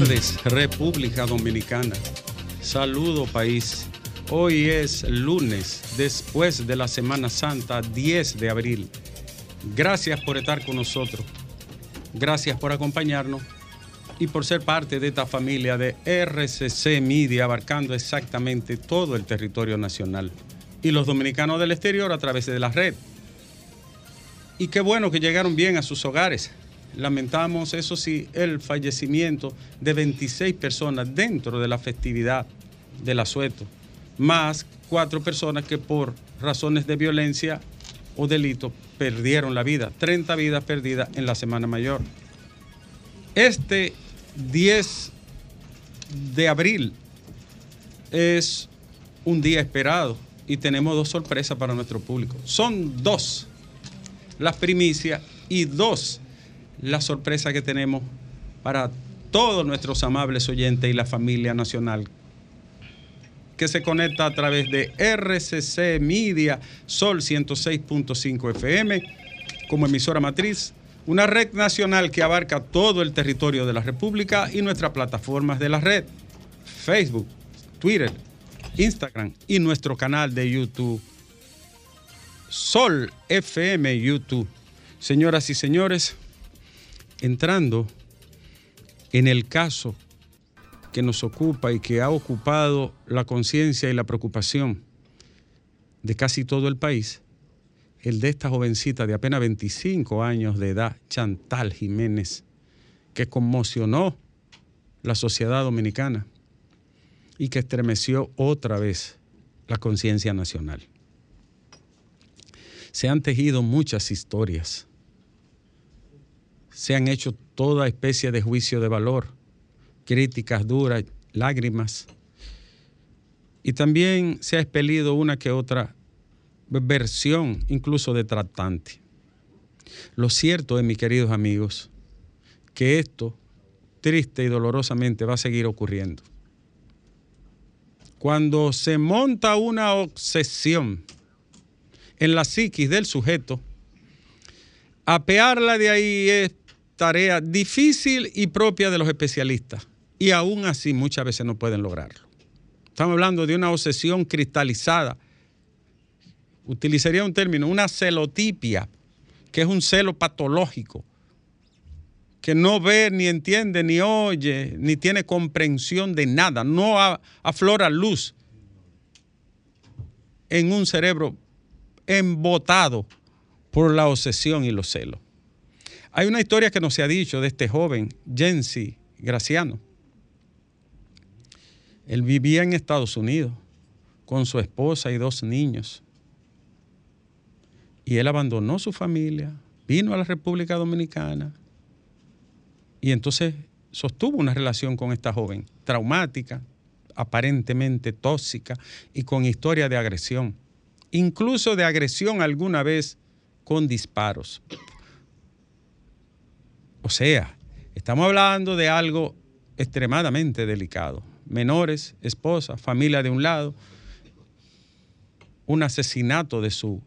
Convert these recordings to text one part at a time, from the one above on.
tardes, República Dominicana. Saludo país. Hoy es lunes, después de la Semana Santa, 10 de abril. Gracias por estar con nosotros. Gracias por acompañarnos y por ser parte de esta familia de RCC Media, abarcando exactamente todo el territorio nacional y los dominicanos del exterior a través de la red. Y qué bueno que llegaron bien a sus hogares. Lamentamos, eso sí, el fallecimiento de 26 personas dentro de la festividad del asueto, más cuatro personas que por razones de violencia o delito perdieron la vida, 30 vidas perdidas en la Semana Mayor. Este 10 de abril es un día esperado y tenemos dos sorpresas para nuestro público. Son dos las primicias y dos las sorpresas que tenemos para todos nuestros amables oyentes y la familia nacional que se conecta a través de RCC Media Sol 106.5 FM como emisora matriz una red nacional que abarca todo el territorio de la República y nuestras plataformas de la red, Facebook, Twitter, Instagram y nuestro canal de YouTube, Sol FM YouTube. Señoras y señores, entrando en el caso que nos ocupa y que ha ocupado la conciencia y la preocupación de casi todo el país, el de esta jovencita de apenas 25 años de edad, Chantal Jiménez, que conmocionó la sociedad dominicana y que estremeció otra vez la conciencia nacional. Se han tejido muchas historias, se han hecho toda especie de juicio de valor, críticas duras, lágrimas, y también se ha expelido una que otra versión incluso de tratante. Lo cierto es, mis queridos amigos, que esto triste y dolorosamente va a seguir ocurriendo. Cuando se monta una obsesión en la psiquis del sujeto, apearla de ahí es tarea difícil y propia de los especialistas. Y aún así muchas veces no pueden lograrlo. Estamos hablando de una obsesión cristalizada utilizaría un término, una celotipia, que es un celo patológico, que no ve, ni entiende, ni oye, ni tiene comprensión de nada, no aflora luz en un cerebro embotado por la obsesión y los celos. Hay una historia que no se ha dicho de este joven, Jensi Graciano. Él vivía en Estados Unidos con su esposa y dos niños. Y él abandonó su familia, vino a la República Dominicana y entonces sostuvo una relación con esta joven, traumática, aparentemente tóxica y con historia de agresión, incluso de agresión alguna vez con disparos. O sea, estamos hablando de algo extremadamente delicado. Menores, esposa, familia de un lado, un asesinato de su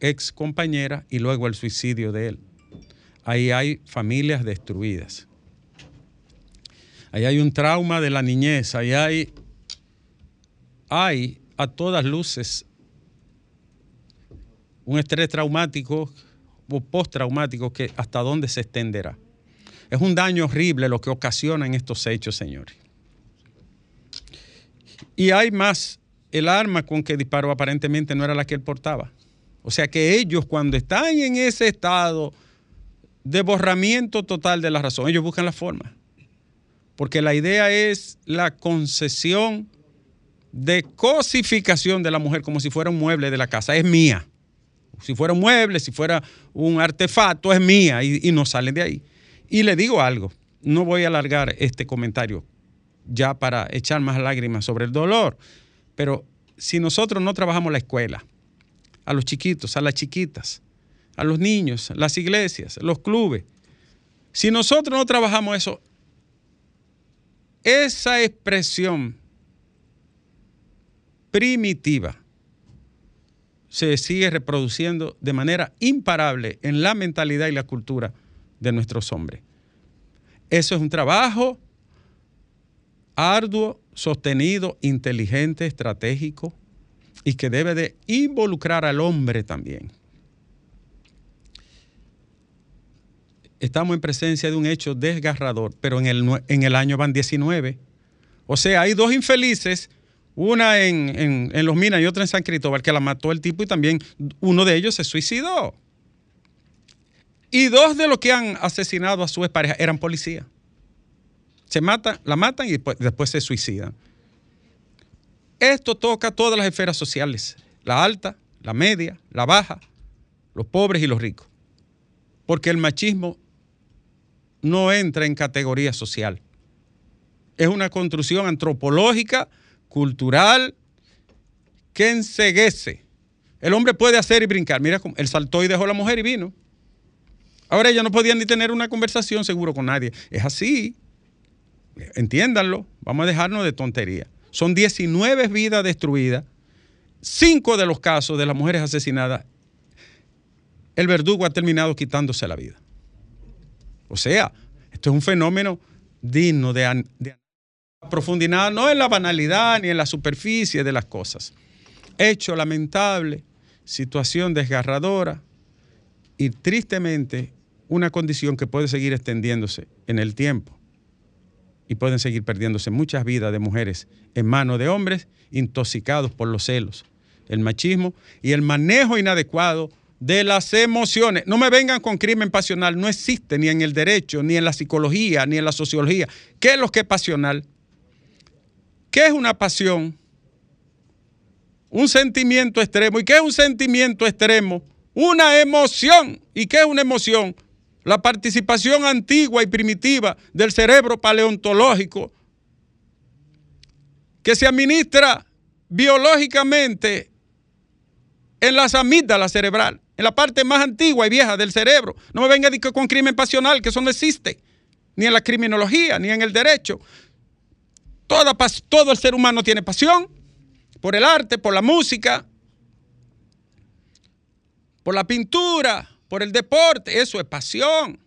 ex compañera y luego el suicidio de él. Ahí hay familias destruidas. Ahí hay un trauma de la niñez, ahí hay, hay a todas luces un estrés traumático o postraumático que hasta dónde se extenderá. Es un daño horrible lo que ocasionan estos hechos, señores. Y hay más, el arma con que disparó aparentemente no era la que él portaba. O sea que ellos cuando están en ese estado de borramiento total de la razón, ellos buscan la forma. Porque la idea es la concesión de cosificación de la mujer como si fuera un mueble de la casa. Es mía. Si fuera un mueble, si fuera un artefacto, es mía y, no salen de ahí. Y le digo algo, no voy a alargar este comentario ya para echar más lágrimas sobre el dolor, pero si nosotros no trabajamos la escuela, a los chiquitos, a las chiquitas, a los niños, las iglesias, los clubes. Si nosotros no trabajamos eso, esa expresión primitiva se sigue reproduciendo de manera imparable en la mentalidad y la cultura de nuestros hombres. Eso es un trabajo arduo, sostenido, inteligente, estratégico y que debe de involucrar al hombre también. Estamos en presencia de un hecho desgarrador, pero en el, en el año van 19. O sea, hay dos infelices, una en, en Los Minas y otra en San Cristóbal, que la mató el tipo y también uno de ellos se suicidó. Y dos de los que han asesinado a su pareja eran policías. Se matan, la matan y después, después se suicidan. Esto toca todas las esferas sociales, la alta, la media, la baja, los pobres y los ricos. Porque el machismo no entra en categoría social. Es una construcción antropológica, cultural, que enseguece. El hombre puede hacer y brincar. Mira, él saltó y dejó a la mujer y vino. Ahora ella no podía ni tener una conversación seguro con nadie. Es así entiéndanlo, vamos a dejarnos de tontería. Son 19 vidas destruidas, cinco de los casos de las mujeres asesinadas, el verdugo ha terminado quitándose la vida. O sea, esto es un fenómeno digno de, de profundidad, no en la banalidad ni en la superficie de las cosas. Hecho lamentable, situación desgarradora y tristemente una condición que puede seguir extendiéndose en el tiempo y pueden seguir perdiéndose muchas vidas de mujeres en manos de hombres intoxicados por los celos, el machismo y el manejo inadecuado de las emociones. No me vengan con crimen pasional, no existe ni en el derecho, ni en la psicología, ni en la sociología. ¿Qué es lo que es pasional? ¿Qué es una pasión? Un sentimiento extremo. ¿Y qué es un sentimiento extremo? Una emoción. ¿Y qué es una emoción? la participación antigua y primitiva del cerebro paleontológico que se administra biológicamente en las amígdalas cerebral, en la parte más antigua y vieja del cerebro. No me venga con crimen pasional, que eso no existe, ni en la criminología, ni en el derecho. Todo el ser humano tiene pasión por el arte, por la música, por la pintura, por el deporte, eso es pasión.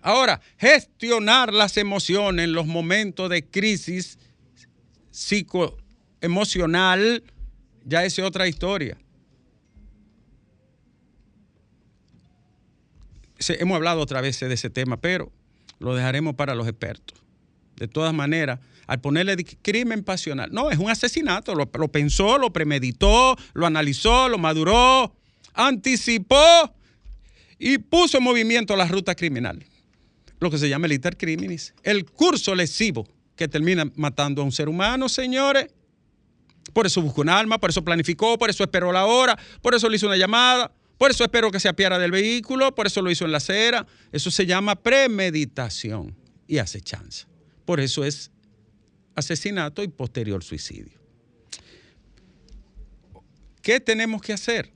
Ahora, gestionar las emociones en los momentos de crisis psicoemocional, ya es otra historia. hemos hablado otra vez de ese tema, pero lo dejaremos para los expertos. De todas maneras, al ponerle crimen pasional, no, es un asesinato, lo pensó, lo premeditó, lo analizó, lo maduró, anticipó y puso en movimiento la ruta criminal, lo que se llama el intercriminis, el curso lesivo que termina matando a un ser humano, señores. Por eso buscó un arma, por eso planificó, por eso esperó la hora, por eso le hizo una llamada, por eso esperó que se apiara del vehículo, por eso lo hizo en la acera. Eso se llama premeditación y acechanza. Por eso es asesinato y posterior suicidio. ¿Qué tenemos que hacer?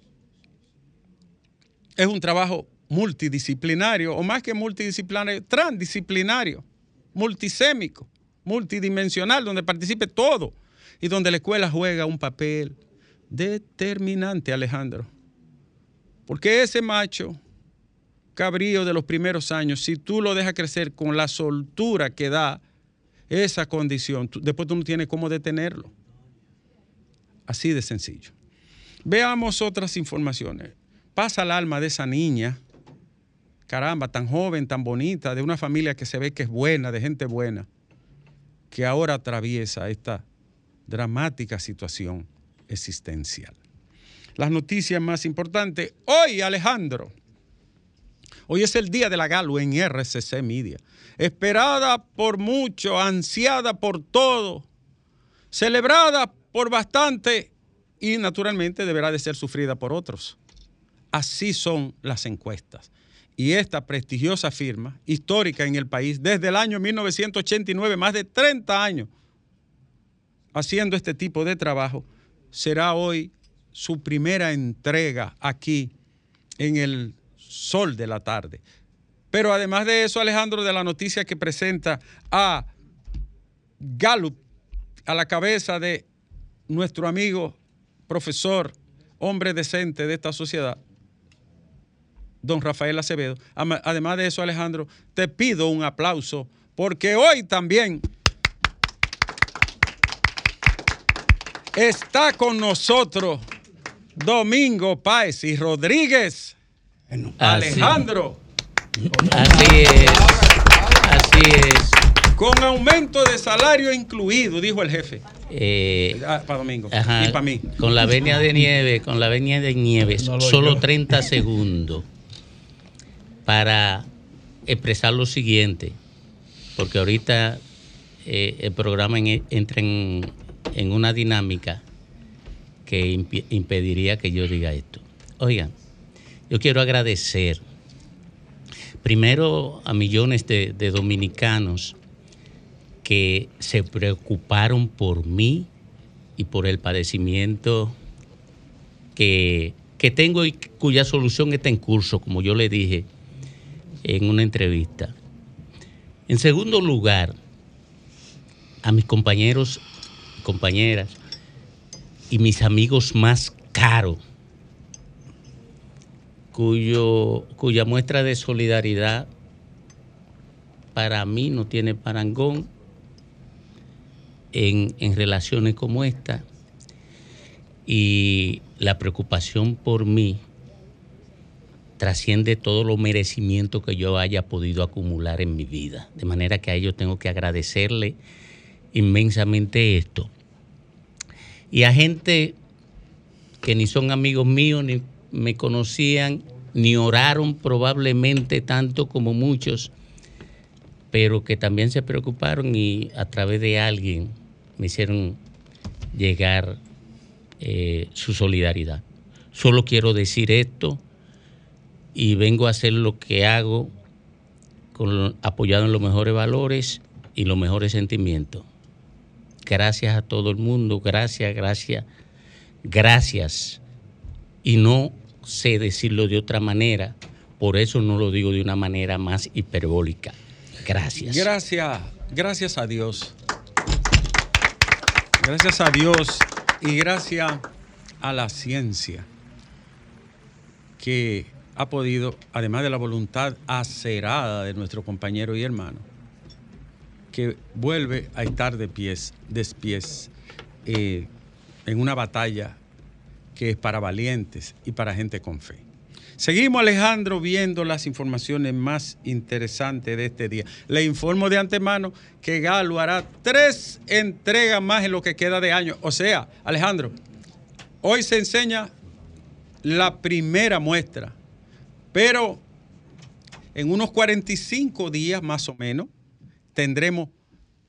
es un trabajo multidisciplinario, o más que multidisciplinario, transdisciplinario, multisémico, multidimensional, donde participe todo y donde la escuela juega un papel determinante, Alejandro. Porque ese macho cabrío de los primeros años, si tú lo dejas crecer con la soltura que da esa condición, después tú no tienes cómo detenerlo. Así de sencillo. Veamos otras informaciones pasa el alma de esa niña, caramba, tan joven, tan bonita, de una familia que se ve que es buena, de gente buena, que ahora atraviesa esta dramática situación existencial. Las noticias más importantes. Hoy, Alejandro, hoy es el día de la Galo en RCC Media. Esperada por mucho, ansiada por todo, celebrada por bastante y naturalmente deberá de ser sufrida por otros. Así son las encuestas. Y esta prestigiosa firma, histórica en el país, desde el año 1989, más de 30 años haciendo este tipo de trabajo, será hoy su primera entrega aquí en el sol de la tarde. Pero además de eso, Alejandro, de la noticia que presenta a Gallup a la cabeza de nuestro amigo profesor hombre decente de esta sociedad, don Rafael Acevedo. Además de eso, Alejandro, te pido un aplauso porque hoy también está con nosotros Domingo Páez y Rodríguez. Alejandro. Así es. Así es. Con aumento de salario incluido, dijo el jefe. Eh, ah, para Domingo. y para mí. Con la venia de nieve, con la venia de nieve, solo 30 segundos para expresar lo siguiente, porque ahorita eh, el programa entra en, en, una dinámica que impediría que yo diga esto. Oigan, yo quiero agradecer primero a millones de, dominicanos que se preocuparon por mí y por el padecimiento que, que, tengo y cuya solución está en curso, como yo le dije en una entrevista. En segundo lugar, a mis compañeros, compañeras y mis amigos más caros cuyo, cuya muestra de solidaridad para mí no tiene parangón en, en relaciones como esta y la preocupación por mí trasciende todo los merecimientos que yo haya podido acumular en mi vida. De manera que a ellos tengo que agradecerle inmensamente esto. Y a gente que ni son amigos míos ni me conocían ni oraron probablemente tanto como muchos, pero que también se preocuparon y a través de alguien me hicieron llegar eh, su solidaridad. Solo quiero decir esto y vengo a hacer lo que hago con, apoyado en los mejores valores y los mejores sentimientos. Gracias a todo el mundo, gracias, gracias, gracias y no sé decirlo de otra manera, por eso no lo digo de una manera más hiperbólica. Gracias. Gracias, gracias a Dios. Gracias a Dios y gracias a la ciencia que ha podido, además de la voluntad acerada de nuestro compañero y hermano, que vuelve a estar de pies, despies, eh, en una batalla que es para valientes y para gente con fe. Seguimos, Alejandro, viendo las informaciones más interesantes de este día. Le informo de antemano que Galo hará tres entregas más en lo que queda de año. O sea, Alejandro, hoy se enseña la primera muestra, pero en unos 45 días más o menos tendremos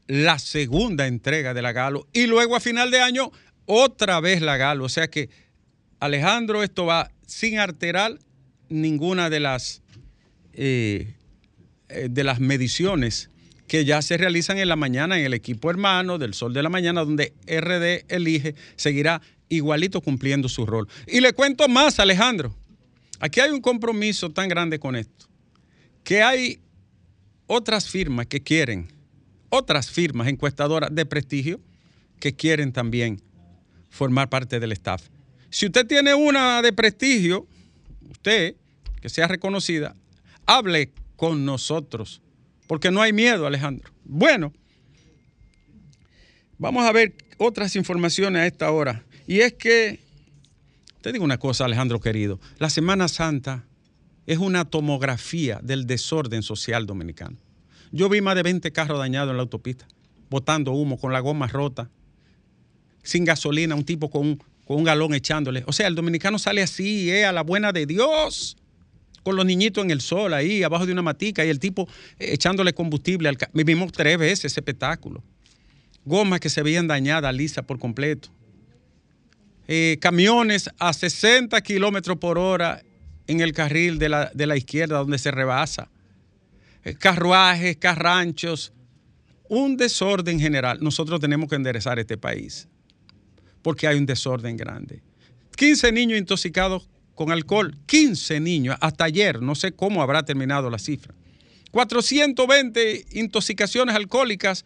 la segunda entrega de la Galo y luego a final de año otra vez la Galo. O sea que Alejandro, esto va sin alterar ninguna de las, eh, eh, de las mediciones que ya se realizan en la mañana en el equipo hermano del Sol de la Mañana, donde RD elige, seguirá igualito cumpliendo su rol. Y le cuento más, Alejandro. Aquí hay un compromiso tan grande con esto, que hay otras firmas que quieren, otras firmas encuestadoras de prestigio que quieren también formar parte del staff. Si usted tiene una de prestigio, usted, que sea reconocida, hable con nosotros, porque no hay miedo, Alejandro. Bueno, vamos a ver otras informaciones a esta hora. Y es que, te digo una cosa, Alejandro querido, la Semana Santa es una tomografía del desorden social dominicano. Yo vi más de 20 carros dañados en la autopista, botando humo, con la goma rota, sin gasolina, un tipo con un con un galón echándole. O sea, el dominicano sale así, eh, a la buena de Dios, con los niñitos en el sol ahí, abajo de una matica, y el tipo eh, echándole combustible. Al Vivimos tres veces ese espectáculo. Gomas que se veían dañadas, lisas por completo. Eh, camiones a 60 kilómetros por hora en el carril de la, de la izquierda donde se rebasa. carruajes, carranchos. Un desorden general. Nosotros tenemos que enderezar este país porque hay un desorden grande. 15 niños intoxicados con alcohol, 15 niños, hasta ayer, no sé cómo habrá terminado la cifra. 420 intoxicaciones alcohólicas,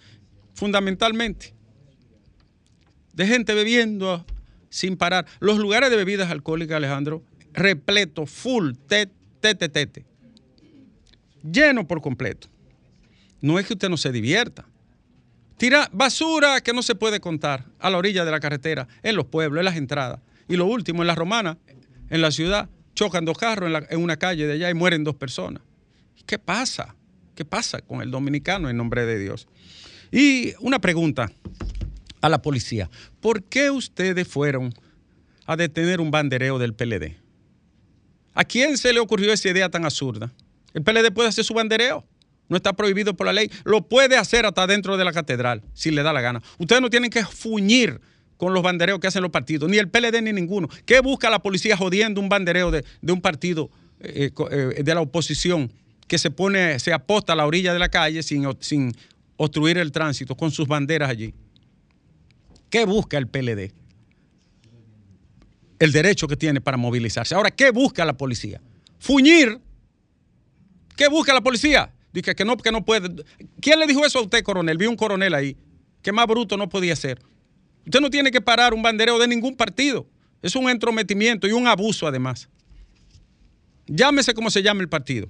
fundamentalmente, de gente bebiendo sin parar. Los lugares de bebidas alcohólicas, Alejandro, repleto, full, tete, tete, Lleno por completo. No es que usted no se divierta. Tira basura que no se puede contar a la orilla de la carretera, en los pueblos, en las entradas. Y lo último, en la romana, en la ciudad, chocan dos carros en, una calle de allá y mueren dos personas. ¿Qué pasa? ¿Qué pasa con el dominicano en nombre de Dios? Y una pregunta a la policía. ¿Por qué ustedes fueron a detener un bandereo del PLD? ¿A quién se le ocurrió esa idea tan absurda? El PLD puede hacer su bandereo. No está prohibido por la ley. Lo puede hacer hasta dentro de la catedral, si le da la gana. Ustedes no tienen que fuñir con los bandereos que hacen los partidos, ni el PLD ni ninguno. ¿Qué busca la policía jodiendo un bandereo de, un partido eh, eh, de la oposición que se pone, se aposta a la orilla de la calle sin, sin obstruir el tránsito con sus banderas allí? ¿Qué busca el PLD? El derecho que tiene para movilizarse. Ahora, ¿qué busca la policía? Fuñir. ¿Qué busca la policía? Dice que no, que no puede. ¿Quién le dijo eso a usted, coronel? Vi un coronel ahí. Que más bruto no podía ser. Usted no tiene que parar un bandereo de ningún partido. Es un entrometimiento y un abuso además. Llámese como se llame el partido.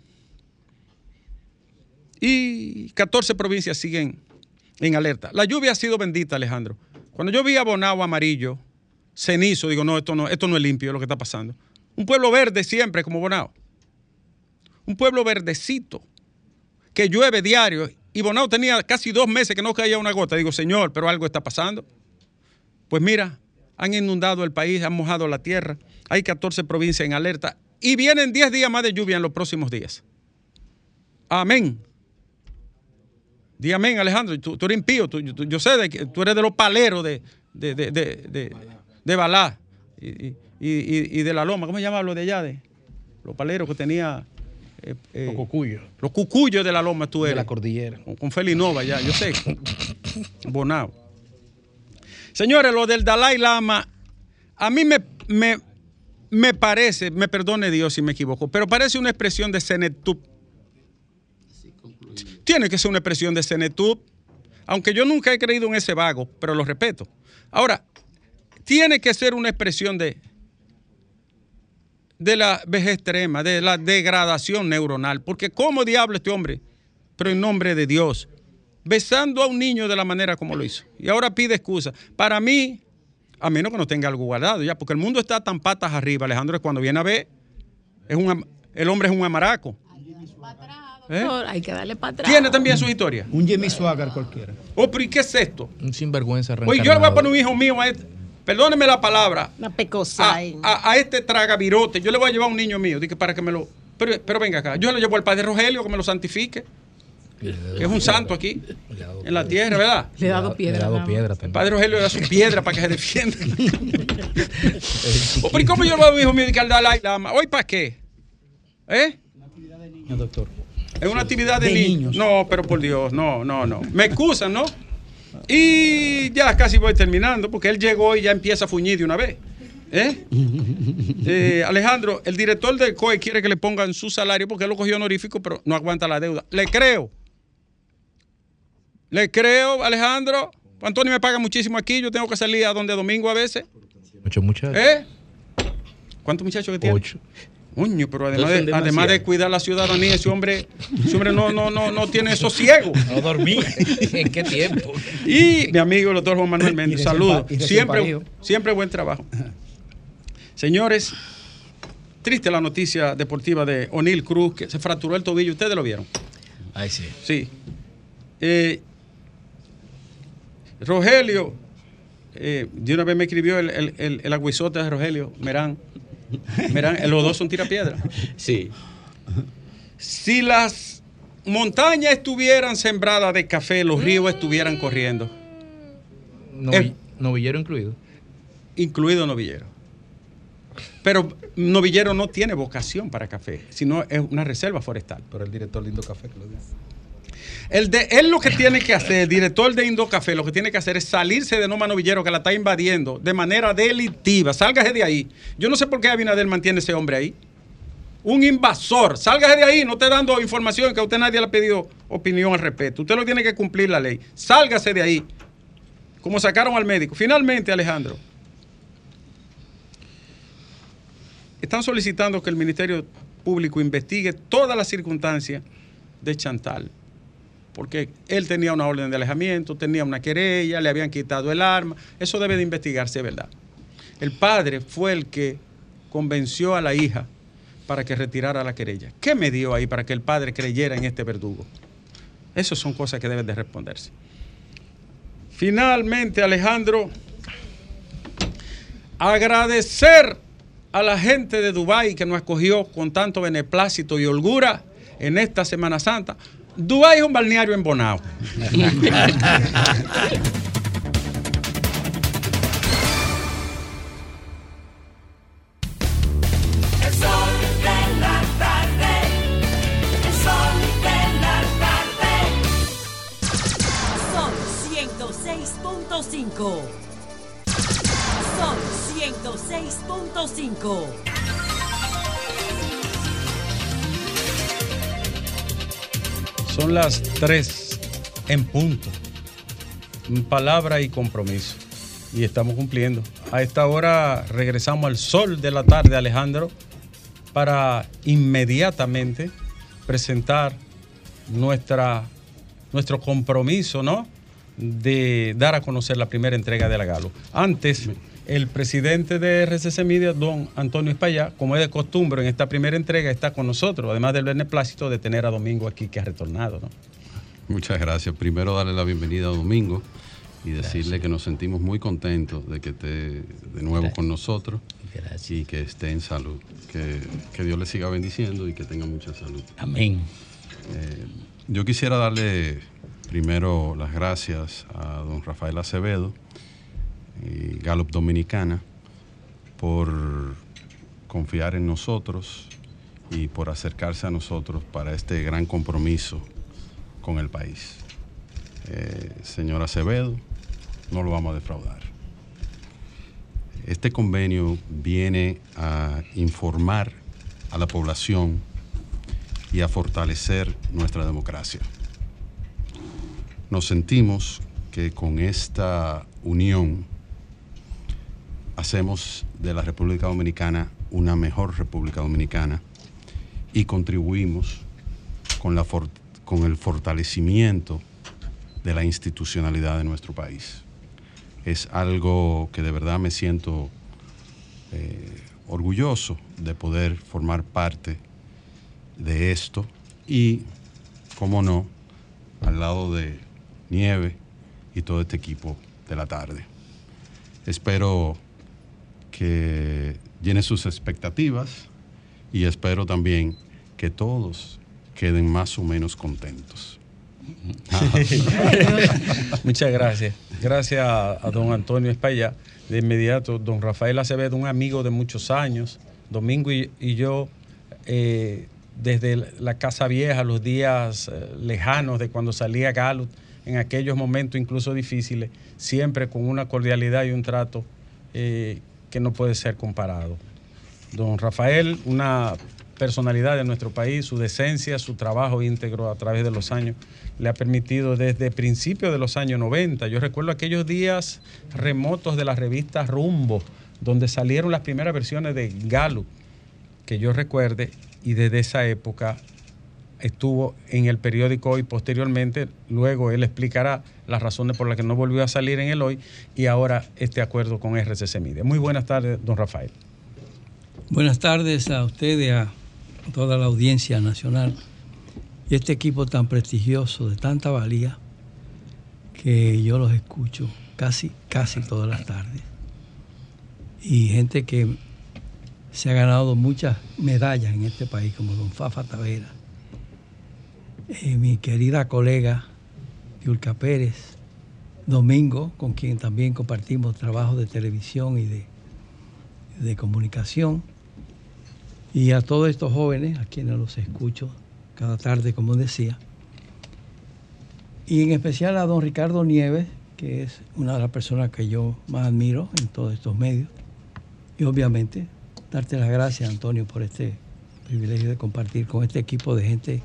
Y 14 provincias siguen en alerta. La lluvia ha sido bendita, Alejandro. Cuando yo vi a Bonao amarillo, cenizo, digo, no, esto no, esto no es limpio lo que está pasando. Un pueblo verde siempre como Bonao. Un pueblo verdecito, que llueve diario. Y Bonao tenía casi dos meses que no caía una gota. Digo, Señor, pero algo está pasando. Pues mira, han inundado el país, han mojado la tierra, hay 14 provincias en alerta y vienen 10 días más de lluvia en los próximos días. Amén. Di amén, Alejandro. Tú, eres impío. yo sé de que tú eres de los paleros de, de, de, Balá y, de la Loma. ¿Cómo se llama lo de allá? De, los paleros que tenía. Eh, eh, los cucuyos. Los cucuyos de la Loma tú eres. De la cordillera. Con, con Felinova ya, yo sé. Bonao. Señores, lo del Dalai Lama, a mí me, me, parece, me perdone Dios si me equivoco, pero parece una expresión de Senetub. Tiene que ser una expresión de Senetub, aunque yo nunca he creído en ese vago, pero lo respeto. Ahora, tiene que ser una expresión de, de la vejez extrema, de la degradación neuronal, porque ¿cómo diablo este hombre? Pero en nombre de Dios, besando a un niño de la manera como lo hizo. Y ahora pide excusa. Para mí, a menos que no tenga algo guardado ya, porque el mundo está tan patas arriba, Alejandro, es cuando viene a ver, es un, el hombre es un amaraco. ¿Eh? Hay que darle para atrás. Tiene también su historia. Un Jimmy Swagger cualquiera. Oh, pero ¿y qué es esto? Un sinvergüenza Oye, yo le voy a poner un hijo mío a este, perdóneme la palabra. Una pecosa. A, a, este tragavirote. Yo le voy a llevar a un niño mío, dije, para que me lo. Pero, pero venga acá, yo le llevo al padre Rogelio que me lo santifique que es un santo aquí, en la tierra, ¿verdad? Le he dado piedra. Le he dado piedra El padre Rogelio le da su piedra para que se defienda. ¿O ¿y cómo yo lo a mi hijo mío al Dalai Lama? ¿Hoy para qué? ¿Eh? Una actividad de niños, doctor. Es una actividad de, niños. No, pero por Dios, no, no, no. Me excusan, ¿no? Y ya casi voy terminando, porque él llegó y ya empieza a fuñir de una vez. ¿Eh? ¿Eh? Alejandro, el director del COE quiere que le pongan su salario porque él lo cogió honorífico, pero no aguanta la deuda. Le creo. Le creo, Alejandro. Antonio me paga muchísimo aquí. Yo tengo que salir a donde domingo a veces. Ocho muchachos. ¿Eh? ¿Cuántos muchachos que tiene? Ocho. Coño, pero además de, además de cuidar la ciudadanía, ese hombre, ese hombre no, no, no, no tiene sosiego. No dormía. ¿En qué tiempo? Y mi amigo el doctor Juan Manuel Méndez, saludos. Siempre, siempre buen trabajo. Señores, triste la noticia deportiva de O'Neill Cruz, que se fracturó el tobillo. ¿Ustedes lo vieron? Ay, sí. Sí. Eh, Rogelio, eh, de una vez me escribió el, el, el, aguizote de Rogelio, Merán. Los dos son tirapiedras. Sí. Si las montañas estuvieran sembradas de café, los ríos estuvieran corriendo. novillero incluido. Incluido novillero. Pero novillero no tiene vocación para café, sino es una reserva forestal. Pero el director Lindo Café que lo dice. El de, él lo que tiene que hacer, el director de Indocafé, lo que tiene que hacer es salirse de Noma Novillero que la está invadiendo de manera delictiva. Sálgase de ahí. Yo no sé por qué Abinader mantiene ese hombre ahí. Un invasor. Sálgase de ahí. No esté dando información que a usted nadie le ha pedido opinión al respecto. Usted lo tiene que cumplir la ley. Sálgase de ahí. Como sacaron al médico. Finalmente, Alejandro, están solicitando que el Ministerio Público investigue todas las circunstancias de Chantal. Porque él tenía una orden de alejamiento, tenía una querella, le habían quitado el arma. Eso debe de investigarse, ¿verdad? El padre fue el que convenció a la hija para que retirara la querella. ¿Qué me dio ahí para que el padre creyera en este verdugo? Esas son cosas que deben de responderse. Finalmente, Alejandro, agradecer a la gente de Dubái que nos acogió con tanto beneplácito y holgura en esta Semana Santa. Dubái es un balneario embonado. Son Son las 3 en punto. Palabra y compromiso. Y estamos cumpliendo. A esta hora regresamos al sol de la tarde, Alejandro, para inmediatamente presentar nuestra, nuestro compromiso, ¿no? de dar a conocer la primera entrega de la Galo. Antes, el presidente de RCC Media, don Antonio España, como es de costumbre en esta primera entrega, está con nosotros, además del beneplácito de tener a Domingo aquí que ha retornado. Muchas gracias. Primero darle la bienvenida a Domingo y decirle que nos sentimos muy contentos de que esté de nuevo con nosotros y que esté en salud. Que, Dios le siga bendiciendo y que tenga mucha salud. Amén. Eh, yo quisiera darle primero las gracias a don Rafael Acevedo y Gallup Dominicana por confiar en nosotros y por acercarse a nosotros para este gran compromiso con el país. Eh, señor Acevedo, no lo vamos a defraudar. Este convenio viene a informar a la población y a fortalecer nuestra democracia nos sentimos que con esta unión hacemos de la República Dominicana una mejor República Dominicana y contribuimos con, el fortalecimiento de la institucionalidad de nuestro país. Es algo que de verdad me siento eh, orgulloso de poder formar parte de esto y, como no, al lado de Nieve y todo este equipo de la tarde. Espero que llene sus expectativas y espero también que todos queden más o menos contentos. Muchas gracias. Gracias a, don Antonio España. De inmediato, don Rafael Acevedo, un amigo de muchos años. Domingo y, yo, eh, desde la Casa Vieja, los días eh, lejanos de cuando salía Galo, en aquellos momentos incluso difíciles, siempre con una cordialidad y un trato eh, que no puede ser comparado. Don Rafael, una personalidad de nuestro país, su decencia, su trabajo íntegro a través de los años, le ha permitido desde principios de los años 90, yo recuerdo aquellos días remotos de la revista Rumbo, donde salieron las primeras versiones de Gallup, que yo recuerde, y desde esa época estuvo en el periódico hoy posteriormente, luego él explicará las razones por las que no volvió a salir en el hoy y ahora este acuerdo con RCC Media. Muy buenas tardes, don Rafael. Buenas tardes a usted y a toda la audiencia nacional y este equipo tan prestigioso, de tanta valía, que yo los escucho casi, casi todas las tardes. Y gente que se ha ganado muchas medallas en este país, como don Fafa Tavera eh, mi querida colega Yulka Pérez, Domingo, con quien también compartimos trabajo de televisión y de, de comunicación, y a todos estos jóvenes, a quienes los escucho cada tarde, como decía, y en especial a don Ricardo Nieves, que es una de las personas que yo más admiro en todos estos medios, y obviamente darte las gracias, Antonio, por este privilegio de compartir con este equipo de gente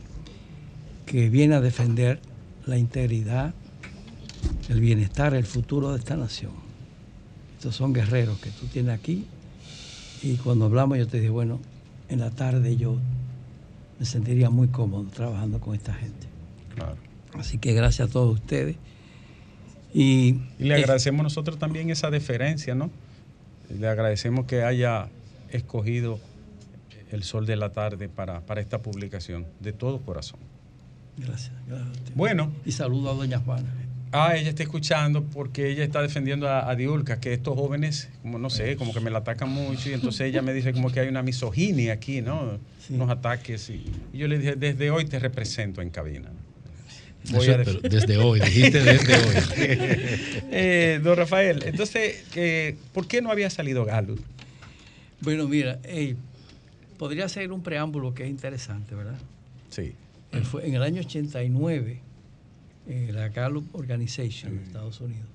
que viene a defender la integridad, el bienestar, el futuro de esta nación. Estos son guerreros que tú tienes aquí Y cuando hablamos yo te dije, bueno, en la tarde yo me sentiría muy cómodo trabajando con esta gente. Claro. Así que gracias a todos ustedes. Y, y le agradecemos nosotros también esa deferencia, ¿no? Le agradecemos que haya escogido el sol de la tarde para, para esta publicación, de todo corazón. Gracias, gracias Bueno. Y saludo a doña Juana. Ah, ella está escuchando porque ella está defendiendo a, Diulca, que estos jóvenes, como no sé, como que me la atacan mucho y entonces ella me dice como que hay una misoginia aquí, ¿no? Unos ataques y, yo le dije, desde hoy te represento en cabina. Voy a desde hoy, dijiste desde hoy. eh, don Rafael, entonces, ¿por qué no había salido Galo? Bueno, mira, podría ser un preámbulo que es interesante, ¿verdad? Sí. Fue en el año 89 eh, la Gallup Organization de Estados Unidos,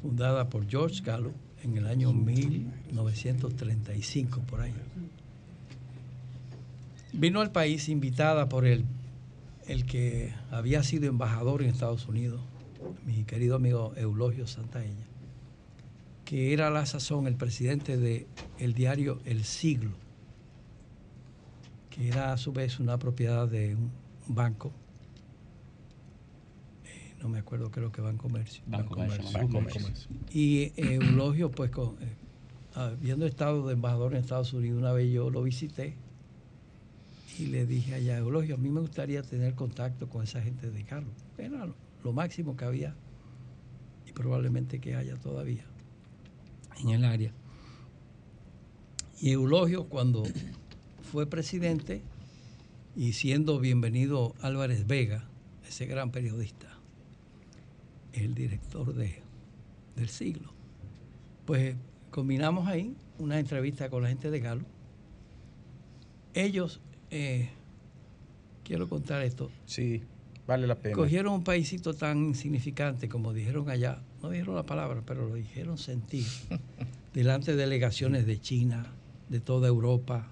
fundada por George Gallup en el año 1935, por ahí. Vino al país invitada por el, el que había sido embajador en Estados Unidos, mi querido amigo Eulogio Santaella, que era a la sazón el presidente del el diario El Siglo, que era a su vez una propiedad de un banco no me acuerdo, creo que Banco Comercio. Banco, Comercio. Comercio. Y eh, Eulogio, pues, con, eh, habiendo estado de embajador en Estados Unidos, una vez yo lo visité y le dije allá, Eulogio, a mí me gustaría tener contacto con esa gente de Carlos. Era lo, máximo que había y probablemente que haya todavía en el área. Y Eulogio, cuando fue presidente y siendo bienvenido Álvarez Vega, ese gran periodista, el director de, del siglo. Pues combinamos ahí una entrevista con la gente de Galo. Ellos, eh, quiero contar esto. Sí, vale la pena. Cogieron un paísito tan insignificante como dijeron allá, no dijeron la palabra, pero lo dijeron sentir, delante de delegaciones de China, de toda Europa,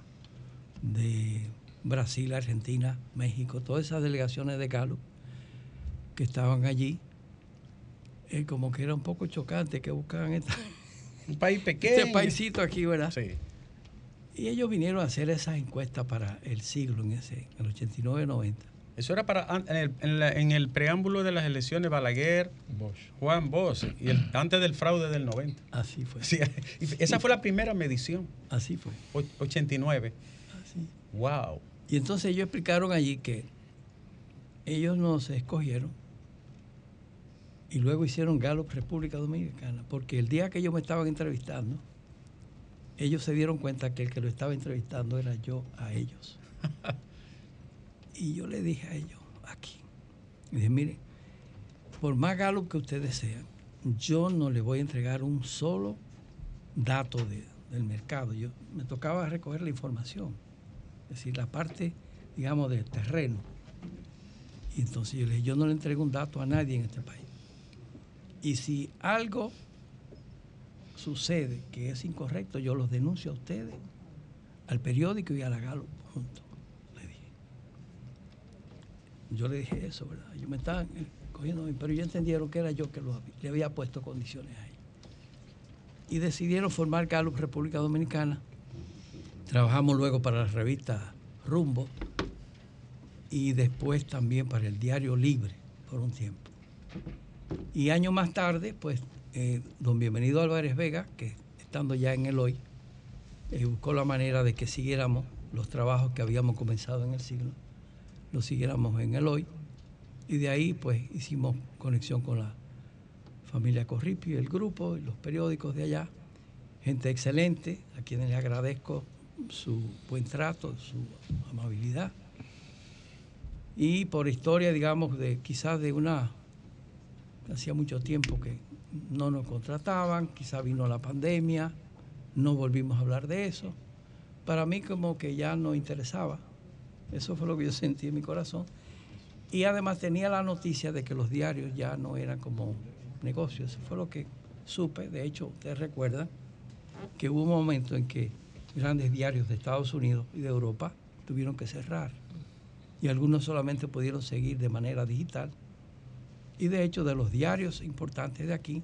de Brasil, Argentina, México, todas esas delegaciones de Galo que estaban allí eh, como que era un poco chocante que buscaban esta, un país pequeño. Este paísito aquí, ¿verdad? Sí. Y ellos vinieron a hacer esas encuestas para el siglo en ese, en el 89-90. Eso era para en el, preámbulo de las elecciones Balaguer, Juan Bosch, y antes del fraude del 90. Así fue. esa fue la primera medición. Así fue. 89. Wow. Y entonces ellos explicaron allí que ellos nos escogieron y luego hicieron Gallup República Dominicana, porque el día que ellos me estaban entrevistando, ellos se dieron cuenta que el que lo estaba entrevistando era yo a ellos. y yo le dije a ellos, aquí, le dije, mire, por más Gallup que ustedes sean, yo no le voy a entregar un solo dato del mercado. Yo, me tocaba recoger la información, es decir, la parte, digamos, del terreno. Y entonces yo le dije, yo no le entrego un dato a nadie en este país. Y si algo sucede que es incorrecto, yo los denuncio a ustedes, al periódico y a la Galo juntos. Le dije. Yo le dije eso, ¿verdad? Yo me estaban cogiendo, pero ellos entendieron que era yo que le había puesto condiciones ahí. Y decidieron formar Gallup República Dominicana. Trabajamos luego para la revista Rumbo y después también para el Diario Libre por un tiempo. Y años más tarde, pues, eh, don Bienvenido Álvarez Vega, que estando ya en el hoy, eh, buscó la manera de que siguiéramos los trabajos que habíamos comenzado en el siglo, los siguiéramos en el hoy. Y de ahí, pues, hicimos conexión con la familia Corripio, el grupo, y los periódicos de allá. Gente excelente, a quienes les agradezco su buen trato, su amabilidad. Y por historia, digamos, de quizás de una hacía mucho tiempo que no nos contrataban, quizá vino la pandemia, no volvimos a hablar de eso. Para mí como que ya no interesaba. Eso fue lo que yo sentí en mi corazón. Y además tenía la noticia de que los diarios ya no eran como negocios. Eso fue lo que supe. De hecho, ustedes recuerdan que hubo un momento en que grandes diarios de Estados Unidos y de Europa tuvieron que cerrar. Y algunos solamente pudieron seguir de manera digital y de hecho, de los diarios importantes de aquí,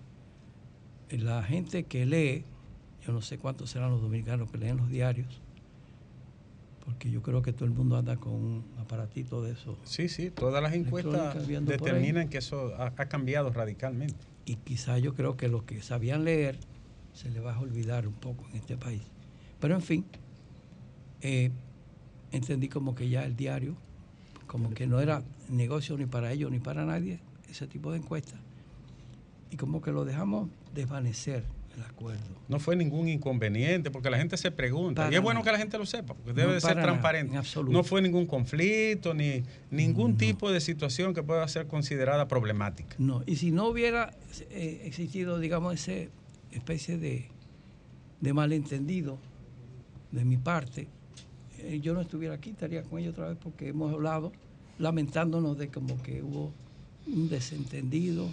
la gente que lee, yo no sé cuántos serán los dominicanos que leen los diarios, porque yo creo que todo el mundo anda con un aparatito de eso. Sí, sí, todas las encuestas determinan que eso ha, cambiado radicalmente. Y quizá yo creo que los que sabían leer se les va a olvidar un poco en este país. Pero en fin, eh, entendí como que ya el diario, como que no era negocio ni para ellos ni para nadie, ese tipo de encuestas. Y como que lo dejamos desvanecer el acuerdo. No fue ningún inconveniente, porque la gente se pregunta. y es bueno que la gente lo sepa, porque debe ser transparente. no fue ningún conflicto, ni ningún tipo de situación que pueda ser considerada problemática. No, y si no hubiera eh, existido, digamos, esa especie de, de malentendido de mi parte, eh, yo no estuviera aquí, estaría con ellos otra vez porque hemos hablado lamentándonos de como que hubo un desentendido,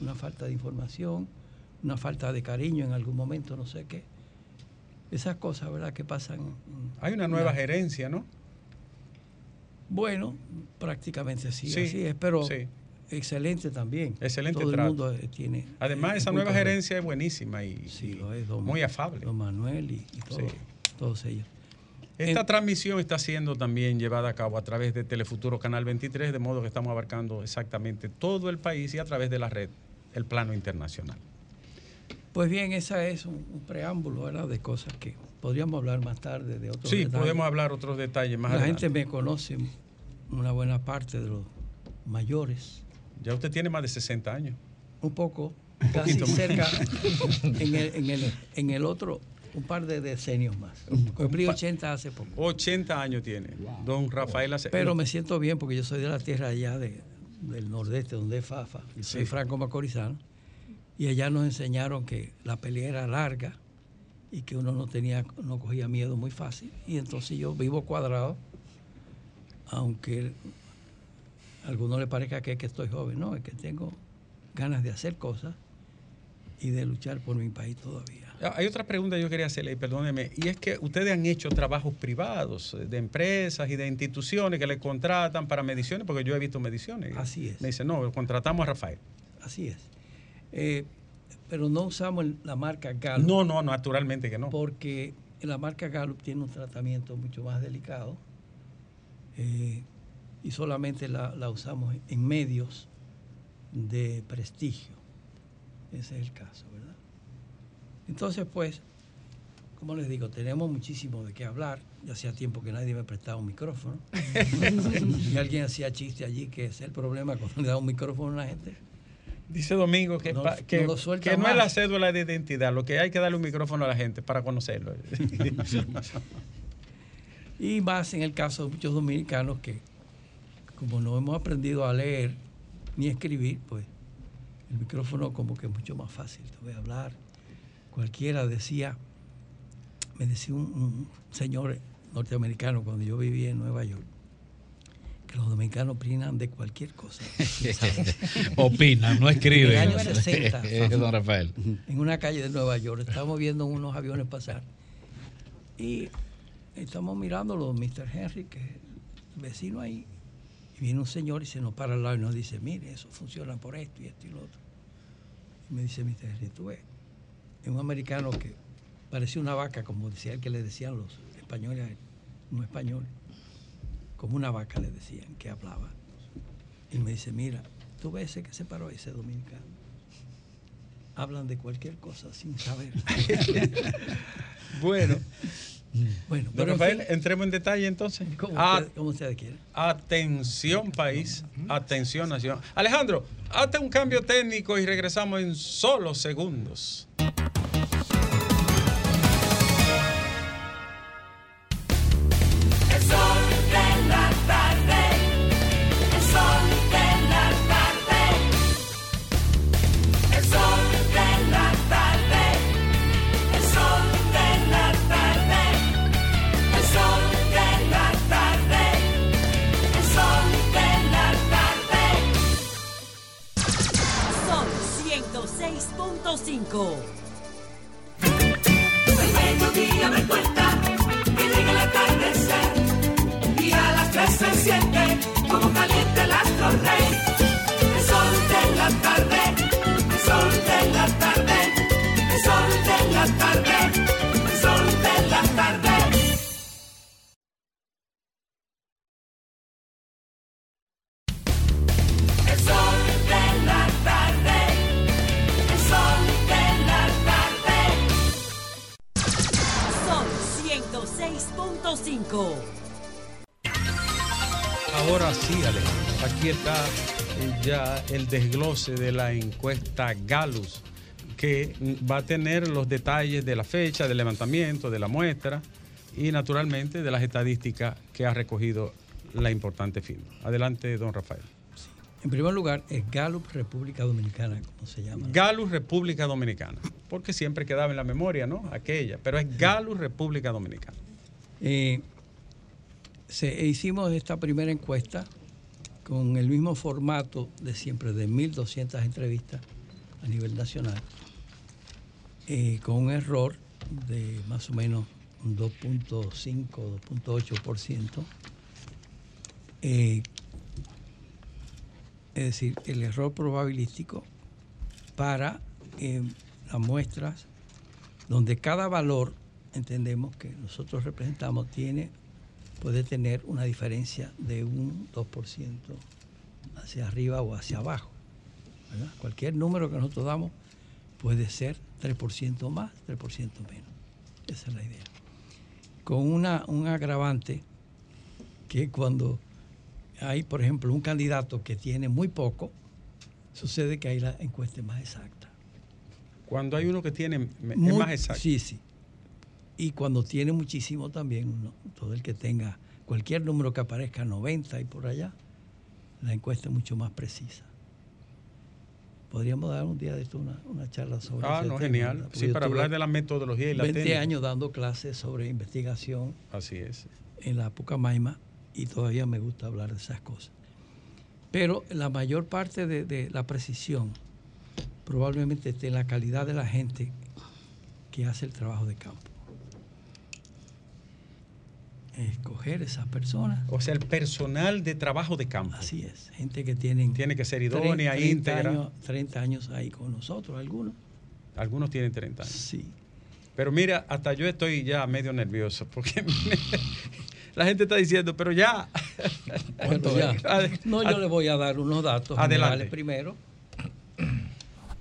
una falta de información, una falta de cariño en algún momento, no sé qué. Esas cosas, ¿verdad?, que pasan. Hay una nueva gerencia, ¿no? Bueno, prácticamente sí, sí así es, pero excelente también. Excelente Todo el mundo eh, tiene. Además, esa nueva gerencia es buenísima y, muy afable. Don Manuel y, todos ellos. Esta transmisión está siendo también llevada a cabo a través de Telefuturo Canal 23, de modo que estamos abarcando exactamente todo el país y a través de la red, el plano internacional. Pues bien, esa es un, preámbulo ¿verdad? de cosas que podríamos hablar más tarde de otros sí, podemos hablar otros detalles más La gente me conoce una buena parte de los mayores. Ya usted tiene más de 60 años. Un poco, casi cerca. en, el, en, el, en el otro un par de decenios más. Cumplí 80 hace poco. 80 años tiene. Don Rafael hace... Pero me siento bien porque yo soy de la tierra allá de, del nordeste, donde es Fafa. Yo soy franco macorizano. Y allá nos enseñaron que la pelea era larga y que uno no tenía, no cogía miedo muy fácil. Y entonces yo vivo cuadrado, aunque a algunos le parezca que, que estoy joven, no, es que tengo ganas de hacer cosas y de luchar por mi país todavía. Ah, hay otra pregunta que yo quería hacerle, perdóneme, y es que ustedes han hecho trabajos privados eh, de empresas y de instituciones que le contratan para mediciones, porque yo he visto mediciones. Así es. Me dicen, no, contratamos a Rafael. Así es. Eh, pero no usamos la marca Gallup. No, no, naturalmente que no. Porque la marca Gallup tiene un tratamiento mucho más delicado eh, y solamente la usamos en medios de prestigio. Ese es el caso, ¿verdad? Entonces, pues, como les digo, tenemos muchísimo de qué hablar. Ya hacía tiempo que nadie me prestaba un micrófono. y alguien hacía chiste allí, que es el problema cuando le da un micrófono a una gente. Dice Domingo que, no, que, no, es la cédula de identidad, lo que hay que darle un micrófono a la gente para conocerlo. y más en el caso de muchos dominicanos que, como no hemos aprendido a leer ni escribir, pues el micrófono como que es mucho más fácil. Te voy a hablar cualquiera decía, me decía un, señor norteamericano cuando yo vivía en Nueva York, que los dominicanos opinan de cualquier cosa. opinan, no escriben. En el año 60, don Rafael. en una calle de Nueva York, estábamos viendo unos aviones pasar y estamos mirando los Mr. Henry, que es el vecino ahí, y viene un señor y se nos para al lado y nos dice, mire, eso funciona por esto y esto y lo otro. Y me dice Mr. Henry, tú ves, un americano que parecía una vaca, como decía el que le decían los españoles, no español, como una vaca le decían que hablaba. Y me dice, mira, tú ves ese que se paró ese dominicano. Hablan de cualquier cosa sin saber. bueno. Bueno, pero Rafael, entremos en detalle entonces. ¿Cómo, usted, quiere? Atención país, atención nación. Alejandro, hazte un cambio técnico y regresamos en solo segundos. El desglose de la encuesta Galus, que va a tener los detalles de la fecha, del levantamiento, de la muestra y naturalmente de las estadísticas que ha recogido la importante firma. Adelante, don Rafael. En primer lugar, es Gallup República Dominicana, como se llama. Gallup República Dominicana, porque siempre quedaba en la memoria, ¿no? Aquella, pero es Gallup República Dominicana. Eh, se, hicimos esta primera encuesta con el mismo formato de siempre, de 1.200 entrevistas a nivel nacional, eh, con un error de más o menos un 2.5, 2.8%. Eh, es decir, el error probabilístico para eh, las muestras donde cada valor, entendemos que nosotros representamos, tiene puede tener una diferencia de un 2% hacia arriba o hacia abajo. Cualquier número que nosotros damos puede ser 3% más, 3% menos. Esa es la idea. Con una, un agravante que cuando hay, por ejemplo, un candidato que tiene muy poco, sucede que hay la encuesta más exacta. Cuando hay uno que tiene más exacto. Sí, sí y cuando tiene muchísimo también, todo el que tenga cualquier número que aparezca 90 y por allá, la encuesta es mucho más precisa. Podríamos dar un día de esto una, charla sobre Ah, no, genial. Sí, para hablar de la metodología y la 20 años dando clases sobre investigación. Así es. En la Pucamaima y todavía me gusta hablar de esas cosas. Pero la mayor parte de, de la precisión probablemente esté en la calidad de la gente que hace el trabajo de campo escoger esas personas. O sea, el personal de trabajo de campo. Así es, gente que tienen... Tiene que ser idónea, 30 íntegra. Años, 30 años ahí con nosotros, algunos. Algunos tienen 30 años. Sí. Pero mira, hasta yo estoy ya medio nervioso porque la gente está diciendo, pero ya. no, yo le voy a dar unos datos Adelante. primero.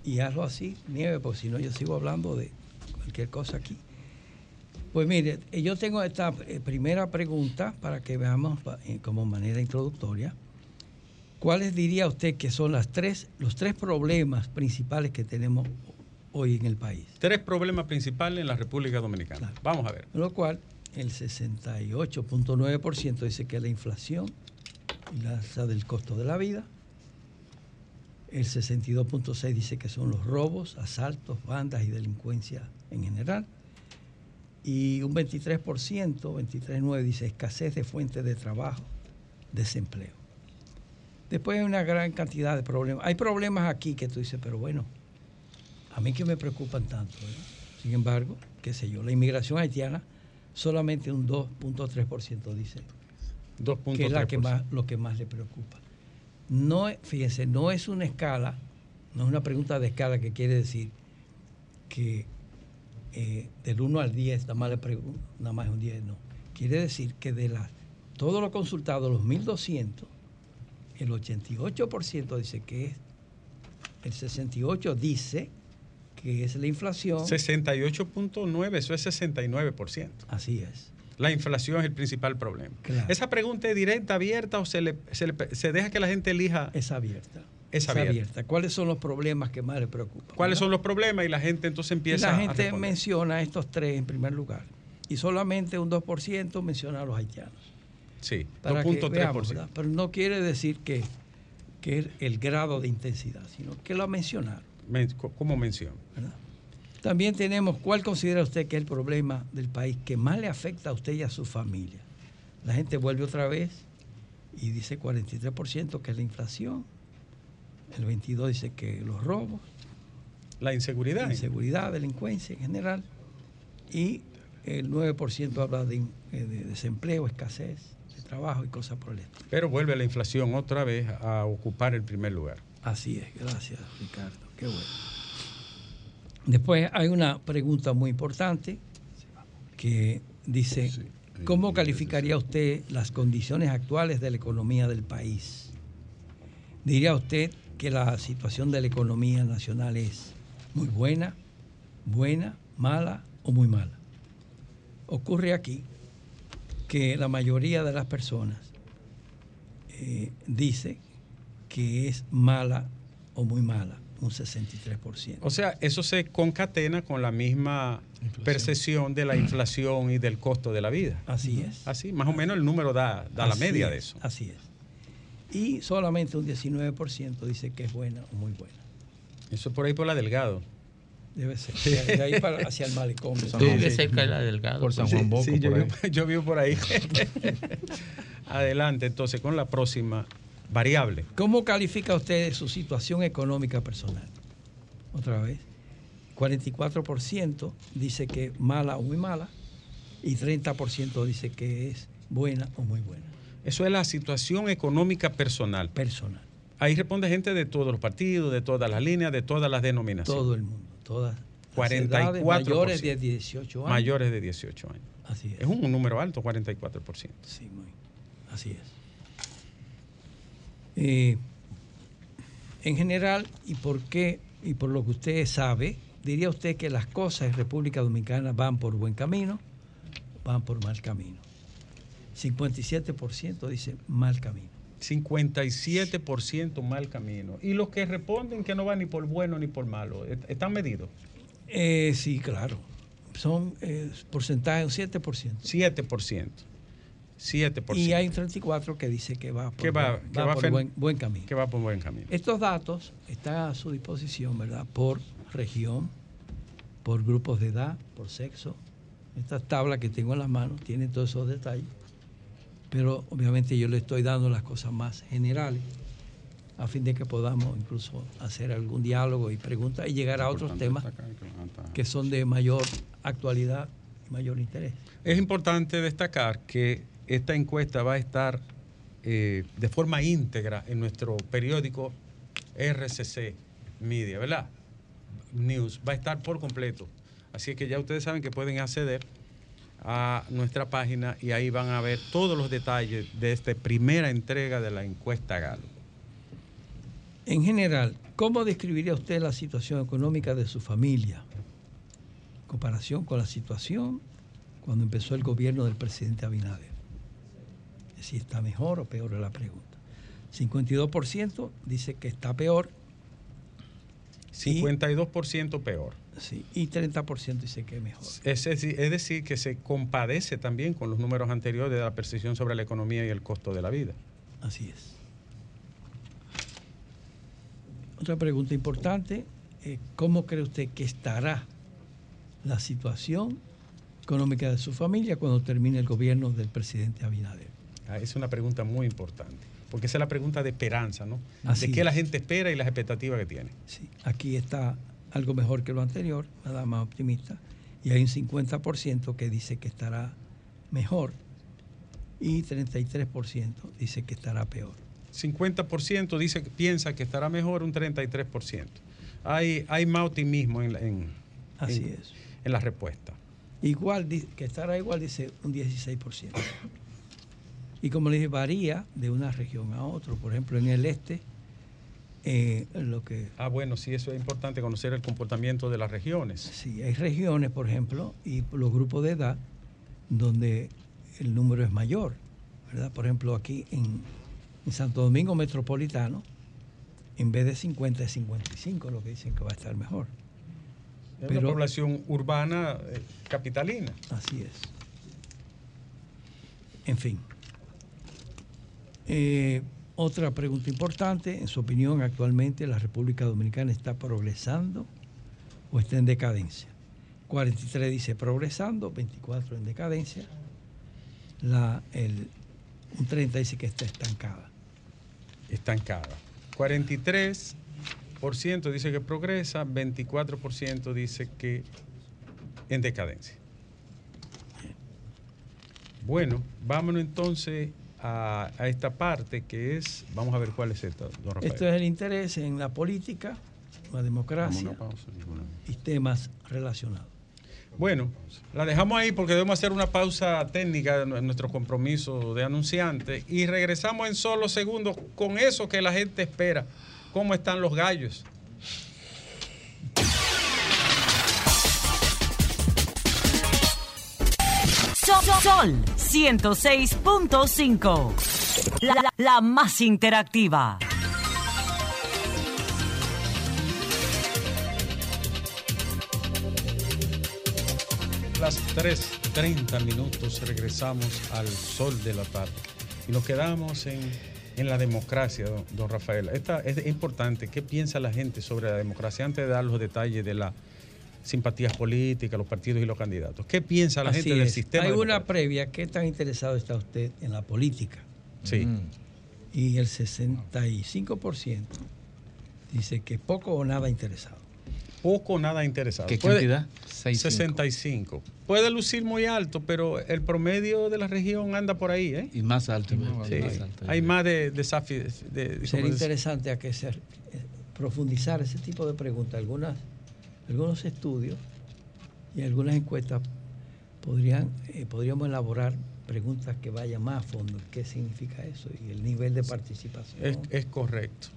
Y hazlo así, nieve, porque si no yo sigo hablando de cualquier cosa aquí. Pues mire, eh, yo tengo esta eh, primera pregunta para que veamos eh, como manera introductoria. ¿Cuáles diría usted que son las tres, los tres problemas principales que tenemos hoy en el país? Tres problemas principales en la República Dominicana. Vamos a ver. Lo cual, el 68.9% dice que es la inflación y la alza del costo de la vida. El 62.6% dice que son los robos, asaltos, bandas y delincuencia en general y un 23%, 23,9% dice escasez de fuentes de trabajo, desempleo. Después hay una gran cantidad de problemas. Hay problemas aquí que tú dices, pero bueno, a mí que me preocupan tanto. Sin embargo, qué sé yo, la inmigración haitiana solamente un 2.3% dice 2.3%. que es la que más, lo que más le preocupa. No, fíjense, no es una escala, no es una pregunta de escala que quiere decir que eh, del 1 al 10, nada más, le nada más un 10, no. Quiere decir que de las, todos los consultados, los 1200, el 88% dice que es, el 68% dice que es la inflación. 68.9, eso es 69%. Así es. La inflación es el principal problema. ¿Esa pregunta es directa, abierta o se, le, se deja que la gente elija? Es abierta es abierta. ¿Cuáles son los problemas que más le preocupan? ¿Cuáles son los problemas? Y la gente entonces empieza a. La gente menciona estos tres en primer lugar. Y solamente un 2% menciona a los haitianos. Sí, 2.3%. Pero no quiere decir que, que es el grado de intensidad, sino que lo mencionaron. ¿Cómo mención? También tenemos, ¿cuál considera usted que es el problema del país que más le afecta a usted y a su familia? La gente vuelve otra vez y dice 43% que es la inflación, el 22 dice que los robos. La inseguridad. La inseguridad, delincuencia en general. Y el 9% habla de, eh, de, desempleo, escasez de trabajo y cosas por el estilo. Pero vuelve la inflación otra vez a ocupar el primer lugar. Así es, gracias Ricardo. Qué bueno. Después hay una pregunta muy importante que dice, ¿cómo calificaría usted las condiciones actuales de la economía del país? ¿Diría usted que la situación de la economía nacional es muy buena, buena, mala o muy mala. Ocurre aquí que la mayoría de las personas eh, dice que es mala o muy mala, un 63%. O sea, eso se concatena con la misma percepción de la inflación y del costo de la vida. Así es. Así, más o menos el número da, da la media es, de eso. Así es. Y solamente un 19% dice que es buena o muy buena. Eso es por ahí por la Delgado. Debe ser. De de ahí para, hacia el malecón. San Vive Juan. cerca de la Delgado. Por San Sí, Juan Boco, sí, yo, vivo, yo vivo por ahí. Adelante, entonces, con la próxima variable. ¿Cómo califica usted su situación económica personal? Otra vez. 44% dice que es mala o muy mala y 30% dice que es buena o muy buena. Eso es la situación económica personal. Personal. Ahí responde gente de todos los partidos, de todas las líneas, de todas las denominaciones. Todo el mundo. Todas. las 44%. edades mayores de 18 años. Mayores de 18 años. Así es. Es un número alto, 44%. Sí, muy. Así es. Eh, en general, y por qué, y por lo que usted sabe, diría usted que las cosas en República Dominicana van por buen camino, van por mal camino. 57% dice mal camino. 57% mal camino. Y los que responden que no van ni por bueno ni por malo, ¿est- ¿están medidos? Eh, sí, claro. Son eh, porcentaje un 7%. 7%. 7%. Y hay un 34 que dice que va por, Que va- buen- que va va por fen- buen, buen camino. que va por buen camino. Estos datos están a su disposición, ¿verdad? Por región, por grupos de edad, por sexo. Esta tabla que tengo en las manos tiene todos esos detalles, pero obviamente yo le estoy dando las cosas más generales a fin de que podamos incluso hacer algún diálogo y preguntas y llegar a otros temas que son de mayor actualidad y mayor interés. Es importante destacar que esta encuesta va a estar eh, de forma íntegra en nuestro periódico RCC Media, ¿verdad? News. Va a estar por completo. Así que ya ustedes saben que pueden acceder a nuestra página y ahí van a ver todos los detalles de esta primera entrega de la encuesta Galo. En general, ¿cómo describiría usted la situación económica de su familia? En comparación con la situación cuando empezó el gobierno del presidente Abinader. Es decir, ¿está mejor o peor es la pregunta? 52% dice que está peor 52% peor. Sí, y 30% dice que es mejor. Es decir, es decir, que se compadece también con los números anteriores de la percepción sobre la economía y el costo de la vida. Así es. Otra pregunta importante, eh, ¿cómo cree usted que estará la situación económica de su familia cuando termine el gobierno del presidente Abinader? Ah, Es una pregunta muy importante, porque esa es la pregunta de esperanza, ¿no? Así de qué es. la gente espera y las expectativas que tiene. Sí, aquí está algo mejor que lo anterior, nada más optimista, y hay un 50% que dice que estará mejor y 33% dice que estará peor. 50% dice que piensa que estará mejor, un 33%. Hay, hay más optimismo en, la- en, Así en- es. en la respuesta. Igual, que estará igual, dice un 16%. Y como le dije, varía de una región a otra. Por ejemplo, en el este, eh, lo que Ah, bueno, sí, eso es importante, conocer el comportamiento de las regiones. sí, hay regiones, por ejemplo, y los grupos de edad donde el número es mayor. ¿verdad? Por ejemplo, aquí en, en Santo Domingo Metropolitano, en vez de 50 es 55, lo que dicen que va a estar mejor. Es Pero- una población urbana eh, capitalina. Así es. En fin. Eh, otra pregunta importante, en su opinión, actualmente la República Dominicana está progresando o está en decadencia. 43 dice progresando, 24 en decadencia. El, un 30 dice que está estancada. estancada. 43% dice que progresa, 24% dice que en decadencia. Bueno, vámonos entonces a, a esta parte que es, vamos a ver cuál es esta, don Rafael. Esto es el interés en la política, la democracia y temas relacionados. Bueno, la dejamos ahí porque debemos hacer una pausa técnica en nuestro compromiso de anunciante y regresamos en solo segundos con eso que la gente espera. ¿Cómo están los gallos? So- Sol 106.5. La, la, la más interactiva. Las 3.30 minutos regresamos al sol de la tarde y nos quedamos en, en la democracia, don, don Rafael. Esta es importante. ¿Qué piensa la gente sobre la democracia antes de dar los detalles de las simpatías políticas, los partidos y los candidatos? ¿Qué piensa la Así gente del sistema? Hay una previa. ¿Qué tan interesado está usted en la política? Sí. Y el 65% dice que poco o nada interesado. Poco o nada interesado. ¿Qué Puede- cantidad? 65. Puede lucir muy alto, pero el promedio de la región anda por ahí, ¿eh? Y más alto. Sí. Más alto. Hay más de desafíos. De, Sería interesante a que se eh, profundizar ese tipo de preguntas. Algunas, algunos estudios y algunas encuestas podrían, eh, podríamos elaborar preguntas que vayan más a fondo. ¿Qué significa eso? Y el nivel de participación. es, es correcto.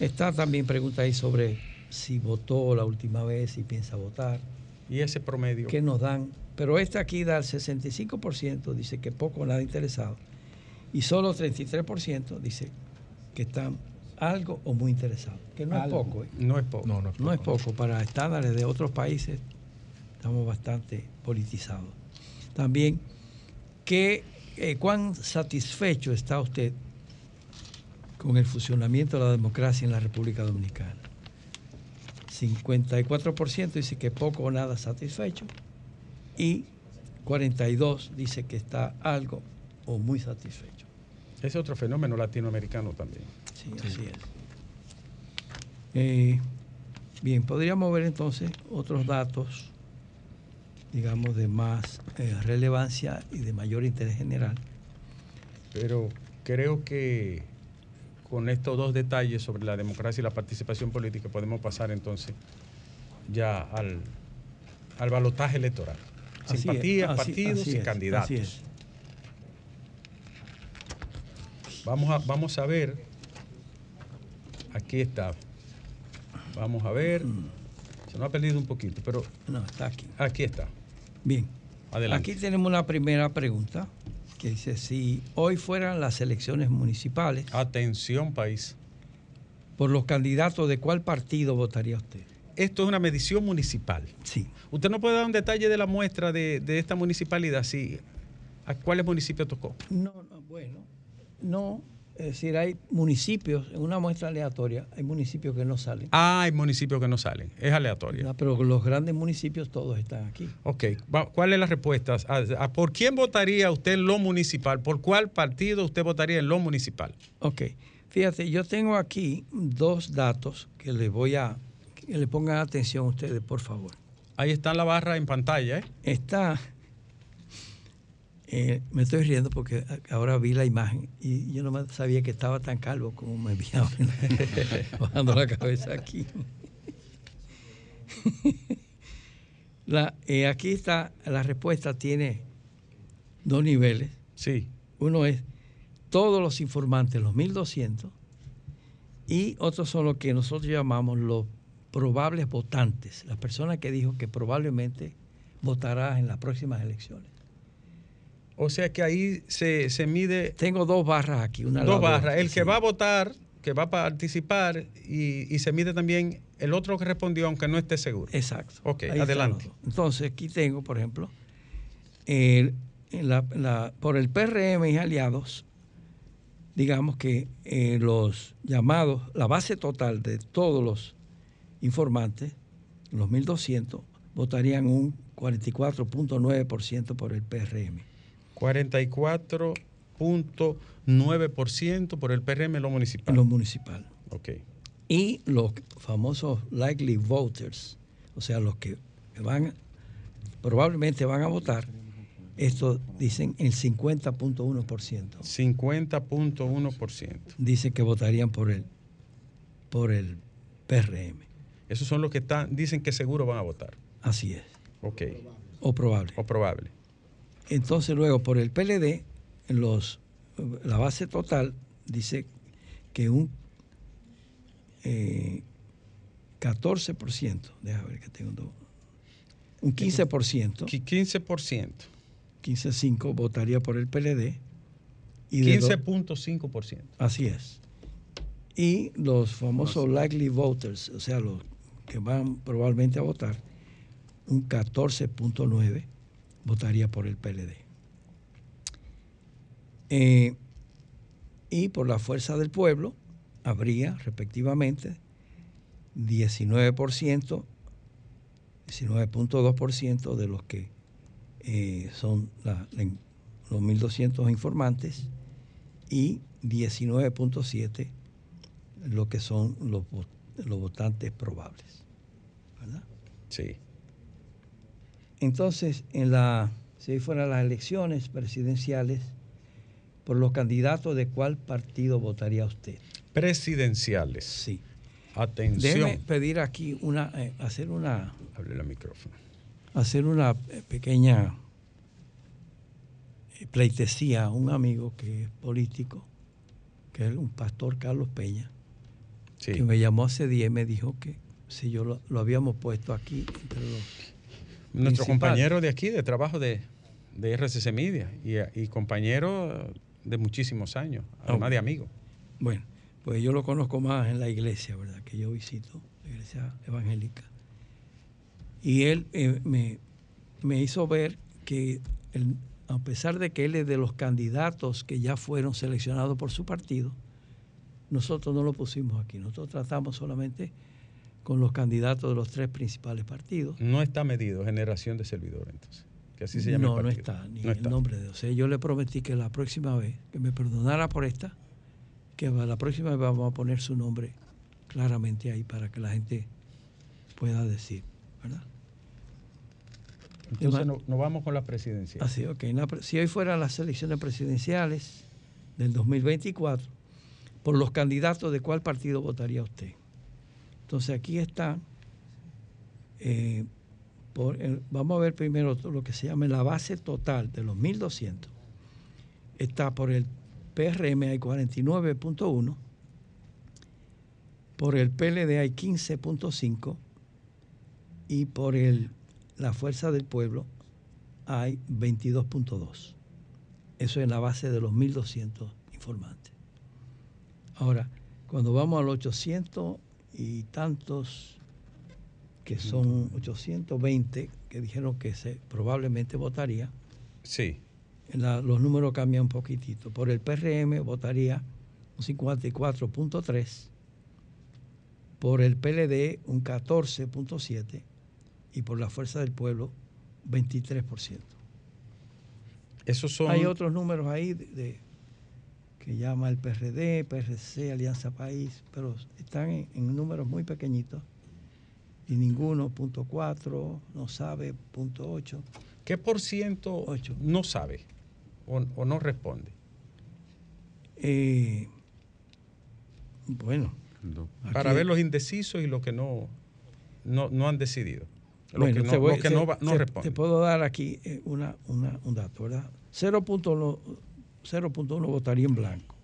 Está también pregunta ahí sobre si votó la última vez, si piensa votar, Y ese promedio. qué nos dan. Pero esta aquí da el 65%, dice que poco o nada interesado. Y solo 33% dice que están algo o muy interesados. Que no Algo. es poco, ¿eh? No es poco. No, no, No es poco. Para estándares de otros países estamos bastante politizados. También, ¿qué, eh, ¿cuán satisfecho está usted con el funcionamiento de la democracia en la República Dominicana? 54% dice que poco o nada satisfecho y 42 dice que está algo o muy satisfecho. Ese es otro fenómeno latinoamericano también. Sí, así es. Eh, bien, podríamos ver entonces otros datos, digamos, de más eh, relevancia y de mayor interés general. Pero creo que con estos dos detalles sobre la democracia y la participación política podemos pasar entonces ya al, al balotaje electoral. Así es, Simpatías, así- partidos así y es, candidatos. así es. Vamos a, vamos a ver. Aquí está. Vamos a ver. Se nos ha perdido un poquito, pero No, está aquí. aquí está. Bien. Adelante. Aquí tenemos una primera pregunta que dice, si hoy fueran las elecciones municipales, Atención, país. por los candidatos, ¿de cuál partido votaría usted? Esto es una medición municipal. Sí. ¿Usted no puede dar un detalle de la muestra de, de esta municipalidad? Sí. ¿A cuáles municipios tocó? No, no, bueno, no, es decir, hay municipios, en una muestra aleatoria, hay municipios que no salen. Ah, hay municipios que no salen. Es aleatorio. ¿verdad? Pero los grandes municipios todos están aquí. Ok. ¿Cuál es la respuesta? ¿A- a ¿Por quién votaría usted en lo municipal? ¿Por cuál partido usted votaría en lo municipal? Ok, fíjate, yo tengo aquí dos datos que les voy a, que le pongan atención ustedes, por favor. Ahí está la barra en pantalla, ¿eh? Está, eh, me estoy riendo porque ahora vi la imagen y yo no sabía que estaba tan calvo como me vi ahora, bajando la cabeza aquí. La, eh, aquí está, la respuesta tiene dos niveles. Sí. Uno es todos los informantes, los 1200, y otros son lo que nosotros llamamos los probables votantes, la persona que dijo que probablemente votará en las próximas elecciones. O sea que ahí se, se mide Tengo dos barras aquí, una dos barras. El que va a votar, que va a participar, y, y se mide también el otro que respondió, aunque no esté seguro. Exacto. Ok, Ahí adelante. Entonces, aquí tengo, por ejemplo, el- en la- la- por el PRM y aliados, digamos que eh, los llamados, la base total de todos los informantes, los 1.200, votarían un 44.9% por el PRM. 44.9% por el PRM en lo municipal. lo municipal. Ok. Y los famosos likely voters, o sea, los que van, probablemente van a votar, esto dicen el 50.1%. 50.1%. Dice que votarían por el, por el PRM. Esos son los que están, dicen que seguro van a votar. Así es. Ok. O probable. O probable. Entonces luego por el PLD, los, la base total dice que un eh, 14%, déjame ver que tengo un 15%, 15%. 15.5 votaría por el PLD. y de do- 15.5%. Así es. Y los famosos likely voters, o sea, los que van probablemente a votar, un 14.9 votaría por el PLD. Eh, y por la fuerza del pueblo habría respectivamente 19%, 19.2% de los que eh, son los 1.200 informantes y 19.7 lo que son los, los votantes probables. ¿verdad? Sí. Entonces, en la, si fueran las elecciones presidenciales, por los candidatos de cuál partido votaría usted. Presidenciales. Sí. Atención. Déjeme pedir aquí una, eh, hacer una, Hable el micrófono. hacer una eh, pequeña eh, pleitesía a un amigo que es político, que es un pastor Carlos Peña, Sí. que me llamó hace día y me dijo que si yo lo, lo habíamos puesto aquí entre los Nuestro compañero de aquí, de trabajo de, de RCC Media y, y compañero de muchísimos años, además de amigo. Bueno, pues yo lo conozco más en la iglesia, ¿verdad? Que yo visito, la iglesia evangélica. Y él eh, me, me hizo ver que, a pesar de que él es de los candidatos que ya fueron seleccionados por su partido, nosotros no lo pusimos aquí. Nosotros tratamos solamente con los candidatos de los tres principales partidos. No está medido generación de servidor, entonces. Que así se llama. no, el no está, ni No el está. nombre de. O sea, yo le prometí que la próxima vez, que me perdonara por esta, que la próxima vez vamos a poner su nombre claramente ahí para que la gente pueda decir, ¿verdad? Entonces Ema- no- nos vamos con la presidencial. Así, ok. La pre- si hoy fueran las elecciones presidenciales del 2024, por los candidatos de cuál partido votaría usted. Entonces aquí está, eh, por el- vamos a ver primero lo que se llama la base total de los 1200. Está por el PRM hay 49.1, por el PLD hay 15.5 y por el, la Fuerza del Pueblo hay 22.2. Eso es la base de los 1.200 informantes. Ahora, cuando vamos a los 800 y tantos, que son 820, que dijeron que se probablemente votaría, Sí. la- los números cambian un poquitito. Por el PRM votaría un 54.3, por el PLD un 14.7 y por la Fuerza del Pueblo 23%. Esos son. Hay otros números ahí de, de- que llama el PRD, PRC, Alianza País, pero están en, en números muy pequeñitos y ninguno, punto .4, no sabe, punto .8. ¿Qué por ciento Ocho. no sabe o, o no responde? Eh, bueno, Para aquí- ver los indecisos y los que no, no, no han decidido. Los Bueno, que no, voy- los que te- no, va- no te- responden. Te puedo dar aquí eh, una, una- un dato, ¿verdad? 0.1 0.1 votaría en blanco.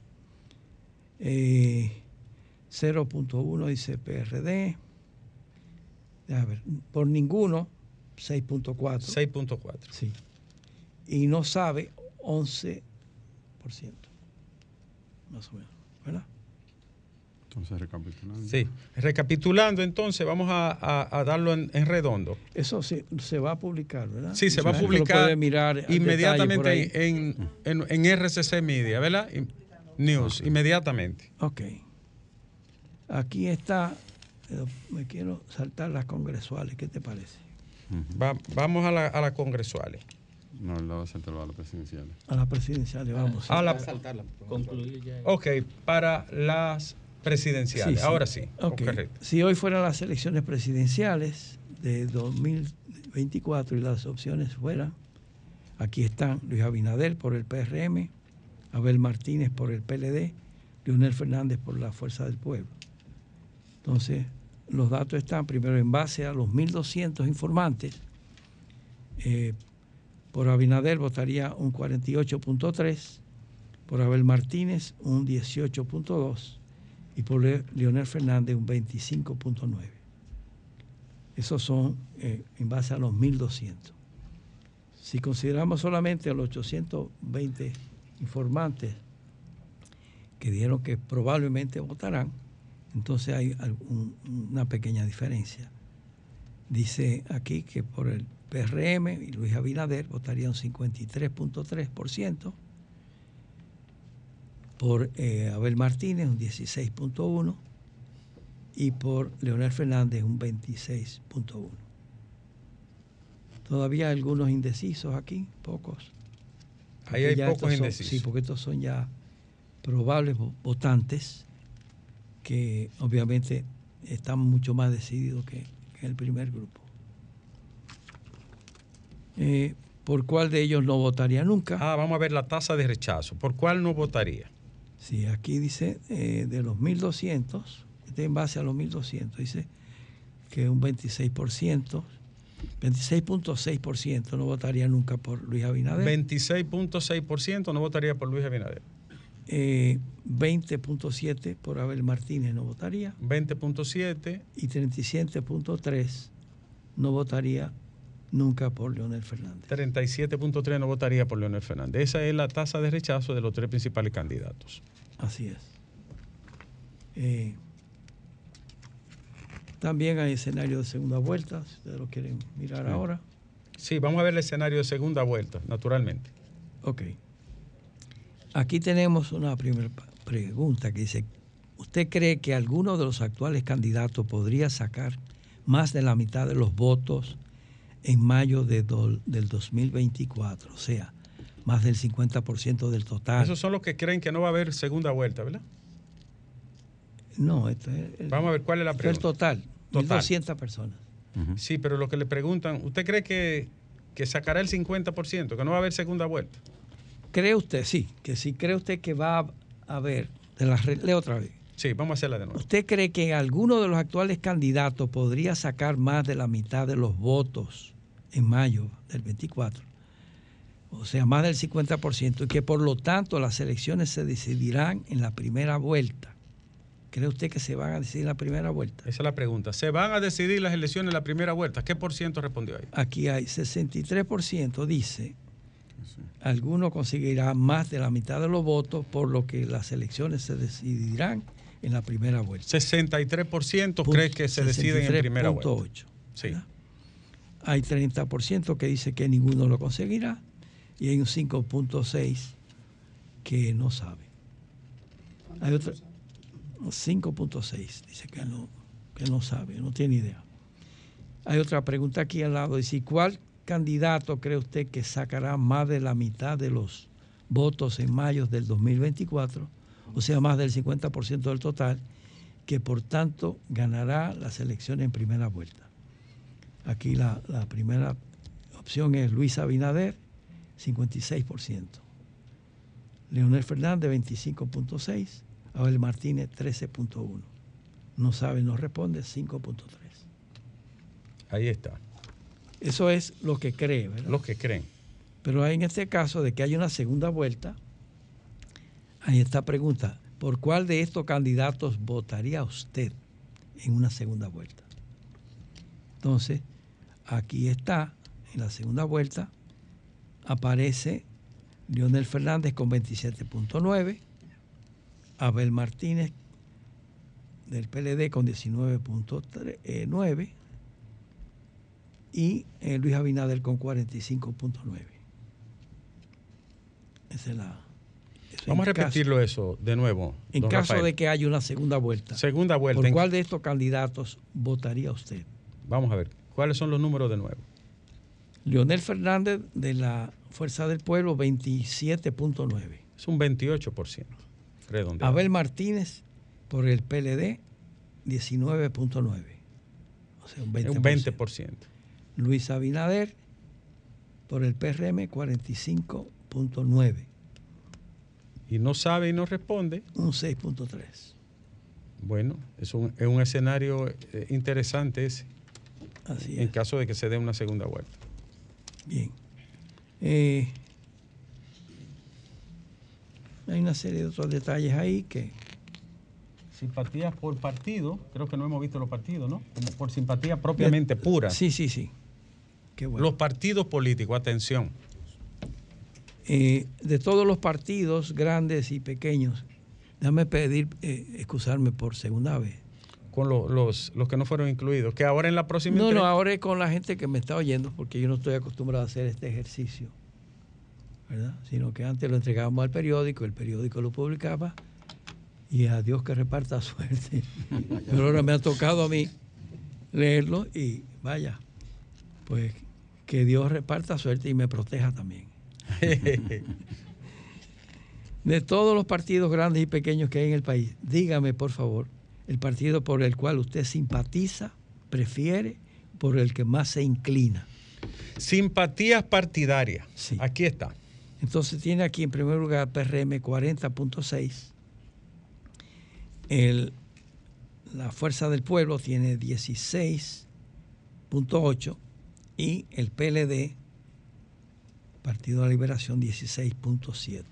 Eh, 0.1 dice PRD. A ver, por ninguno, 6.4. 6.4. Sí. Y no sabe, 11%. Más o menos, ¿verdad? Entonces, recapitulando. Sí. Recapitulando, entonces, vamos a, a- a darlo en, en redondo. Eso se, se va a publicar, ¿verdad? Sí, se va a la publicar puede mirar inmediatamente en, en, en RCC Media, ¿verdad? News, inmediatamente. Ok. Aquí está, eh, me quiero saltar las congresuales, ¿qué te parece? Va- vamos a las a las congresuales. No, él va a saltarlo a las presidenciales. A las presidenciales, vamos. A la- Concluir ya. ok, para las presidenciales. Sí. Ahora sí. Correcto. Si hoy fueran las elecciones presidenciales de 2024 y las opciones fueran, aquí están Luis Abinader por el PRM, Abel Martínez por el PLD, Leonel Fernández por la Fuerza del Pueblo. Entonces, los datos están primero en base a los 1.200 informantes. Eh, por Abinader votaría un 48.3, por Abel Martínez un 18.2 y por Le- Leonel Fernández un 25.9. Esos son eh, en base a los 1.200. Si consideramos solamente a los 820 informantes que dijeron que probablemente votarán, entonces hay una pequeña diferencia. Dice aquí que por el PRM y Luis Abinader votaría un 53.3%, por eh, Abel Martínez un 16.1% y por Leonel Fernández un 26.1%. Todavía algunos indecisos aquí, pocos. Ahí hay pocos son- indecisos. sí, porque estos son ya probables vo- votantes que obviamente están mucho más decididos que, que el primer grupo. Eh, ¿Por cuál de ellos no votaría nunca? Ah, vamos a ver la tasa de rechazo. ¿Por cuál no votaría? Sí, aquí dice eh, de los 1.200, este en base a los 1.200, dice que un 26%, 26.6% no votaría nunca por Luis Abinader. 26.6% no votaría por Luis Abinader. Eh, 20.7 por Abel Martínez no votaría 20.7 y 37.3 no votaría nunca por Leonel Fernández. 37.3 no votaría por Leonel Fernández. Esa es la tasa de rechazo de los tres principales candidatos. Así es. Eh, también hay escenario de segunda vuelta, si ustedes lo quieren mirar Sí. ahora. Sí, vamos a ver el escenario de segunda vuelta, naturalmente. Ok. Aquí tenemos una primera pregunta que dice, ¿usted cree que alguno de los actuales candidatos podría sacar más de la mitad de los votos en mayo de del 2024? O sea, más del 50% del total. Esos son los que creen que no va a haber segunda vuelta, ¿verdad? No, esto es el, Vamos a ver cuál es la es el pregunta. total. Total. 1.200 personas. Sí, pero lo que le preguntan, ¿usted cree que, que sacará el 50%, que no va a haber segunda vuelta? ¿Cree usted, sí, que si cree usted que va a haber, de la, leo otra vez, Sí, vamos a hacerla de nuevo. ¿Usted cree que alguno de los actuales candidatos podría sacar más de la mitad de los votos en mayo del 24? O sea, más del 50%, y que por lo tanto las elecciones se decidirán en la primera vuelta. ¿Cree usted que se van a decidir en la primera vuelta? Esa es la pregunta. ¿Se van a decidir las elecciones en la primera vuelta? ¿Qué por ciento respondió ahí? Aquí hay 63% dice, alguno conseguirá más de la mitad de los votos, por lo que las elecciones se decidirán en la primera vuelta. 63% cree que se deciden en primera vuelta. 63.8. Sí. Hay 30% que dice que ninguno lo conseguirá y hay un 5.6 que no sabe. Hay otro 5.6 dice que no, que no sabe, no tiene idea. Hay otra pregunta aquí al lado, dice, ¿cuál candidato cree usted que sacará más de la mitad de los votos en mayo del 2024? O sea, más del 50% del total, que por tanto ganará las elecciones en primera vuelta. Aquí la, la primera opción es Luis Abinader, 56%. Leonel Fernández, 25.6%. Abel Martínez, 13.1%. No sabe, no responde, 5.3%. Ahí está. Eso es lo que cree, ¿verdad? Los que creen. Pero hay en este caso de que hay una segunda vuelta, hay esta pregunta, ¿por cuál de estos candidatos votaría usted en una segunda vuelta? Entonces, aquí está, en la segunda vuelta, aparece Leonel Fernández con 27.9, Abel Martínez del PLD con 19.9 y eh, Luis Abinader con 45.9. Esa es la... Vamos a caso- repetirlo eso de nuevo. en caso Rafael. de que haya una segunda vuelta. Segunda vuelta. ¿Por en- cuál de estos candidatos votaría usted? Vamos a ver. ¿Cuáles son los números de nuevo? Leonel Fernández de la Fuerza del Pueblo, 27.9. Es un 28%. Redondeado. Abel Martínez por el PLD, 19.9. O sea, un 20%. Es un 20%. Luis Abinader por el PRM, 45.9. Y no sabe y no responde. Un 6.3. Bueno, es un, es un escenario eh, interesante ese, Así en es. caso de que se dé una segunda vuelta. Bien. Eh, hay una serie de otros detalles ahí que Simpatías por partido, creo que no hemos visto los partidos, ¿no? Como por simpatía propiamente pura. Sí, sí, sí. qué bueno. Los partidos políticos, atención. Eh, de todos los partidos, grandes y pequeños, déjame pedir, eh, excusarme por segunda vez. Con lo- los, los que no fueron incluidos, que ahora en la próxima No, no, ahora es con la gente que me está oyendo, porque yo no estoy acostumbrado a hacer este ejercicio, ¿verdad? Sino que antes lo entregábamos al periódico, el periódico lo publicaba y a Dios que reparta suerte. Pero ahora me ha tocado a mí leerlo y vaya, pues que Dios reparta suerte y me proteja también. De todos los partidos grandes y pequeños que hay en el país, dígame por favor el partido por el cual usted simpatiza, prefiere, por el que más se inclina. Simpatías partidarias. Sí. Aquí está. Entonces tiene aquí en primer lugar PRM 40.6. El- La Fuerza del Pueblo tiene 16.8 y el PLD, Partido de la Liberación, 16.7.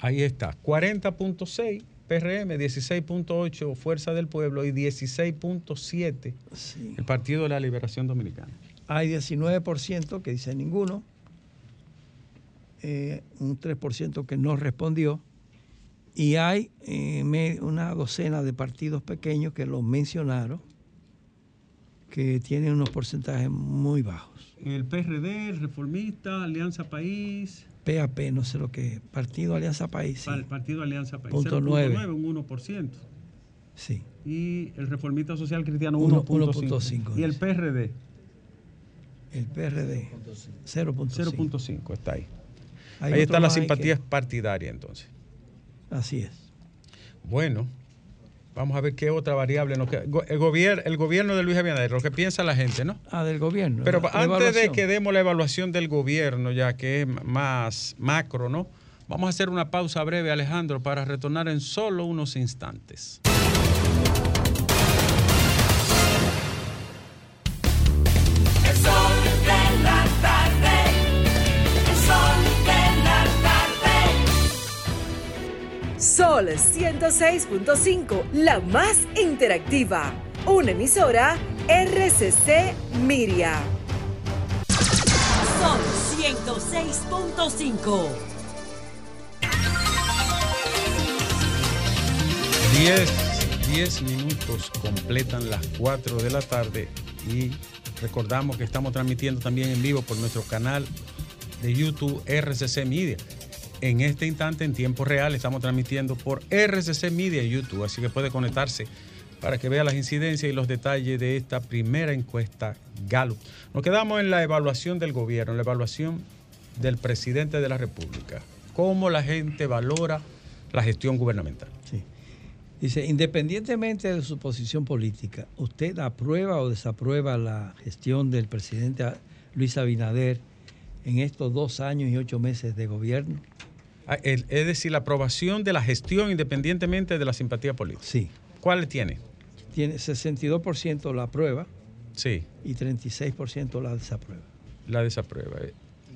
Ahí está. 40.6 PRM, 16.8 Fuerza del Pueblo y 16.7 Sí. el Partido de la Liberación Dominicana. Hay 19% que dice ninguno, eh, un 3% que no respondió, y hay eh, me- una docena de partidos pequeños que lo mencionaron, que tienen unos porcentajes muy bajos. El PRD, el Reformista, Alianza País, PAP, no sé lo que es, Partido Alianza País, sí, Partido Alianza País, Punto 0.9, nueve. un 1%. sí. Y el Reformista Social Cristiano, Uno- 1.5. 1.5, Y el. PRD, el PRD, 0.5. 0.5, está ahí. Hay ahí otro está la más ahí simpatía que- partidaria entonces. así es. Bueno, vamos a ver qué otra variable nos queda. El, gobierno, el gobierno de Luis Abinader, lo que piensa la gente, ¿no? Ah, del gobierno. Pero la- antes de que demos la evaluación del gobierno, ya que es más macro, ¿no? Vamos a hacer una pausa breve, Alejandro, para retornar en solo unos instantes. Sol 106.5, la más interactiva. Una emisora RCC Miria. Sol 106.5. 10, 10 minutos completan las 4 de la tarde y recordamos que estamos transmitiendo también en vivo por nuestro canal de YouTube RCC Media. En este instante, en tiempo real, estamos transmitiendo por RCC Media y YouTube, así que puede conectarse para que vea las incidencias y los detalles de esta primera encuesta Gallup. Nos quedamos en la evaluación del gobierno, la evaluación del presidente de la República. Cómo la gente valora la gestión gubernamental. Sí. Dice, independientemente de su posición política, ¿usted aprueba o desaprueba la gestión del presidente Luis Abinader en estos dos años y ocho meses de gobierno? Ah, el- Es decir, la aprobación de la gestión independientemente de la simpatía política. Sí. ¿Cuál tiene? Tiene 62% la aprueba Sí, y 36% la desaprueba. la desaprueba. Eh,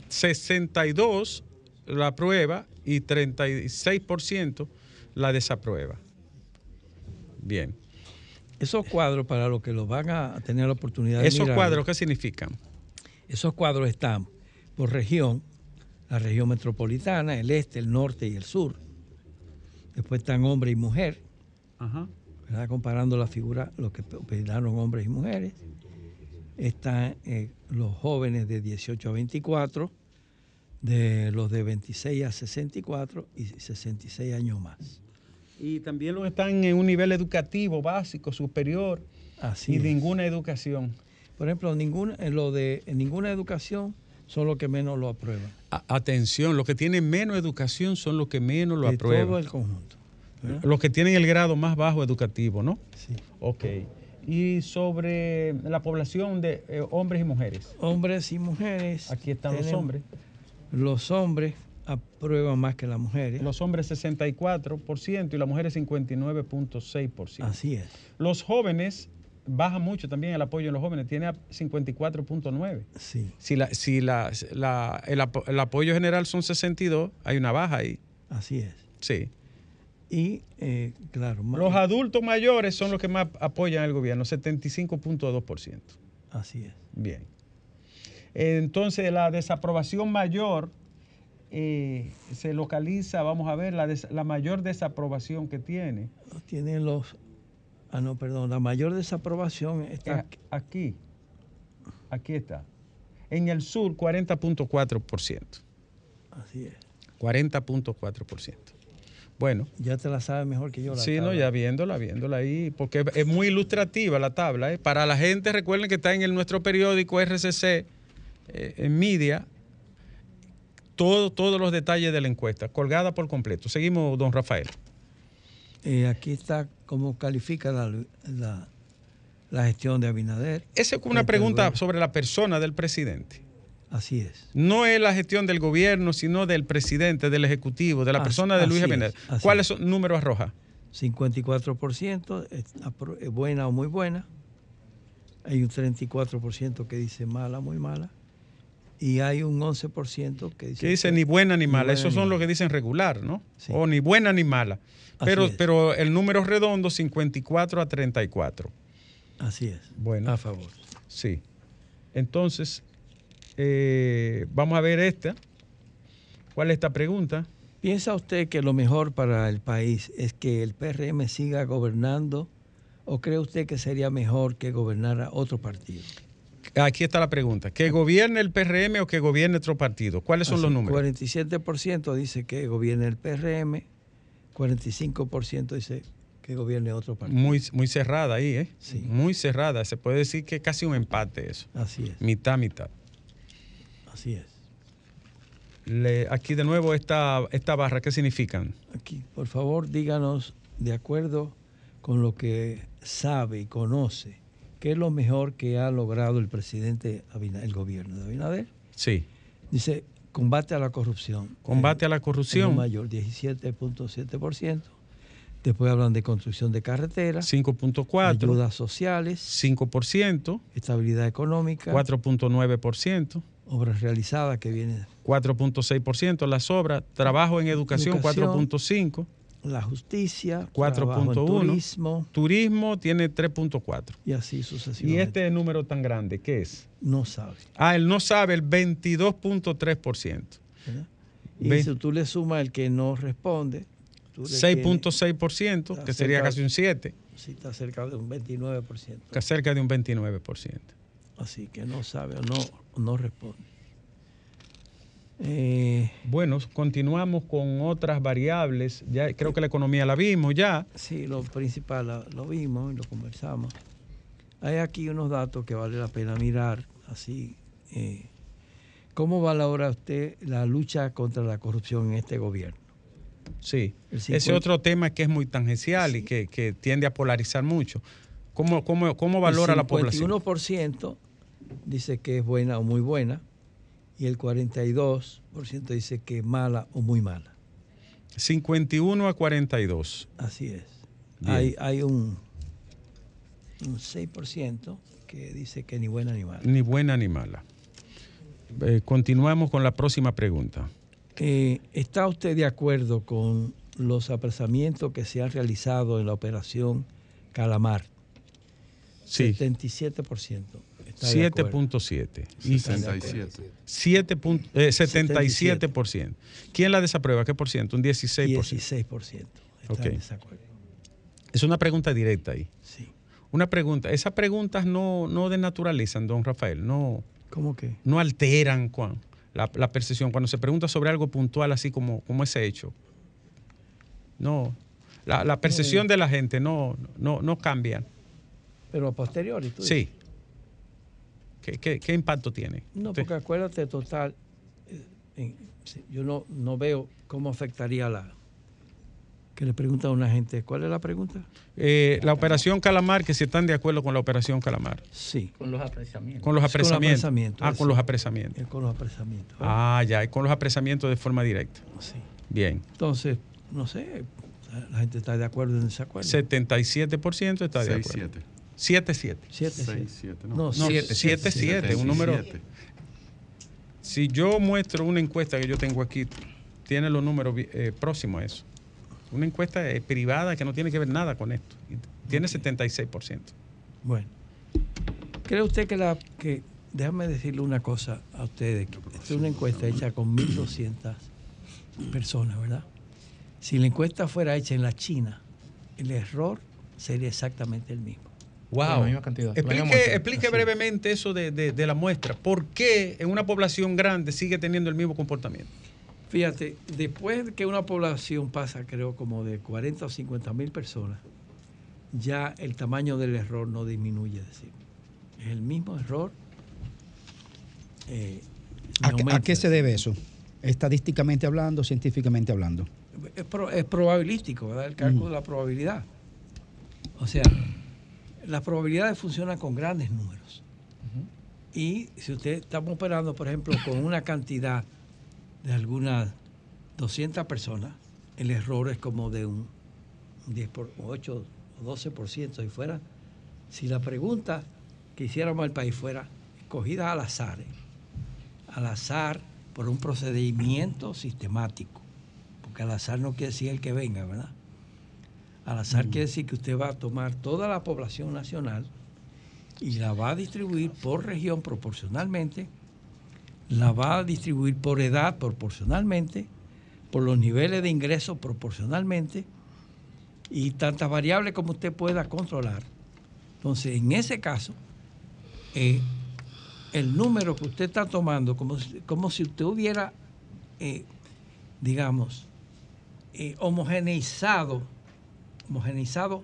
62 la aprueba y 36% la desaprueba. Bien. Esos cuadros, para los que los van a tener la oportunidad de ¿Esos mirar, cuadros qué significan? Esos cuadros están por región, la región metropolitana, el este, el norte y el sur. Después están hombre y mujer, Ajá. ¿verdad? comparando la figura, lo que opinaron hombres y mujeres. Están eh, los jóvenes de 18 a 24, de los de 26 a 64 y 66 años más. Y también los están en un nivel educativo básico, superior, Así y es. ninguna educación. Por ejemplo, ninguna, en lo de ninguna educación son los que menos lo aprueban. Atención, los que tienen menos educación son los que menos lo de aprueban. todo el conjunto. ¿verdad? Los que tienen el grado más bajo educativo, ¿no? Sí. Ok. Y sobre la población de eh, hombres y mujeres. Hombres y mujeres. Aquí están los hombres. Los hombres aprueban más que las mujeres. Los hombres 64% y las mujeres 59.6%. Así es. Los jóvenes baja mucho también el apoyo en los jóvenes, tiene a 54.9. Sí, Si, la, si la, la- el, apo- el apoyo general son 62, hay una baja ahí. así es. Sí. Y, eh, claro, Los adultos mayores son los que más apoyan al gobierno, 75.2%. así es. Bien. Entonces, la desaprobación mayor eh, se localiza, vamos a ver, la, des- la mayor desaprobación que tiene. Tienen los. Ah, no, perdón. La mayor desaprobación Es está. aquí. Aquí está. En el sur, 40.4%. Así es. 40.4%. Bueno. Ya te la sabes mejor que yo. La Sí, no, ya viéndola, viéndola ahí, porque es muy ilustrativa la tabla. ¿eh? Para la gente, recuerden que está en el, nuestro periódico RCC, eh, en Media, todo, todos los detalles de la encuesta, colgada por completo. Seguimos, don Rafael. Eh, aquí está cómo califica la, la, la gestión de Abinader. Esa es una Este, pregunta sobre la persona del presidente. Así es. No es la gestión del gobierno, sino del presidente, del ejecutivo, de la Así- persona de Luis Abinader. es, ¿Cuáles son números arroja? 54% es apro- es buena o muy buena. Hay un 34% que dice mala, muy mala. Y hay un 11% que dice... Que dice ni buena ni mala. buena Esos ni son mala. los que dicen regular, ¿no? O ni buena ni mala. Pero, pero el número redondo, 54 a 34. Así es. Bueno. A favor. Sí. Entonces, eh, vamos a ver esta. ¿Cuál es esta pregunta? ¿Piensa usted que lo mejor para el país es que el PRM siga gobernando o cree usted que sería mejor que gobernara otro partido? Aquí está la pregunta. ¿Que gobierne el PRM o que gobierne otro partido? ¿Cuáles son Así, los números? 47% dice que gobierne el PRM, 45% dice que gobierne otro partido. Muy, muy cerrada ahí, ¿eh? Muy cerrada. Se puede decir que es casi un empate eso. Así es. Mitad, mitad. Así es. Le- aquí de nuevo esta, esta barra, ¿qué significan? Aquí, por favor, díganos, de acuerdo con lo que sabe y conoce, qué es lo mejor que ha logrado el presidente, Abina- el gobierno de Abinader. Sí. Dice, combate a la corrupción. Combate a la corrupción. mayor, 17.7%. Después hablan de construcción de carreteras. 5.4. Ayudas sociales. 5%. Estabilidad económica. 4.9%. Obras realizadas que vienen. 4.6%. Las obras. Trabajo en educación, Educación. 4.5%. La justicia. trabajo en 4.1. Turismo. Turismo tiene 3.4. Y así ¿Y sucesivamente. este número tan grande qué es? No sabe. Ah, él no sabe, el 22.3%. ¿verdad? Y Ve- si tú le sumas el que no responde, tú le 6.6%, Está que sería cerca- casi un 7%, Sí, está cerca de un 29%. que cerca de un 29%. Así que no sabe o no, no responde. Eh, Bueno, continuamos con otras variables. Ya creo que la economía la vimos ya. sí, lo principal lo, lo vimos y lo conversamos. Hay aquí unos datos que vale la pena mirar. Así, eh, ¿cómo valora usted la lucha contra la corrupción en este gobierno? Sí. El Ese 50 otro tema que es muy tangencial y que, que tiende a polarizar mucho. ¿Cómo, cómo, cómo valora la población? El 51% dice que es buena o muy buena y el 42% dice que mala o muy mala. 51 a 42. Así es. Bien. Hay, hay un, un 6% que dice que ni buena ni mala. Ni buena ni mala. Eh, continuamos con la próxima pregunta. Eh, ¿Está usted de acuerdo con los apresamientos que se han realizado en la operación Calamar? Sí. 77%. Está de acuerdo. 7.7. Y 67. 7 punto- eh, 77%. ¿Quién la desaprueba? ¿Qué por ciento? Un 16%. 16%. Está Ok. en desacuerdo. Es una pregunta directa ahí. Sí. Una pregunta. Esas preguntas no, no desnaturalizan, don Rafael. No, ¿Cómo que? no alteran Juan, la, la percepción. Cuando se pregunta sobre algo puntual, así como, como ese hecho. No. La, la percepción de la gente no, no, no cambia. Pero a posteriori, tú Sí. ¿Qué, qué, qué impacto tiene? No, Usted- porque acuérdate, total, eh, yo no, no veo cómo afectaría la... Que le pregunta a una gente, ¿cuál es la pregunta? Eh, la operación Calamar, que si están de acuerdo con la operación Calamar. Sí. Con los apresamientos. Con los apresamientos. apresamientos, ah, con los apresamientos. Eh, Con los apresamientos. Ah, ya, y con los apresamientos de forma directa. Sí. Bien. Entonces, no sé, la gente está de acuerdo o en desacuerdo. 77% está de Seis, acuerdo. Siete. 7, 7. Siete, Seis, siete. siete, no. No, No, siete, 7, 7, un número. 77. Si yo muestro una encuesta que yo tengo aquí, tiene los números eh, próximos a eso. Una encuesta eh, privada que no tiene que ver nada con esto. Y tiene 76%. Bueno. ¿Cree usted que, la, que déjame decirle una cosa a ustedes. es una encuesta hecha con 1.200 personas, ¿verdad? Si la encuesta fuera hecha en la China, el error sería exactamente el mismo. Wow. Explique, explique brevemente eso de, de, la muestra. ¿Por qué en una población grande sigue teniendo el mismo comportamiento? Fíjate, después de que una población pasa, creo, como de 40 o 50 mil personas, ya el tamaño del error no disminuye. Es decir, es el mismo error. Eh, ¿A, qué, se debe eso? Estadísticamente hablando, científicamente hablando. Es, probabilístico, ¿verdad? El cálculo de la probabilidad. O sea, las probabilidades funcionan con grandes números. Y si usted estamos operando, por ejemplo, con una cantidad de algunas 200 personas, el error es como de un 10 por 8 o 12% si fuera. Si la pregunta que hiciéramos al país fuera escogida al azar, ¿eh? al azar por un procedimiento sistemático, porque al azar no quiere decir el que venga, ¿verdad? Al azar mm. quiere decir que usted va a tomar toda la población nacional y la va a distribuir por región proporcionalmente, la va a distribuir por edad proporcionalmente, por los niveles de ingresos proporcionalmente y tantas variables como usted pueda controlar. Entonces, en ese caso, eh, el número que usted está tomando, como, como si usted hubiera, eh, digamos, eh, homogeneizado homogenizado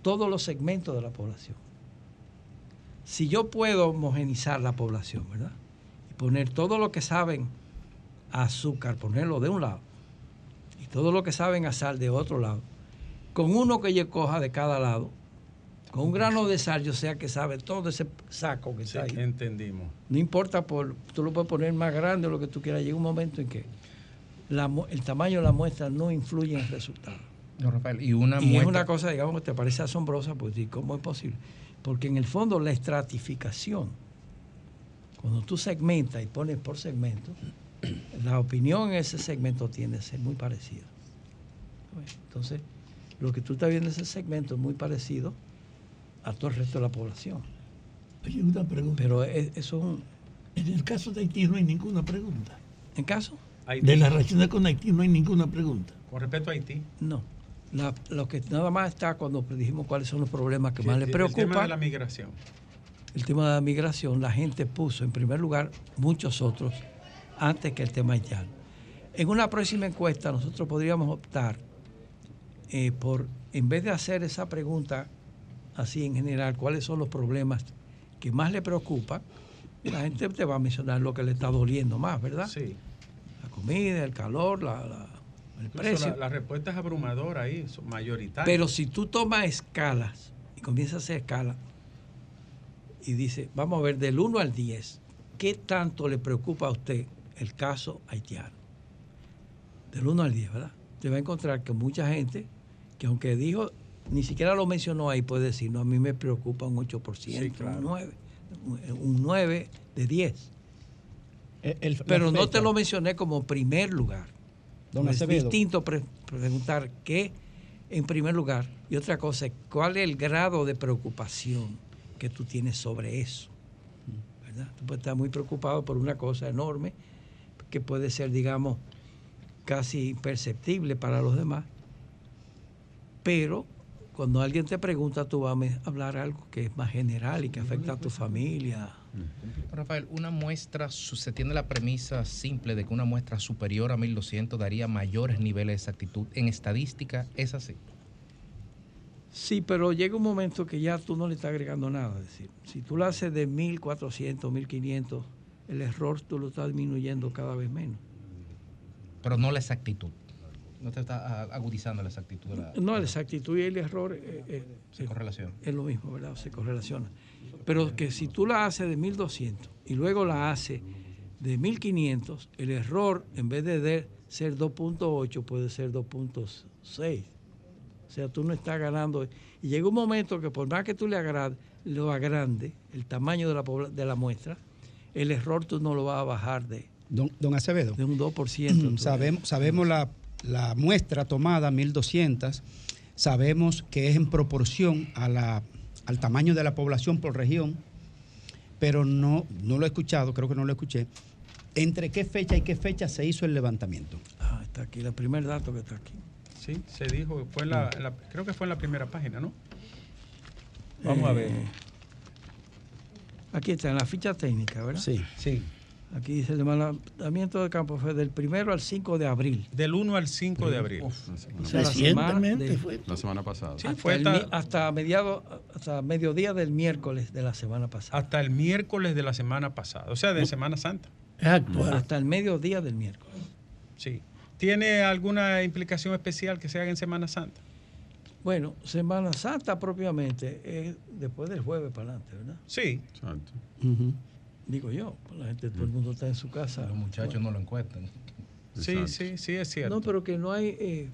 todos los segmentos de la población. Si yo puedo homogenizar la población, ¿verdad? Y poner todo lo que saben a azúcar, ponerlo de un lado, y todo lo que saben a sal de otro lado, con uno que yo coja de cada lado, con un grano de sal, yo sea que sabe todo ese saco que está ahí. Entendimos. No importa, por, tú lo puedes poner más grande o lo que tú quieras. Llega un momento en que el tamaño de la muestra no influye en el resultado y una es una cosa, digamos, que te parece asombrosa, pues ¿cómo es posible? Porque en el fondo la estratificación, cuando tú segmentas y pones por segmento, la opinión en ese segmento tiende a ser muy parecida. Entonces, lo que tú estás viendo en ese segmento es muy parecido a todo el resto de la población. Oye, una pregunta. Pero eso es un... En el caso de Haití no hay ninguna pregunta. ¿En caso? De la relación con Haití no hay ninguna pregunta. Con respecto a Haití. No lo que nada más está cuando dijimos cuáles son los problemas que más le preocupan. El tema de la migración. El tema de la migración, la gente puso en primer lugar muchos otros antes que el tema haitiano. En una próxima encuesta nosotros podríamos optar eh, por, en vez de hacer esa pregunta así en general, cuáles son los problemas que más le preocupan, la gente te va a mencionar lo que le está doliendo más, ¿verdad? Sí. La comida, el calor, la la, respuesta es abrumadora ahí, son mayoritarias. Pero si tú tomas escalas y comienzas a hacer escalas y dice, vamos a ver, del 1 al 10, ¿qué tanto le preocupa a usted el caso haitiano? Del 1 al 10, ¿verdad? Te va a encontrar que mucha gente, que aunque dijo, ni siquiera lo mencionó ahí, puede decir, no, a mí me preocupa un 8%, un 9, un 9 de 10. Pero no te lo mencioné como primer lugar es distinto preguntar qué en primer lugar y otra cosa, cuál es el grado de preocupación que tú tienes sobre eso. ¿verdad? Tú puedes estar muy preocupado por una cosa enorme que puede ser, digamos, casi imperceptible para los demás, pero cuando alguien te pregunta, tú vas a hablar algo que es más general y que afecta a tu familia. Rafael, una muestra, se tiene la premisa simple de que una muestra superior a 1200 daría mayores niveles de exactitud. En estadística, ¿es así? Sí, pero llega un momento que ya tú no le estás agregando nada. Es decir, si tú lo haces de 1400, 1500, el error tú lo estás disminuyendo cada vez menos. Pero no la exactitud no te está agudizando la exactitud de la. No, la exactitud y el error. Eh, eh, se correlaciona. Es lo mismo, ¿verdad? Se correlaciona. Pero que si tú la haces de 1200 y luego la haces de 1500, el error en vez de ser 2.8 puede ser 2.6. O sea, tú no estás ganando. Y llega un momento que por más que tú le agrade, lo agrande, el tamaño de la, de la muestra, el error tú no lo vas a bajar de, Don, don, Acevedo. De un 2%. sabemos, sabemos la la muestra tomada, 1200, sabemos que es en proporción a la, al tamaño de la población por región, pero no, no lo he escuchado, creo que no lo escuché. ¿Entre qué fecha y qué fecha se hizo el levantamiento? Ah, está aquí, el primer dato que está aquí. Sí, se dijo, fue en la, creo que fue en la primera página, ¿no? Vamos a ver. Eh, aquí está, en la ficha técnica, ¿verdad? Sí. Sí. Aquí dice el levantamiento de campo fue del primero al 5 de abril. Del 1 al 5 de abril. Recientemente fue. La semana pasada. Sí, fue hasta, hasta mediado, hasta mediodía del miércoles de la semana pasada. Hasta el miércoles de la semana pasada, o sea, de Semana Santa. Hasta el mediodía del miércoles. Sí. ¿Tiene alguna implicación especial que se haga en Semana Santa? Bueno, Semana Santa propiamente es después del jueves para adelante, ¿verdad? Sí. Exacto. Digo yo, pues la gente, todo el mundo está en su casa. Los muchachos no lo encuentran. Sí, sí, sí, es cierto. No, pero que no hay, eh,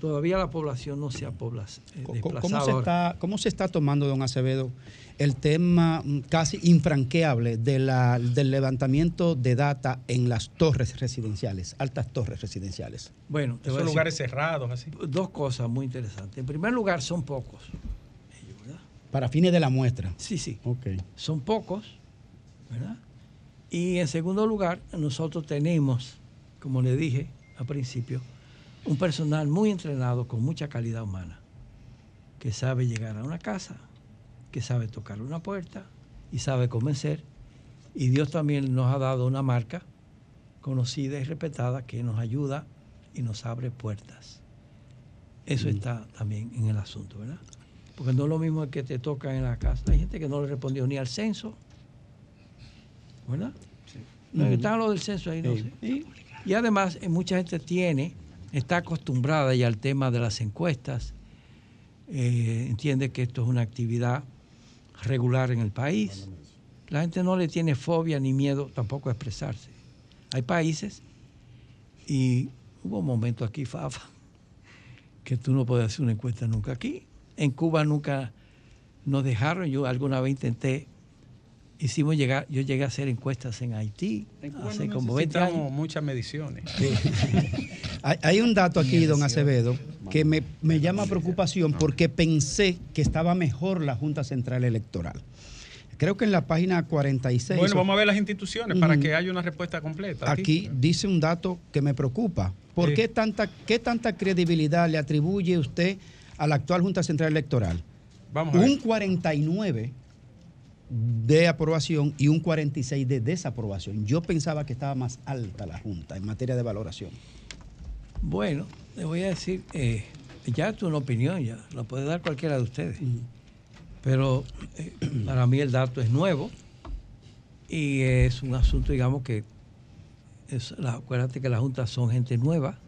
todavía la población no se ha poblado. Eh, ¿Cómo, se está, ¿Cómo se está tomando, don Acevedo, el tema mm, casi infranqueable de la, del levantamiento de data en las torres residenciales, altas torres residenciales? Bueno, son lugares cerrados, así. Dos cosas muy interesantes. En primer lugar, son pocos. Para fines de la muestra. Sí, sí. Okay. Son pocos ¿verdad? Y en segundo lugar, nosotros tenemos, como le dije al principio, un personal muy entrenado con mucha calidad humana, que sabe llegar a una casa, que sabe tocar una puerta y sabe convencer. Y Dios también nos ha dado una marca conocida y respetada que nos ayuda y nos abre puertas. Eso mm. está también en el asunto, ¿verdad? Porque no es lo mismo que te toca en la casa. Hay gente que no le respondió ni al censo, ¿verdad? Sí. Están los del censo ahí, no sé. Y, además, eh, mucha gente tiene, está acostumbrada ya al tema de las encuestas, eh, entiende que esto es una actividad regular en el país. La gente no le tiene fobia ni miedo tampoco a expresarse. Hay países, y hubo un momento aquí, Fafa, que tú no puedes hacer una encuesta nunca aquí. En Cuba nunca nos dejaron, yo alguna vez intenté hicimos llegar, yo llegué a hacer encuestas en Haití hace como 20 años. muchas mediciones. hay, un dato aquí, don Acevedo, que me, llama preocupación porque pensé que estaba mejor la Junta Central Electoral. Creo que en la página 46. Bueno, vamos a ver las instituciones para que haya una respuesta completa. Aquí, dice un dato que me preocupa. ¿Por qué, tanta, qué tanta credibilidad le atribuye usted a la actual Junta Central Electoral? Vamos a un 49 de aprobación y un 46 de desaprobación. Yo pensaba que estaba más alta la Junta en materia de valoración. Bueno, le voy a decir, eh, ya es una opinión, ya la puede dar cualquiera de ustedes. Pero eh, para mí el dato es nuevo y es un asunto, digamos, que es, la, acuérdate que la Junta son gente nueva,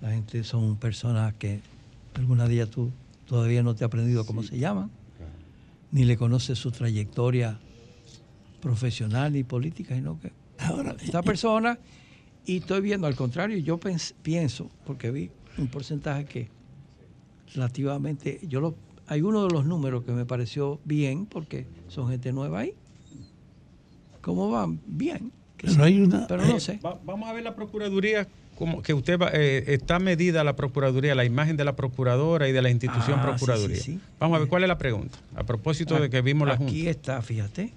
la gente son personas que alguna día tú todavía no te has aprendido cómo se llaman ni le conoce su trayectoria profesional ni política, sino que ahora esta persona, y estoy viendo al contrario, yo pienso, porque vi un porcentaje que relativamente, yo lo, hay uno de los números que me pareció bien, porque son gente nueva ahí. ¿Cómo van? Bien. Pero, hay una, pero no eh, sé. vamos a ver la Procuraduría como que usted va, eh, está medida la Procuraduría, la imagen de la Procuradora y de la institución ah, Procuraduría. Vamos a ver cuál es la pregunta. A propósito de que vimos la Junta. Aquí está, fíjate.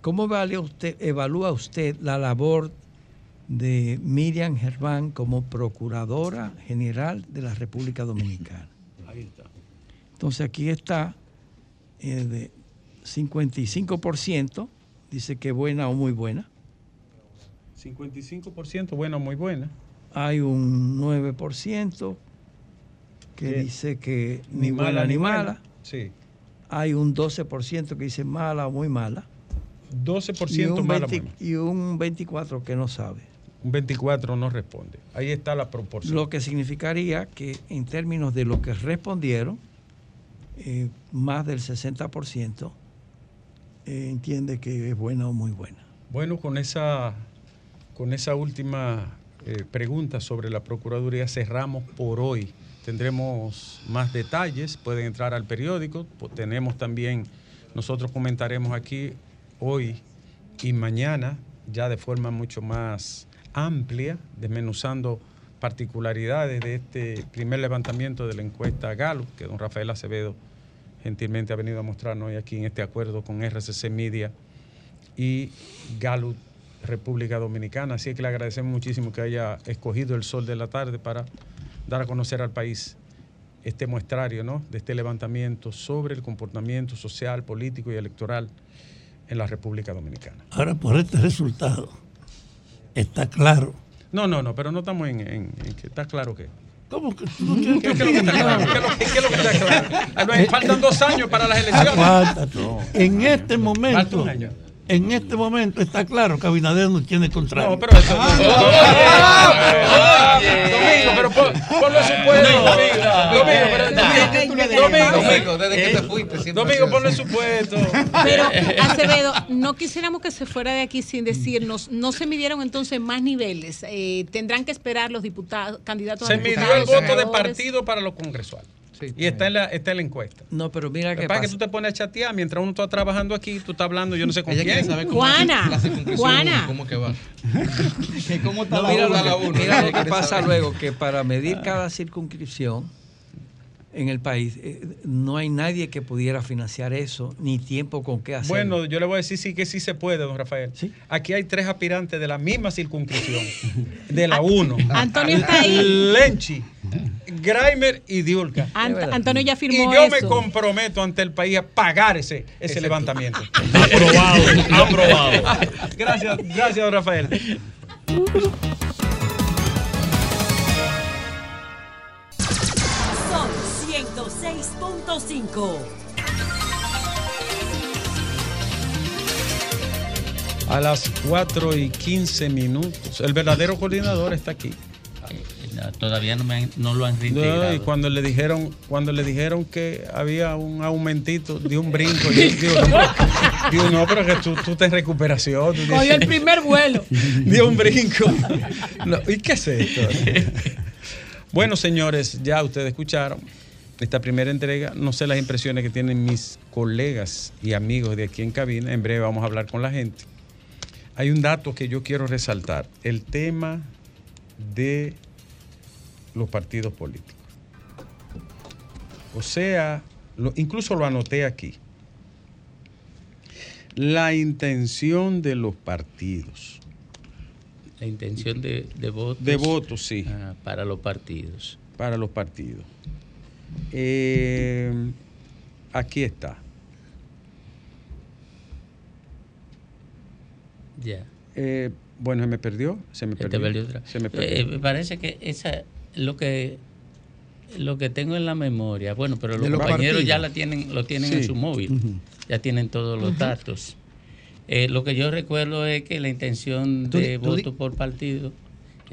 ¿Cómo vale usted, evalúa usted la labor de Miriam Germán como Procuradora General de la República Dominicana? Ahí está. Entonces aquí está eh, de 55%, dice que buena o muy buena. 55% bueno, muy buena. Hay un 9% que dice que ni, mala ni mala. Sí. Hay un 12% que dice mala o muy mala. 12% y un mala, Y un 24% que no sabe. Un 24% no responde. Ahí está la proporción. Lo que significaría que en términos de lo que respondieron, eh, más del 60% eh, entiende que es buena o muy buena. Bueno, con esa con esa última eh, pregunta sobre la Procuraduría cerramos por hoy. Tendremos más detalles, pueden entrar al periódico, tenemos también, nosotros comentaremos aquí hoy y mañana, ya de forma mucho más amplia, desmenuzando particularidades de este primer levantamiento de la encuesta Gallup, que don Rafael Acevedo gentilmente ha venido a mostrarnos hoy aquí en este acuerdo con RCC Media y Gallup República Dominicana. Así que le agradecemos muchísimo que haya escogido el sol de la tarde para dar a conocer al país este muestrario ¿no? de este levantamiento sobre el comportamiento social, político y electoral en la República Dominicana. Ahora, por este resultado, está claro. No, no, no, pero no estamos en, en- en que está claro que. ¿Cómo que ¿Qué, qué es lo que está claro? ¿Qué es lo- que está claro? Faltan dos años para las elecciones. En este Falta momento, un año. En este momento está claro que Abinader no tiene contrato. No, pero eso. Domingo, pero pon- ponlo en su puesto. Domingo, pero Domingo, Domingo, desde que te fuiste. siempre ha Domingo, ponlo en su puesto. Pero, Acevedo, no quisiéramos que se fuera de aquí sin decirnos, no se midieron entonces más niveles. Eh, tendrán que esperar los diputados, candidatos Se a midió diputados. el voto de partido para los congresuales. Y está en, la, está en la encuesta. No, pero mira que qué pasa es que tú te pones a chatear mientras uno está trabajando aquí, tú estás hablando, yo no sé con Ella quién. saber cómo Juana, la circunscripción Juana. ¿Cómo que va? ¿Cómo está No, la mira lo que, uno, mira ella lo que pasa saber. luego, que para medir cada circunscripción en el país, eh, no hay nadie que pudiera financiar eso, ni tiempo con qué hacer. Bueno, yo le voy a decir sí que sí se puede, don Rafael. Sí. Aquí hay tres aspirantes de la misma circunscripción, de la 1. Antonio está ahí. Lenchi, Graimer y Diulca. Ant-. Antonio ya Y firmó yo me comprometo ante el país a pagar ese, ese levantamiento. Aprobado, aprobado. Gracias, gracias, don Rafael. 106.5. A las 4 y 15 minutos. El verdadero coordinador está aquí. Todavía no, me han- no lo han No, reintegrado. y cuando le dijeron, cuando le dijeron que había un aumentito, dio un brinco. Yo digo, no, digo, no, pero que tú, tú estás en recuperación. tú Cogió el primer vuelo. dio un brinco. No, ¿Y qué es esto? Bueno, señores, ya ustedes escucharon esta primera entrega. No sé las impresiones que tienen mis colegas y amigos de aquí en cabina. En breve vamos a hablar con la gente. Hay un dato que yo quiero resaltar. El tema de los partidos políticos. O sea, lo- incluso lo anoté aquí. La intención de los partidos. La intención de, de votos. De votos, sí. ah, para los partidos. Para los partidos. Eh, aquí está. Ya. Eh, bueno, se me perdió. Se me perdió. perdió otra. Se me perdió. Eh, me parece que esa lo que lo que tengo en la memoria, bueno, pero los compañeros ya la tienen, lo tienen Sí. en su móvil, ya tienen todos los datos. Eh, lo que yo recuerdo es que la intención de voto por partido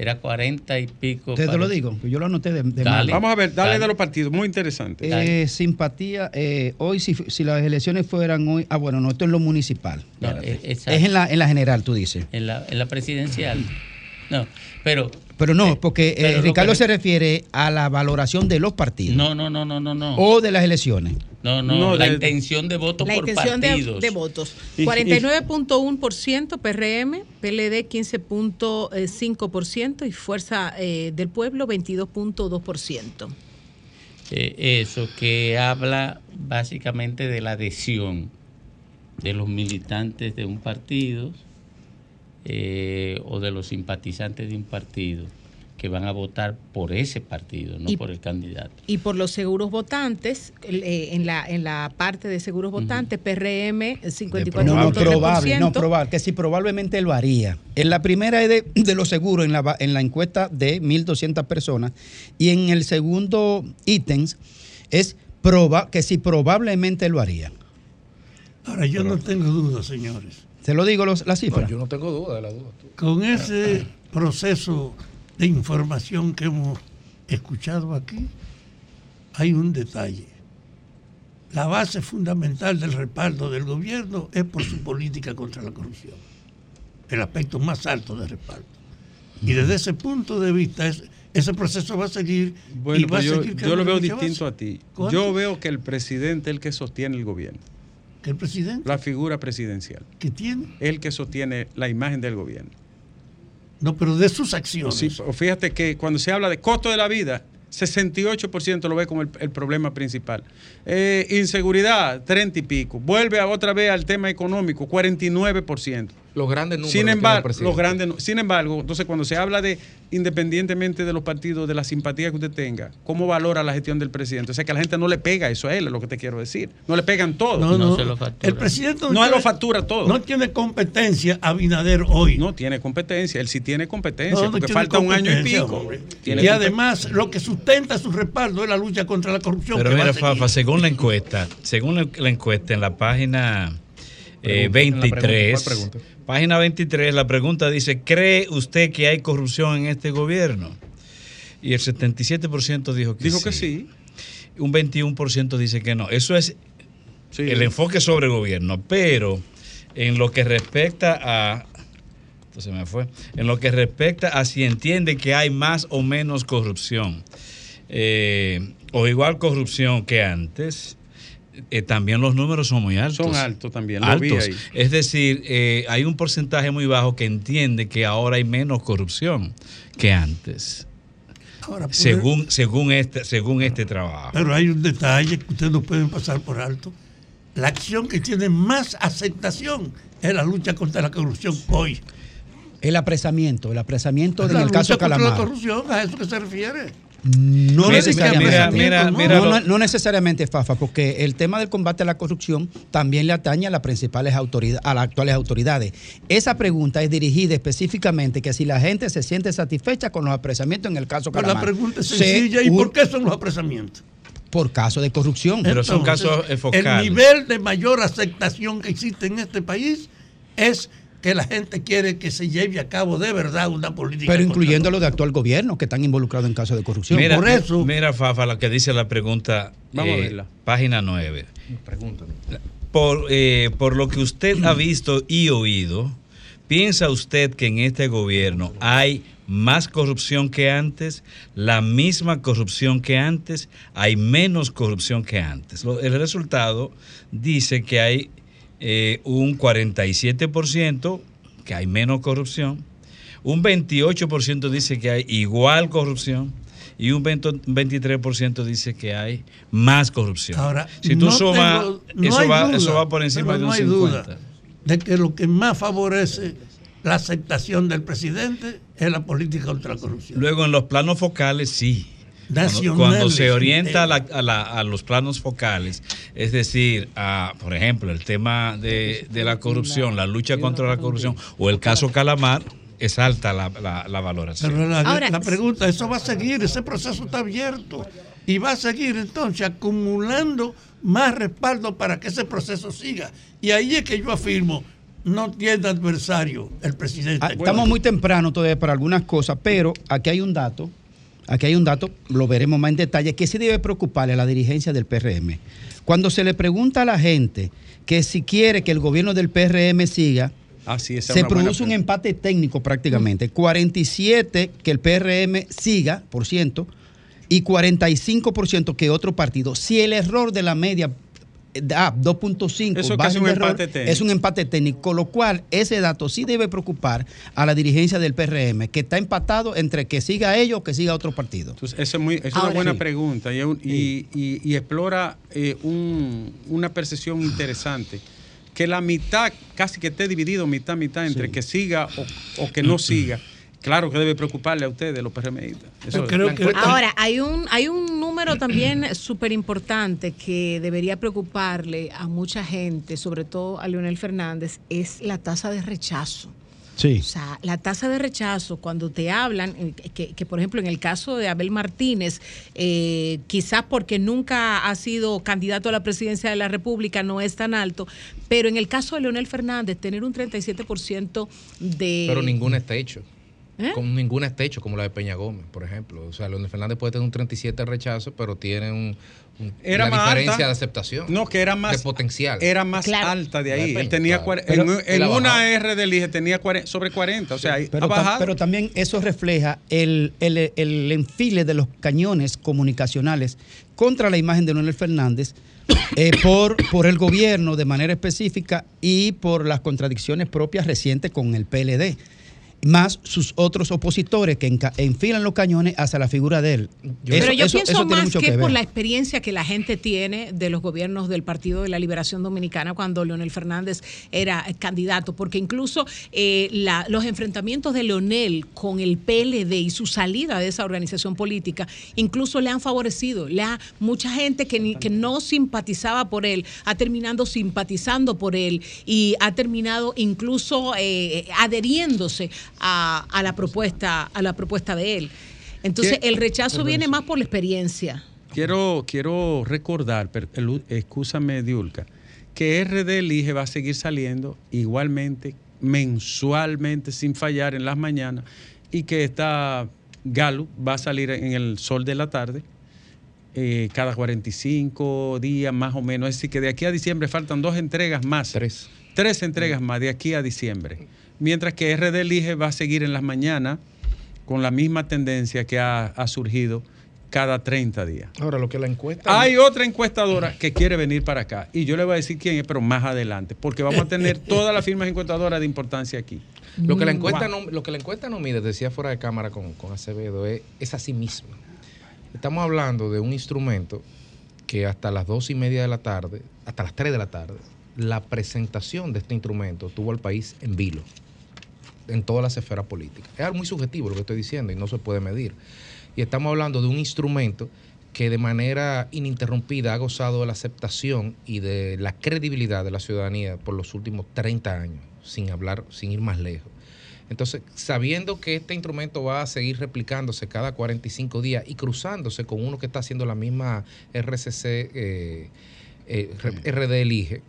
era 40 y pico. Te, te lo digo, yo lo anoté de, de Dale. Vamos a ver, dale, Dale. de los partidos. Muy interesante. Eh, simpatía, eh, hoy si, si las elecciones fueran hoy, ah bueno, no, esto es lo municipal. No, eh, exacto. es en la, en la general, tú dices. En la, en la presidencial. No, pero Pero no, porque eh, pero lo Ricardo que- se refiere a la valoración de los partidos no, no, no, no, no, no. o de las elecciones. No, no, No, la de- intención de voto La por intención de, partidos. de votos. Y- y- 49.1% PRM, PLD 15.5% y Fuerza eh, del Pueblo 22.2%. Eh, eso que habla básicamente de la adhesión de los militantes de un partido eh, o de los simpatizantes de un partido que van a votar por ese partido, no Y- por el candidato. Y por los seguros votantes, eh, en, la, en la parte de seguros votantes, PRM No, 54.3%. no, probable, no, probable, que sí, probablemente lo haría. En la primera es de, de lo seguro, en la, en la encuesta de 1.200 personas, y en el segundo ítems es proba, que sí, probablemente lo haría. Ahora, yo no tengo duda, señores. Se lo digo los, la cifra. yo no tengo duda de la duda. Con ese proceso de información que hemos escuchado aquí, hay un detalle. La base fundamental del respaldo del gobierno es por su política contra la corrupción. El aspecto más alto de respaldo. Y desde ese punto de vista, es- ese proceso va a seguir. y Bueno, va pues a yo, seguir yo lo veo distinto base. a ti. ¿Cuánto? Yo veo que el presidente es el que sostiene el gobierno. Que el presidente La figura presidencial. que tiene. Es el que sostiene la imagen del gobierno. No, pero de sus acciones. Sí, fíjate que cuando se habla de costo de la vida, 68% lo ve como el, problema principal. Eh, inseguridad, 30 y pico. Vuelve otra vez al tema económico, 49%. Los grandes números. Sin embargo, los grandes, sin embargo, entonces cuando se habla de, independientemente de los partidos, de la simpatía que usted tenga, ¿cómo valora la gestión del presidente? O sea, que a la gente no le pega eso a él, es lo que te quiero decir. No le pegan todo. No, no, el presidente No tiene- lo factura todo. No tiene competencia Abinader hoy. No tiene competencia, él sí tiene competencia, No, no porque tiene falta un año y pico. Tiene Y además, lo que sustenta su respaldo es la lucha contra la corrupción. Pero que va mira. Fafa, según la encuesta, según la encuesta en la página eh, Pregunta, en la pregunta, 23, ¿cuál pregunta? página 23, la pregunta dice, ¿cree usted que hay corrupción en este gobierno? Y el 77% dijo que Dijo sí. que sí. Un 21% dice que no. Eso es el enfoque sobre el gobierno, pero en lo que respecta a esto se me fue. En lo que respecta a si entiende que hay más o menos corrupción, eh, o igual corrupción que antes, eh, también los números son muy altos. Son altos también, lo vi Altos. ahí. Es decir, eh, hay un porcentaje muy bajo que entiende que ahora hay menos corrupción que antes. Ahora, por- Según, según, este, según este trabajo. Pero hay un detalle que ustedes no pueden pasar por alto. La acción que tiene más aceptación es la lucha contra la corrupción hoy. El apresamiento, el apresamiento en la el caso lucha contra la Calamar. corrupción, ¿a eso que se refiere? No Mira, necesariamente. mira, mira, no, mira no- no necesariamente, Fafa, porque el tema del combate a la corrupción también le atañe a las principales autoridades, a las actuales autoridades. Esa pregunta es dirigida específicamente que si la gente se siente satisfecha con los apresamientos en el caso Pero Calamar. la pregunta es Se sencilla. ¿Y por qué son los apresamientos? Por caso de corrupción. Pero son Entonces, casos focales. El nivel de mayor aceptación que existe en este país es que la gente quiere que se lleve a cabo de verdad una política. Pero incluyendo los de actual gobierno que están involucrados en casos de corrupción. Mira, Por eso, mira, Fafa, lo que dice la pregunta, Vamos a eh, verla. página 9. Pregúntame. Por, eh, por lo que usted ha visto y oído, ¿piensa usted que en este gobierno hay más corrupción que antes, la misma corrupción que antes, hay menos corrupción que antes? Lo- El resultado dice que hay eh, un 47%, que hay menos corrupción, un 28% dice que hay igual corrupción y un 20 23% dice que hay más corrupción. Ahora, si tú no sumas, no eso, hay va, duda, eso va por encima de no un hay 50. duda de que lo que más favorece la aceptación del presidente es la política contra la corrupción. Luego en los planos focales sí. Cuando, Nacionales, cuando se orienta a, la- a la- a los planos focales, es decir, a, por ejemplo, el tema de, de la corrupción, la lucha contra la corrupción o el caso Calamar, es alta la, la- la valoración. Pero la, Ahora, la pregunta, eso va a seguir, ese proceso está abierto y va a seguir entonces acumulando más respaldo para que ese proceso siga. Y ahí es que yo afirmo, no tiene adversario el presidente. Ah, Estamos muy temprano todavía para algunas cosas, pero aquí hay un dato, aquí hay un dato, lo veremos más en detalle, que sí debe preocuparle a la dirigencia del PRM. Cuando se le pregunta a la gente que si quiere que el gobierno del PRM siga, Así es. se produce un empate técnico prácticamente. 47 que el PRM siga, por ciento, y 45% que otro partido. Si el error de la media eh, da 2.5 Eso es es un empate técnico, con lo cual ese dato sí debe preocupar a la dirigencia del PRM, que está empatado entre que siga ellos o que siga otro partido. Entonces, eso es, muy, eso es Ahora una buena sí. pregunta y, es un- y- y- y explora eh, un- una percepción interesante. Que la mitad, casi que esté dividido mitad, mitad, entre que siga o, o que no siga. Claro que debe preocuparle a ustedes, los PRMistas. Ahora, hay un, hay un número también súper importante que debería preocuparle a mucha gente, sobre todo a Leonel Fernández, es la tasa de rechazo. Sí. O sea, la tasa de rechazo, cuando te hablan, eh, que, que, por ejemplo en el caso de Abel Martínez, eh, quizás porque nunca ha sido candidato a la presidencia de la República, no es tan alto, pero en el caso de Leonel Fernández, tener un 37% de... Pero ninguna está hecho. ¿Eh? Con ninguna está hecho, como la de Peña Gómez, por ejemplo. O sea, Leonel Fernández puede tener un 37 de rechazo, pero tiene un, un- Era una más diferencia alta. de aceptación. No, que era más. De potencial. Era más Claro. alta de ahí. Peña, Él tenía claro. en, en Él una. R del IGE tenía sobre 40. O sea, ahí Pero, ha tam- bajado. pero también eso refleja el, el- el enfile de los cañones comunicacionales contra la imagen de Leonel Fernández eh, por, por el gobierno de manera específica y por las contradicciones propias recientes con el PLD. Más sus otros opositores que enfilan los cañones hacia la figura de él. Pero yo pienso más que, ver. por la experiencia que la gente tiene de los gobiernos del Partido de la Liberación Dominicana cuando Leonel Fernández era candidato, porque incluso eh, la- los enfrentamientos de Leonel con el PLD y su salida de esa organización política incluso le han favorecido. Le ha, mucha gente que, ni- que no simpatizaba por él ha terminado simpatizando por él y ha terminado incluso eh, adheriéndose a, a la propuesta a la propuesta de él. Entonces ¿Qué? el rechazo Perdón, viene más por la experiencia. Quiero, quiero recordar, excúsame Diulca, que RD Elige va a seguir saliendo igualmente, mensualmente, sin fallar en las mañanas, y que esta Gallup va a salir en el sol de la tarde. eh, cada 45 días más o menos. Es decir, que de aquí a diciembre faltan dos entregas más. Tres. Tres entregas más de aquí a diciembre. Mientras que RD Elige va a seguir en las mañanas con la misma tendencia que ha, ha surgido cada 30 días. Ahora, lo que la encuesta. Hay otra encuestadora que quiere venir para acá y yo le voy a decir quién es, pero más adelante, porque vamos a tener todas las firmas encuestadoras de importancia aquí. Lo que la Mm, encuesta wow. no, lo que la encuesta no mide, decía fuera de cámara con, con Acevedo, es, es a sí misma. Estamos hablando de un instrumento que hasta las dos y media de la tarde, hasta las 3 de la tarde, la presentación de este instrumento tuvo al país en vilo, en todas las esferas políticas. Es algo muy subjetivo lo que estoy diciendo y no se puede medir. Y estamos hablando de un instrumento que de manera ininterrumpida ha gozado de la aceptación y de la credibilidad de la ciudadanía por los últimos 30 años, sin hablar, sin ir más lejos. Entonces, sabiendo que este instrumento va a seguir replicándose cada 45 días y cruzándose con uno que está haciendo la misma RCC, eh, eh, RD Elige,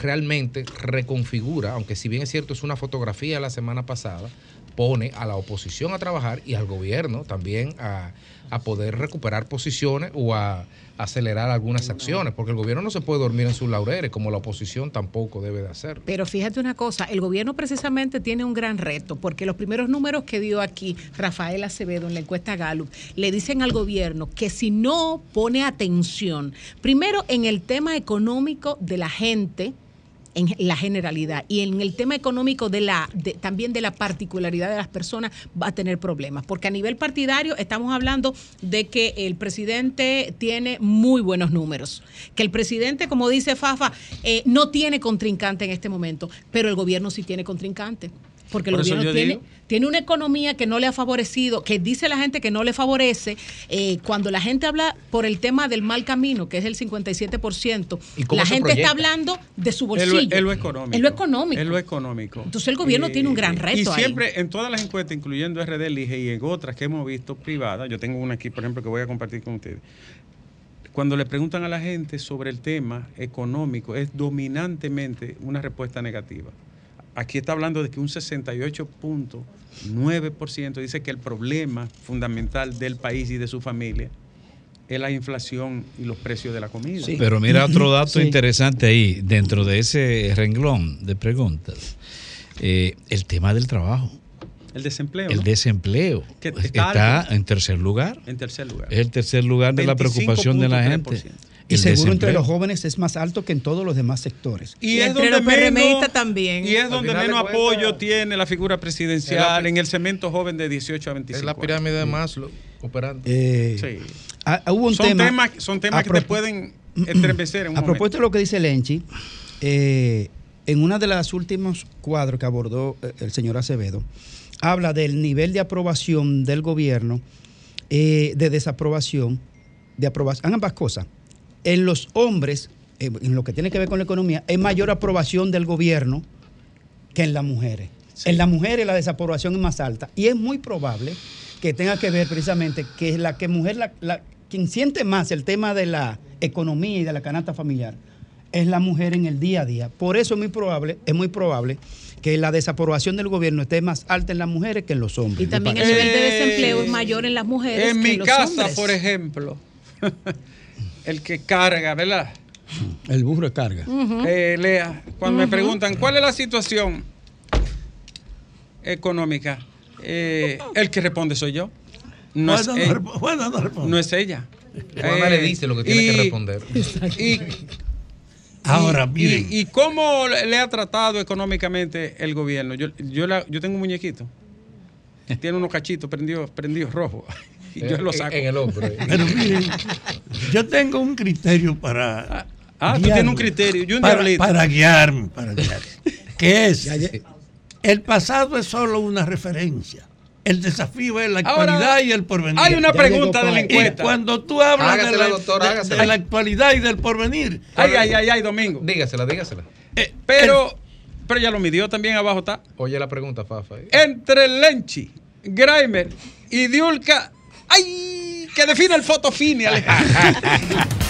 realmente reconfigura, aunque si bien es cierto es una fotografía la semana pasada, pone a la oposición a trabajar y al gobierno también a, a poder recuperar posiciones o a acelerar algunas acciones, porque el gobierno no se puede dormir en sus laureles, como la oposición tampoco debe de hacerlo. Pero fíjate una cosa, el gobierno precisamente tiene un gran reto, porque los primeros números que dio aquí Rafael Acevedo en la encuesta Gallup le dicen al gobierno que si no pone atención, primero en el tema económico de la gente, en la generalidad. Y en el tema económico de la también de la particularidad de las personas va a tener problemas. Porque a nivel partidario estamos hablando de que el presidente tiene muy buenos números. Que el presidente como dice Fafa eh, no tiene contrincante en este momento pero el gobierno sí tiene contrincante porque el Por gobierno tiene, digo- tiene una economía que no le ha favorecido, que dice la gente que no le favorece. eh, cuando la gente habla por el tema del mal camino, que es el 57%, ¿Y la gente proyecta? está hablando de su bolsillo. lo, en lo económico. En lo económico. En lo económico. Entonces el gobierno tiene un gran reto Y ahí. siempre en todas las encuestas, incluyendo RD Elige y en otras que hemos visto privadas, yo tengo una aquí, por ejemplo, que voy a compartir con ustedes. Cuando le preguntan a la gente sobre el tema económico, es dominantemente una respuesta negativa. Aquí está hablando de que un 68.9% dice que el problema fundamental del país y de su familia es la inflación y los precios de la comida. Pero mira otro dato Sí. interesante ahí, dentro de ese renglón de preguntas. Eh, el tema del trabajo, El desempleo. el ¿no? desempleo. Que está está en tercer lugar. En tercer lugar. Es el tercer lugar de la preocupación de la gente. 25.3%. Y El seguro entre los jóvenes es más alto que en todos los demás sectores. Y, es donde menos, también. Y es donde menos apoyo tiene la figura presidencial la- en el cemento joven de 18 a 25. Es la pirámide de Maslow operando. Eh, Sí. ah, hubo un son tema, temas, son temas que te pueden estremecer en un A momento. propósito de lo que dice Lenchi, eh, en una de las últimos cuadros que abordó eh, el señor Acevedo, habla del nivel de aprobación del gobierno, eh, de desaprobación, de aprobación, ambas cosas. En los hombres, eh, en lo que tiene que ver con la economía, hay mayor aprobación del gobierno que en las mujeres. En las mujeres la desaprobación es más alta y es muy probable que tenga que ver precisamente que la que mujer, la, la- quien siente más el tema de la economía y de la canasta familiar es la mujer en el día a día. Por eso es muy probable, es muy probable que la desaprobación del gobierno esté más alta en las mujeres que en los hombres. Y también el nivel de desempleo es mayor en las mujeres En que mi en los casa, hombres. por ejemplo, el que carga, ¿verdad? El burro de carga. Ujú. Eh, Lea, cuando me preguntan cuál es la situación económica, eh, el que responde soy yo. No es, no no responde. No es ella. Juana Eh, le dice lo que tiene que responder. Y, Ahora, miren. Y, y cómo le le ha tratado económicamente el gobierno? Yo, yo, la- yo tengo un muñequito tiene unos cachitos prendidos prendidos rojos. Y yo lo saco. en el hombro. Pero miren, yo tengo un criterio para. Ah, tú guiarme, tienes un criterio. Yo un para, diablito. para guiarme, para guiarme. Que es. El pasado es solo una referencia. El desafío es la Ahora, actualidad y el porvenir. hay una pregunta de la encuesta. Y cuando tú hablas de la, doctor, de- hágasela. de la actualidad y del porvenir. Ay, ay, ay, ay, Domingo. Dígasela, dígasela. Pero, pero ya lo midió también abajo está. Oye la pregunta, Fafa. Entre Lenchi, Grimer y Diulca. ¡Ay! Que define el fotofini, Alejandro.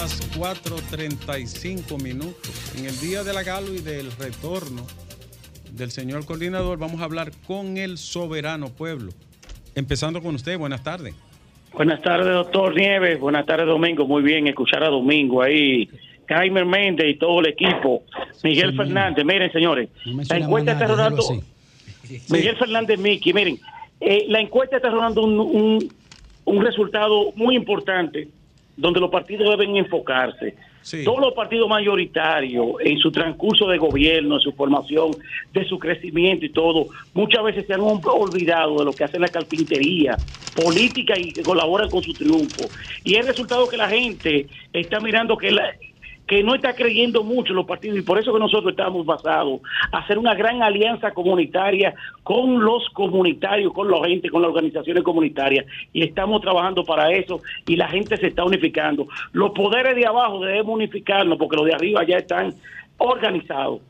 Las 4.35 minutos. En el día de la galo y del retorno del señor coordinador, vamos a hablar con el soberano pueblo. Empezando con usted, buenas tardes. Buenas tardes, doctor Nieves. Buenas tardes, Domingo. Muy bien, escuchar a Domingo ahí. Jaime Méndez y todo el equipo. Miguel Sí. Fernández. Miren, señores, la encuesta está rodando. Miguel Fernández Miki, miren, eh, la encuesta está rodando un, un, un resultado muy importante donde los partidos deben enfocarse. Todos los partidos mayoritarios en su transcurso de gobierno, en su formación, de su crecimiento y todo, muchas veces se han olvidado de lo que hace la carpintería política y que colaboran con su triunfo. Y el resultado que la gente está mirando que la, que no está creyendo mucho en los partidos y por eso que nosotros estamos basados a hacer una gran alianza comunitaria con los comunitarios, con la gente, con las organizaciones comunitarias y estamos trabajando para eso y la gente se está unificando. Los poderes de abajo debemos unificarnos porque los de arriba ya están organizados.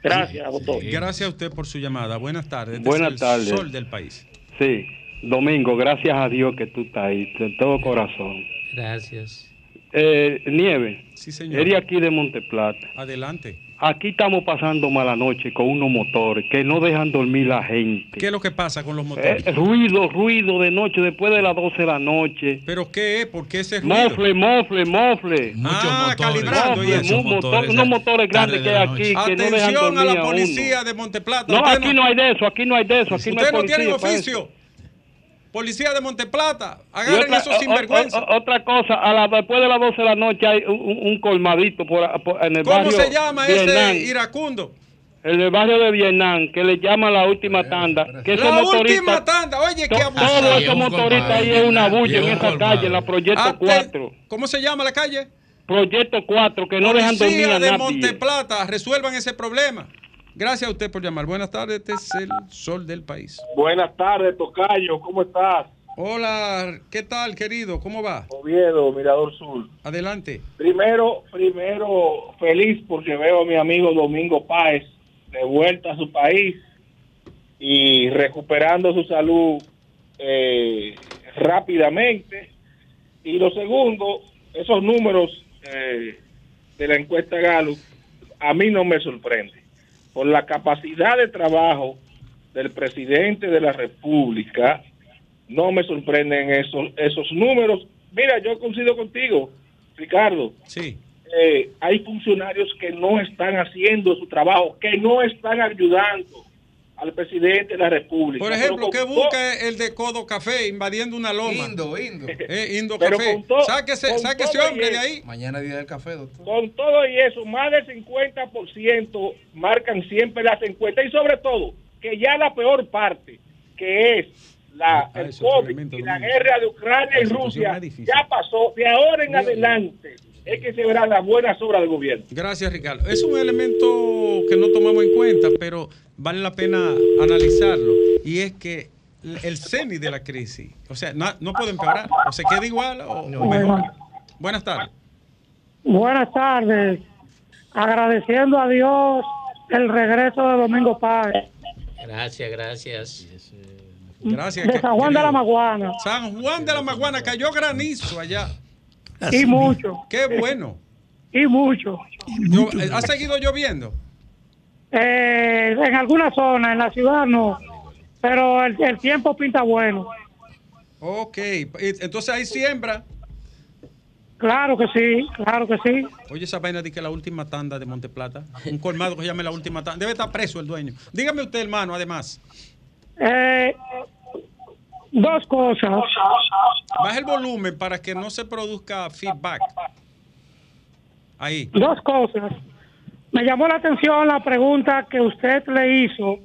Gracias, doctor. Gracias a usted por su llamada. Buenas tardes. Buenas tardes. Sol del país. Sí, Domingo, gracias a Dios que tú estás ahí, de todo corazón. Gracias. Eh, Nieve, Sí, señor. eres aquí de Monteplata. Adelante. Aquí estamos pasando mala noche con unos motores que no dejan dormir la gente. ¿Qué es lo que pasa con los motores? Eh, ruido, ruido de noche, después de las 12 de la noche. ¿Pero qué es? ¿Por qué ese ruido? Mofle, mofle, mofle. ah, calibrando y Mofle, eso. mu- motor- unos motores grandes que hay aquí que no dejan Atención dormir a la policía de Monteplata. No, Usted aquí no hay de eso, aquí no hay de eso, aquí no hay Ustedes no para oficio. Policía de Monteplata. Agarren otra, esos o- sinvergüenza. o- otra cosa, a la, después de las 12 de la noche hay un, un- colmadito por, por- en el ¿Cómo barrio se llama Vietnam, ese iracundo? En el barrio de Vietnam, que le llaman la última tanda. Que ese La motorista- última tanda. Oye, qué abuso. Todos esos motoristas ahí es una bulla en esa calle, en la Proyecto Ate- 4. ¿Cómo se llama la calle? Proyecto 4, que no dejan dormir Policía a de nadie. Monteplata. Resuelvan ese problema. Gracias a usted por llamar. Buenas tardes. Este es el sol del país. Buenas tardes, Tocayo, ¿cómo estás? Hola, ¿qué tal, querido? ¿Cómo va? Oviedo, Mirador Sur. Adelante. Primero, primero, feliz porque veo a mi amigo Domingo Páez de vuelta a su país y recuperando su salud eh, rápidamente. Y lo segundo, esos números eh, de la encuesta Galo a mí no me sorprende. Por la capacidad de trabajo del presidente de la República, no me sorprenden esos, esos números. Mira, yo coincido contigo, Ricardo. Sí. Eh, hay funcionarios que no están haciendo su trabajo, que no están ayudando al presidente de la República. Por ejemplo, con ¿qué to- busca el de Codo Café invadiendo una loma? Indo, Indo. Eh, Indo Pero Café. sáquese sáquese todo hombre y de eso. ahí. Mañana día del café, doctor. Con todo y eso, más del 50% marcan siempre las encuestas y sobre todo que ya la peor parte, que es la, el COVID y la guerra de Ucrania y Rusia, ya pasó. De ahora en adelante es que se verán las buenas obras del gobierno. Gracias, Ricardo. Es un elemento que no tomamos en cuenta, pero vale la pena analizarlo. Y es que el CENI de la crisis, o sea, no, no puede empeorar. O se queda igual o, mejor. Buenas tardes. Buenas tardes. Agradeciendo a Dios el regreso de Domingo Páez. Gracias, gracias. Gracias. De San Juan de la. Maguana. San Juan de la Maguana, cayó granizo allá. Y mucho. Qué bueno. Y mucho. Yo- eh, ¿Ha seguido lloviendo? Eh, en algunas zonas, en la ciudad no. Pero el, el tiempo pinta bueno. Ok, entonces hay siembra. Claro que sí, claro que sí. Oye, esa vaina de que la última tanda de Monteplata, un colmado que se llame la última tanda, debe estar preso el dueño. Dígame usted, hermano, además. Eh, dos cosas. Baja el volumen para que no se produzca feedback. Ahí. Dos cosas. Me llamó la atención la pregunta que usted le hizo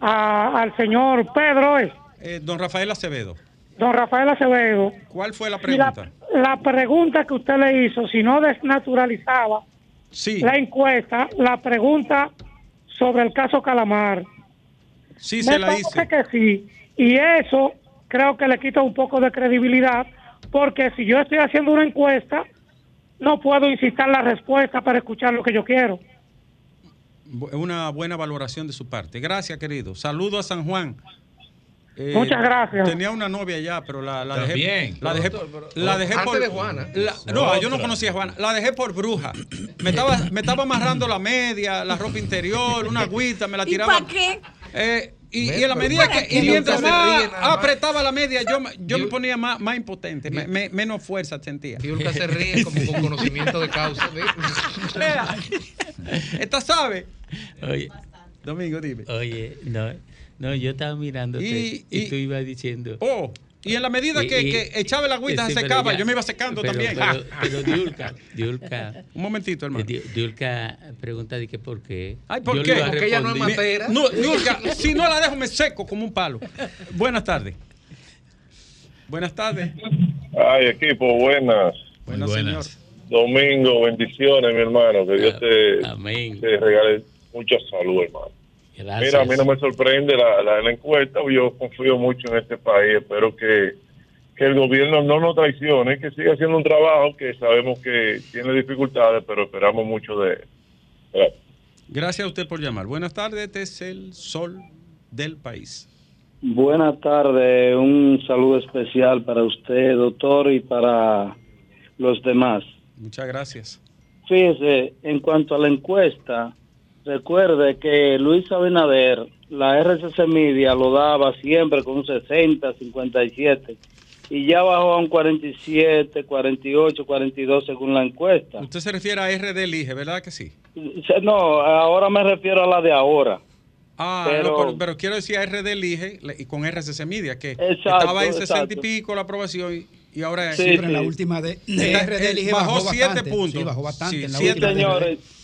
a- al señor Pedro, ¿eh? Eh, don Rafael Acevedo, don Rafael Acevedo. ¿cuál fue la pregunta? la pregunta que usted le hizo, si no desnaturalizaba Sí. la encuesta, la pregunta sobre el caso Calamar. Sí, Me se la hice. que sí. Y eso creo que le quita un poco de credibilidad, porque si yo estoy haciendo una encuesta, no puedo incitar la respuesta para escuchar lo que yo quiero. Una buena valoración de su parte. Gracias, querido. Saludo a San Juan. Eh, Muchas gracias. Tenía una novia ya, pero la, la dejé. También. La dejé, Otro, pero- la dejé antes por. de Juana. la- no, yo no conocía a Juana. La dejé por bruja. Me estaba, me estaba amarrando la media, la ropa interior, una agüita, me la ¿Y tiraba. para qué? Eh, y, y en la medida ¿para que. Y mientras más ríe apretaba la media, yo, me- yo me ponía más, más impotente, me- me- menos fuerza sentía. Fiulca se ríe como con conocimiento de causa. Esta sabe. Oye, Domingo, dime. oye, no, no, yo estaba mirando Y- y, y- tú ibas diciendo. Oh, y en la medida Y- que, y- que echaba el agüita Sí, se secaba, ya- yo me iba secando pero- también. Pero, pero Diulca, Diulca. Un momentito, hermano. Di- Diulca pregunta de que por qué. Ay, ¿por Yo qué? Porque ella no es matera. No, Niurka, si no la dejo me seco como un palo. Buenas tardes. Buenas tardes. Ay, equipo, buenas. Buenas, buenas. señor. Domingo, bendiciones, mi hermano. Que Dios te, Amén. te regale mucha salud, hermano. Gracias. Mira, a mí no me sorprende la, la, la encuesta. Yo confío mucho en este país. Espero que, que el gobierno no nos traicione, que siga haciendo un trabajo que sabemos que tiene dificultades, pero esperamos mucho de él. Gracias. Gracias a usted por llamar. Buenas tardes, este es el sol del país. Buenas tardes, un saludo especial para usted, doctor, y para los demás. Muchas gracias. Fíjese, en cuanto a la encuesta, recuerde que Luis Abinader, la RCC Media lo daba siempre con un 60, 57, y ya bajó a un 47, 48, 42 según la encuesta. Usted se refiere a RD Elige, ¿verdad que sí? No, ahora me refiero a la de ahora. Ah, Pero- no, pero, pero quiero decir a RD Elige y con RCC Media, que Exacto, estaba en 60 y exacto. pico la aprobación y, y ahora Sí, Sí, pero en la última de, Eh, de eh, RD Elige bajó bajó, siete bastante. puntos. Sí, bajó bastante Sí, en la siete, última de Señores, ent-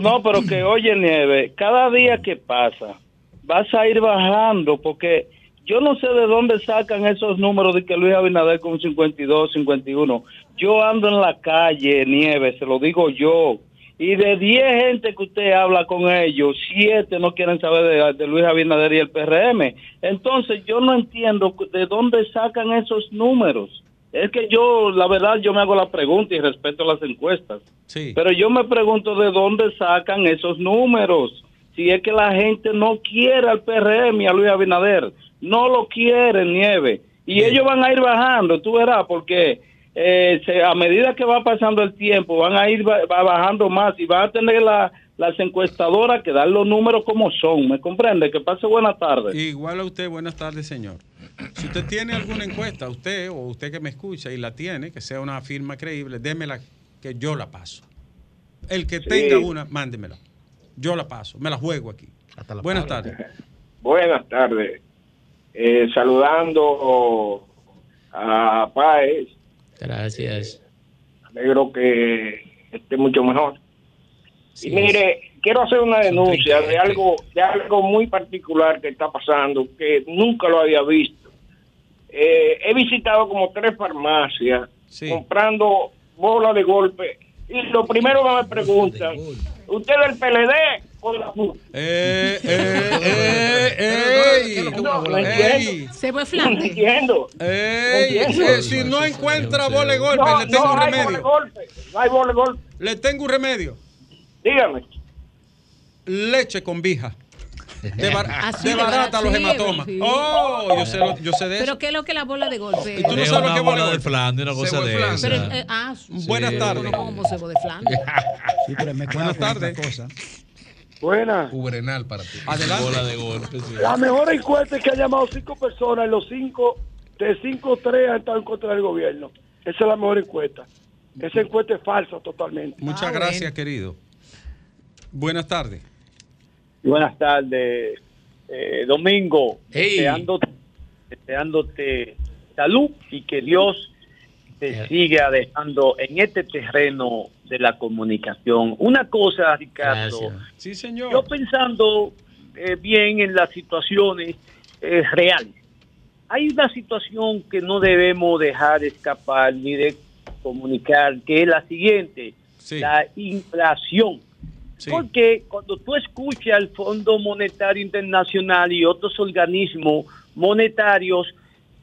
no, pero que oye, Nieve, cada día que pasa, vas a ir bajando, porque yo no sé de dónde sacan esos números de que Luis Abinader con 52, 51. Yo ando en la calle, Nieve, se lo digo yo. Y de 10 gente que usted habla con ellos, 7 no quieren saber de, de Luis Abinader y el PRM. Entonces yo no entiendo de dónde sacan esos números. Es que yo, la verdad, yo me hago la pregunta y respeto las encuestas. Sí. Pero yo me pregunto de dónde sacan esos números. Si es que la gente no quiere al PRM y a Luis Abinader. No lo quieren, Nieve. Y ellos van a ir bajando, tú verás, porque eh, se- a medida que va pasando el tiempo, van a ir va bajando más y van a tener la- las encuestadoras que dar los números como son. ¿Me comprende? Que pase buena tarde. Igual a usted, buenas tardes, señor. Si usted tiene alguna encuesta, usted o usted que me escucha y la tiene, que sea una firma creíble, démela que yo la paso. El que Sí. tenga una, mándemela. Yo la paso, me la juego aquí. Buenas tardes. Buenas tardes. Eh, saludando a Páez, Gracias. alegro que esté mucho mejor. Y mire, quiero hacer una denuncia de algo, de algo muy particular que está pasando, que nunca lo había visto. Eh, he visitado como tres farmacias comprando bola de golpe y lo primero que me preguntan, ¿usted es del PLD o de la FU? Eh, eh, eh, no ey, entiendo. Se fue Flandes. entiendo. ey, No entiendo. eh, si no encuentra bola de golpe, No, le tengo no un hay bola de remedio. golpe, no hay bola de golpe. Le tengo un remedio. Dígame. Leche con vija. De, bar- Así de de barata los hematomas. sí. Oh, yo sé, lo- yo sé de eso. Pero ¿qué es lo que la bola de golpe? Y tú no Es sabes una qué bola bola de de Flandes, una cosa de esa. Pero, eh, ah, Buenas sí, tardes. No como cebo de Flandes. Sí, pero me Buenas tardes. Cosa. Buenas. Ubrenal para ti. Adelante. Bola de golpe, sí. La mejor encuesta es que ha llamado cinco personas y los cinco, de cinco, tres han estado en contra del gobierno. Esa es la mejor encuesta. Esa encuesta es falsa totalmente. Muchas Ah, gracias, querido. Buenas tardes. Buenas tardes, eh, Domingo. Hey. Deseándote, deseándote salud y que Dios te siga dejando en este terreno de la comunicación. Una cosa, Ricardo. Gracias. Sí, señor. Yo pensando eh, bien en las situaciones eh, reales. Hay una situación que no debemos dejar escapar ni de comunicar, que es la siguiente, Sí. la inflación. Sí. Porque cuando tú escuchas al Fondo Monetario Internacional y otros organismos monetarios,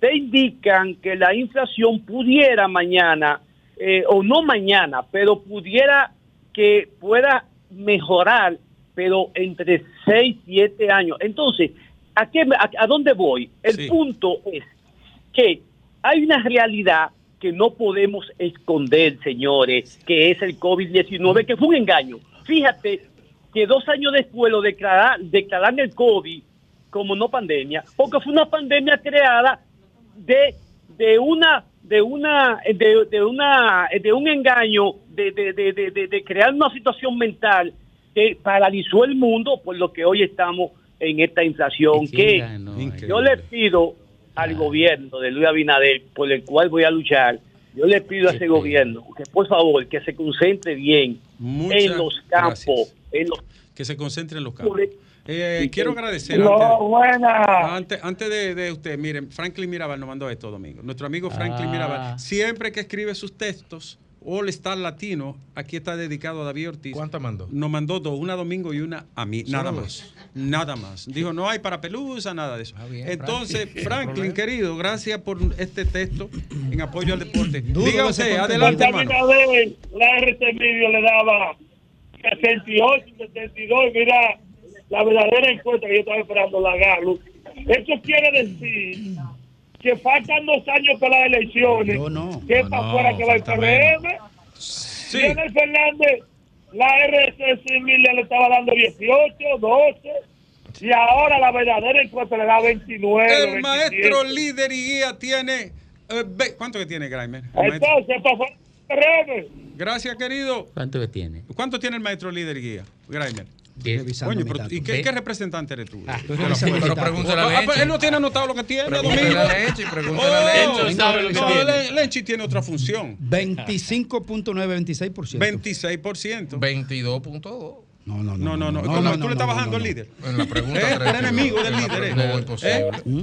te indican que la inflación pudiera mañana, eh, o no mañana, pero pudiera que pueda mejorar, pero entre 6 y 7 años. Entonces, ¿a, qué, a, a dónde voy? El Sí. punto es que hay una realidad que no podemos esconder, señores, que es el COVID-19, que fue un engaño. Fíjate que dos años después lo declarar, declaran el COVID como no pandemia, porque fue una pandemia creada de, de una de una de, de una de un engaño de, de, de, de- crear una situación mental que paralizó el mundo por lo que hoy estamos en esta inflación ¿Y quién que yo le pido al gobierno de Luis Abinader, por el cual voy a luchar, yo le pido a ese pena. gobierno que por favor que se concentre bien Muchas en los campos, en los Que se concentre en los campos. Eh, Sí, quiero agradecer No, antes, buena. antes, antes de, de usted, miren, Franklin Mirabal nos mandó esto, Domingo. Nuestro amigo Franklin Ah. Mirabal, siempre que escribe sus textos, All Star Latino, aquí está dedicado a David Ortiz. ¿Cuántas mandó? Nos mandó dos, una a Domingo y una a mí, nada más. Nada más. Dijo, no hay para pelusa, nada de eso. Ah, bien, Entonces, Franklin. Franklin, querido, gracias por este texto en apoyo al deporte. Diga usted, adelante, hermano. La RT Medio le daba 68, 72, mira la verdadera encuesta que yo estaba esperando, la Galo. Eso quiere decir que faltan dos años para las elecciones. Yo no. Que No, para no, afuera que va el PRM. Sí. Leonel Fernández, la RT Civil le estaba dando 18, 12. Y ahora la verdadera encuesta le da 29. El 27. maestro líder y guía tiene. eh, ¿Cuánto que tiene maestro- Entonces, para afuera del PRM. Gracias, querido. ¿Cuánto que tiene? ¿Cuánto tiene el maestro líder y guía? Grimer. Coño, pero. ¿y qué, qué representante eres tú? Estoy Pero- Pero pregúntale Ah, a ah, pues Leche. él no tiene anotado lo que tiene, Domingo. pregúntale Oh, Lenchi tiene otra función. 25.926%. 26%. 22.2. No, no, no. No, no, no. no, ¿Tú no, le estás no, bajando no, al líder? En la pregunta Eh, el 32. enemigo del líder, eh. No, imposible. ¿Mm?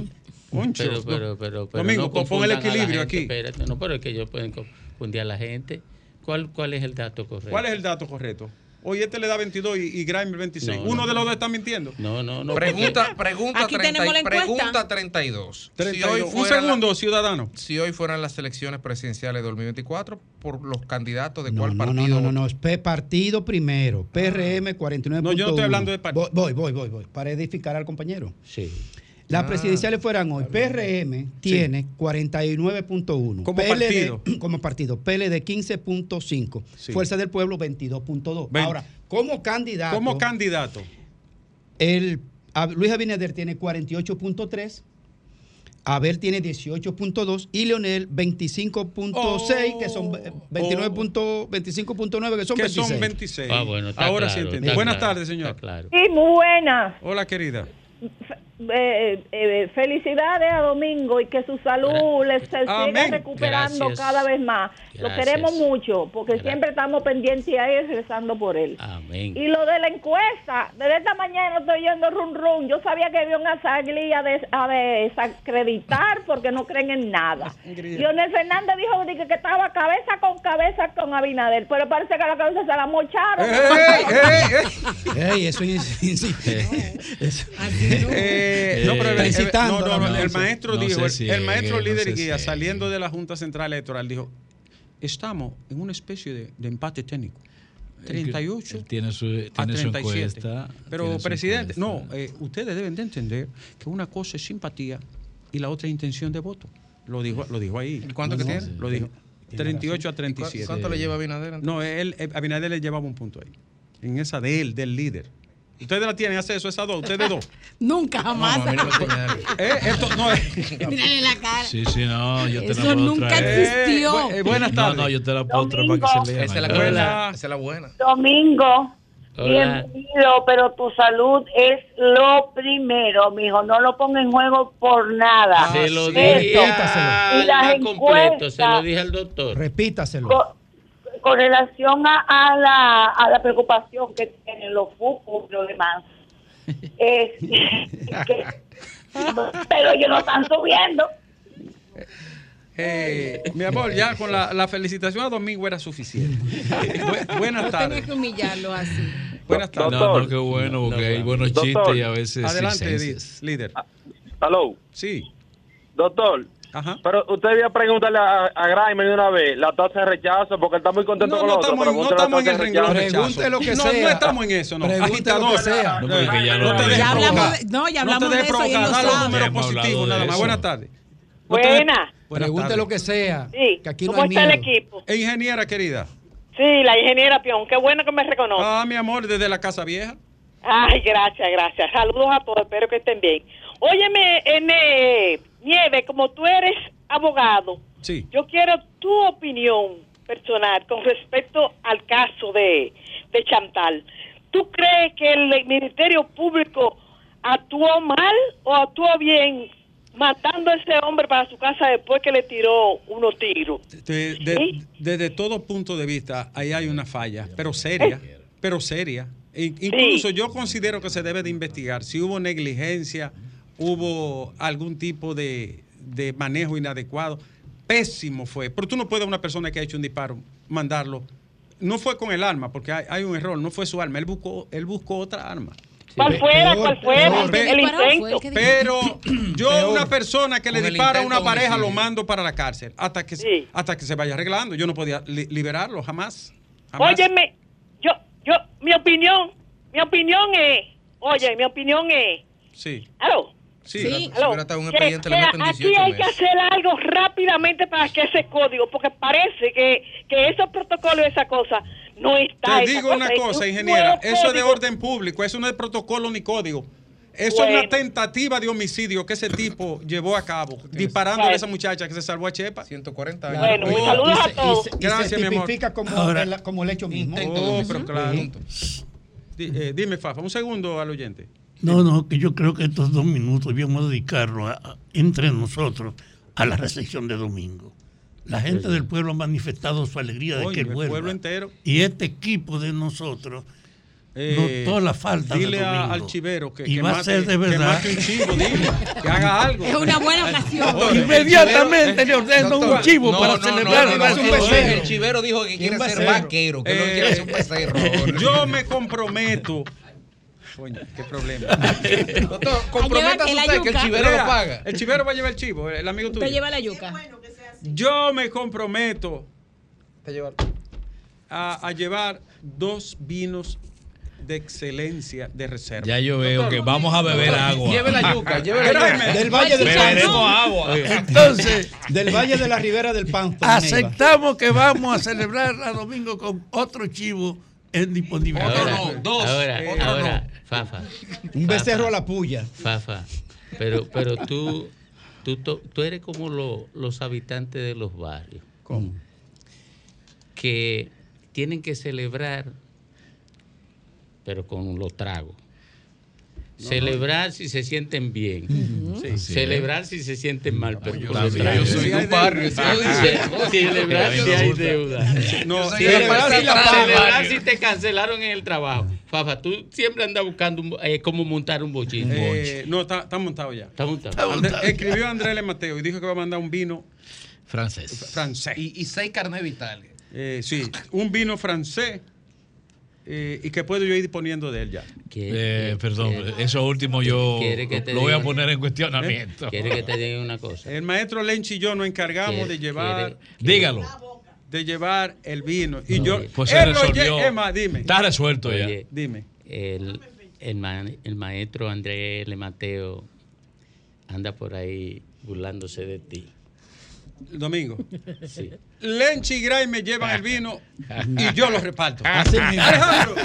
Concho. Pero, pero, pero, pero Domingo, no pon- el equilibrio gente, aquí. espérate. no, pero es que ellos pueden confundir a la gente. ¿Cuál, cuál es el dato correcto? ¿Cuál es el dato correcto? Hoy este le da 22 y, y Grimer 26. No, Uno no. de los dos está mintiendo. No, no, no. Pregunta, pregunta, Aquí 30 tenemos la pregunta 32. 32. Si hoy Un fueran la- segundo, ciudadano. si hoy fueran las elecciones presidenciales de 2024, por los candidatos de No, cuál no, partido. no, no, no, no, es P partido primero, PRM 49.1. No, yo no estoy hablando de partido. Voy, voy, voy, voy, para edificar al compañero. Sí. Las Ah, presidenciales fueran hoy. PRM tiene 49.1. Como PLD, partido. Como partido. PLD 15.5. Sí. Fuerza del Pueblo 22.2. Ven- Ahora, como candidato. Como candidato. el, a- Luis Abinader tiene 48.3. Abel tiene 18.2 y Leonel 25.6, que son eh, 29 punto- 25.9, que son Que 26. son 26. Ah, bueno, está Ahora claro, sí está Buenas claro, tardes, señor. claro. Sí. Hola, querida. Eh, eh, felicidades a Domingo y que su salud le se siga recuperando Gracias. cada vez más. Lo queremos mucho porque Gracias. siempre estamos pendientes a él rezando por él. Amén. Y lo de la encuesta, desde esta mañana estoy yendo run run. Yo sabía que había una salida de, a desacreditar porque no creen en nada. Leonel Fernández dijo que, que estaba cabeza con cabeza con Abinader, pero parece que la cabeza se la mocharon. Ey, eso es. eso- Eh, no, pero el- incitando no, no, a la no, el maestro No dijo, el- maestro no líder guía saliendo de la Junta Central Electoral dijo, estamos en una especie de, de empate técnico. 38 Él tiene su, a tiene su 37. encuesta. Pero, tiene su presidente, encuesta. no, eh, ustedes deben de entender que una cosa es simpatía y la otra es intención de voto. Lo dijo, lo dijo ahí. ¿Y cuánto que tiene? Lo dijo. Tiene 38 a razón. 37. ¿Y cu- cuánto le lleva Abinader? No, él, eh, Abinader le llevaba un punto ahí. En esa de él, del líder. Ustedes la tienen acceso a esas dos, ustedes dos. Nunca jamás. Eh, esto no es. Mírale la cara. Sí, sí, no, yo te Eso la puedo nunca traer. existió. Eh, eh, buenas No, tardes. no, yo te la puedo traer para que se lea. Esa es la buena. Esa es la buena. Domingo, Hola. bienvenido, pero tu salud es lo primero, mijo. No lo ponga en juego por nada. Se lo Eso. dije Y las completo, se lo dije al doctor. Repítaselo. con, con relación a, a la, a la preocupación que tienen los fútbol y lo demás, es que- pero ellos no están subiendo. Eh, mi amor, ya con la, la felicitación a Domingo era suficiente. Bu- buenas No tenía tardes. que humillarlo así. Buenas tardes. No, no, qué bueno, porque hay buenos Doctor. chistes y a veces Adelante, líder. Aló. Sí. Doctor. Pero usted debía preguntarle a, a Graimer de una vez la tasa de rechazo porque él está muy contento No, con no lo otro. estamos, no estamos en la el tasa de renglón rechazo. Pregunte lo que no, sea. no estamos en eso, no. Agitador. lo que sea. No, porque ya no te Ya hablamos no, ya No te hablamos de eso y él lo los números positivos, nada más. Buenas tardes. No. Buenas Pregunte lo que sea. Sí. Que aquí no ¿Cómo hay está el equipo? Eh, Ingeniera querida. Sí, la ingeniera Pion. Qué bueno que me reconoce. Ah, mi amor, desde la Casa Vieja. Ay, gracias, gracias. Saludos a todos. Espero que estén bien. Óyeme, N. Nieve, como tú eres abogado, Sí. yo quiero tu opinión personal con respecto al caso de, de Chantal. ¿Tú crees que el Ministerio Público actuó mal o actuó bien matando a ese hombre para su casa después que le tiró unos tiros? De- de- Desde todo punto de vista, ahí hay una falla, pero seria, pero seria. In- Incluso yo considero que se debe de investigar si hubo negligencia, hubo algún tipo de, de manejo inadecuado. Pésimo fue. Pero tú no puedes a una persona que ha hecho un disparo mandarlo. No fue con el arma, porque hay, hay un error, no fue su arma. Él buscó, él buscó otra arma. ¿Cuál fuera? ¿Cuál fuera? El intento. Pero yo a una persona que le dispara a una pareja lo mando para la cárcel hasta que hasta que se vaya arreglando. Yo no podía li- liberarlo jamás. jamás. Óyeme, yo, yo, mi opinión, mi opinión es, oye, mi opinión es, Sí. ¿aló? Sí. ¿Aló? Si hubiera estado un Que- expediente, le que meten aquí 18 hay que hacer algo rápidamente para que ese código, porque parece que, que esos protocolos y esa cosa no está. Te digo una cosa, ingeniera, eso es de orden público, eso no es protocolo ni código. Eso es una tentativa de homicidio que ese tipo llevó a cabo, disparando a esa muchacha que se salvó a Chepa. 140 años. Bueno, Oh, saludos a se- y todos. se- Y Gracias, se mi amor. como, Ahora- el, como el hecho mismo. Oh, pero claro. Eh, dime, Fafa, un segundo al oyente. No, no, que yo creo que estos dos minutos debíamos dedicarlos a- a- entre nosotros a la recepción de domingo. La gente del pueblo ha manifestado su alegría de Oye, que el vuelva. pueblo entero. Y este equipo de nosotros Eh, notó la falta dile de domingo. al chivero que, y que va a ser de que verdad. mate un chivo, dile, que haga algo. Es una buena ocasión. Inmediatamente le ordeno Doctor, un chivo No, para no, no, celebrar no, el chivero dijo que quiere ser vaquero, que no Eh, quiere ser un becerro. Yo me comprometo. Coño, qué problema. Doctor, comprométase usted que el chivero lo paga. El chivero va a llevar el chivo, el amigo tuyo. Te lleva la yuca. Yo me comprometo a, a llevar dos vinos de excelencia de reserva. Ya yo veo que vamos a beber agua. Lleve la yuca, lleve la yuca. Del Valle del Beberemos agua. Entonces, Del Valle de la Ribera del Panto. aceptamos que vamos a celebrar a domingo con otro chivo en disponibilidad. Ahora, no, dos, ahora, Fafa. Un becerro a la puya. Fafa, pero, pero tú, tú, tú eres como lo- los habitantes de los barrios. ¿Cómo? Que tienen que celebrar, pero con los tragos. Celebrar si se sienten bien. Sí, celebrar si se sienten mal. Pero yo soy- los tragos. yo soy de un barrio, Celebrar si hay deuda. No, celebrar si celebrar te cancelaron en el trabajo. Fafa, tú siempre andas buscando un- eh, cómo montar un bochín. Eh, no, está, está montado ya. Está montado. André- escribió Andrés L. Mateo y dijo que va a mandar un vino francés. francés. Y, y seis carnes vitales. Eh, sí, un vino francés eh, y que puedo yo ir poniendo de él ya. Eh, perdón, eso último yo quiere que te lo voy a poner en cuestionamiento. Quiere que te diga una cosa. El maestro Lenchi y yo nos encargamos Quiere- de llevar. Dígalo. de llevar el vino. Y yo, Pues se él resolvió. Emma, dime. Está resuelto ya. Dime. El, el, ma- el maestro Andrés Le Mateo anda por ahí burlándose de ti. Domingo. Sí. Lenchi y Gray me llevan el vino y yo lo reparto. Así. Alejandro.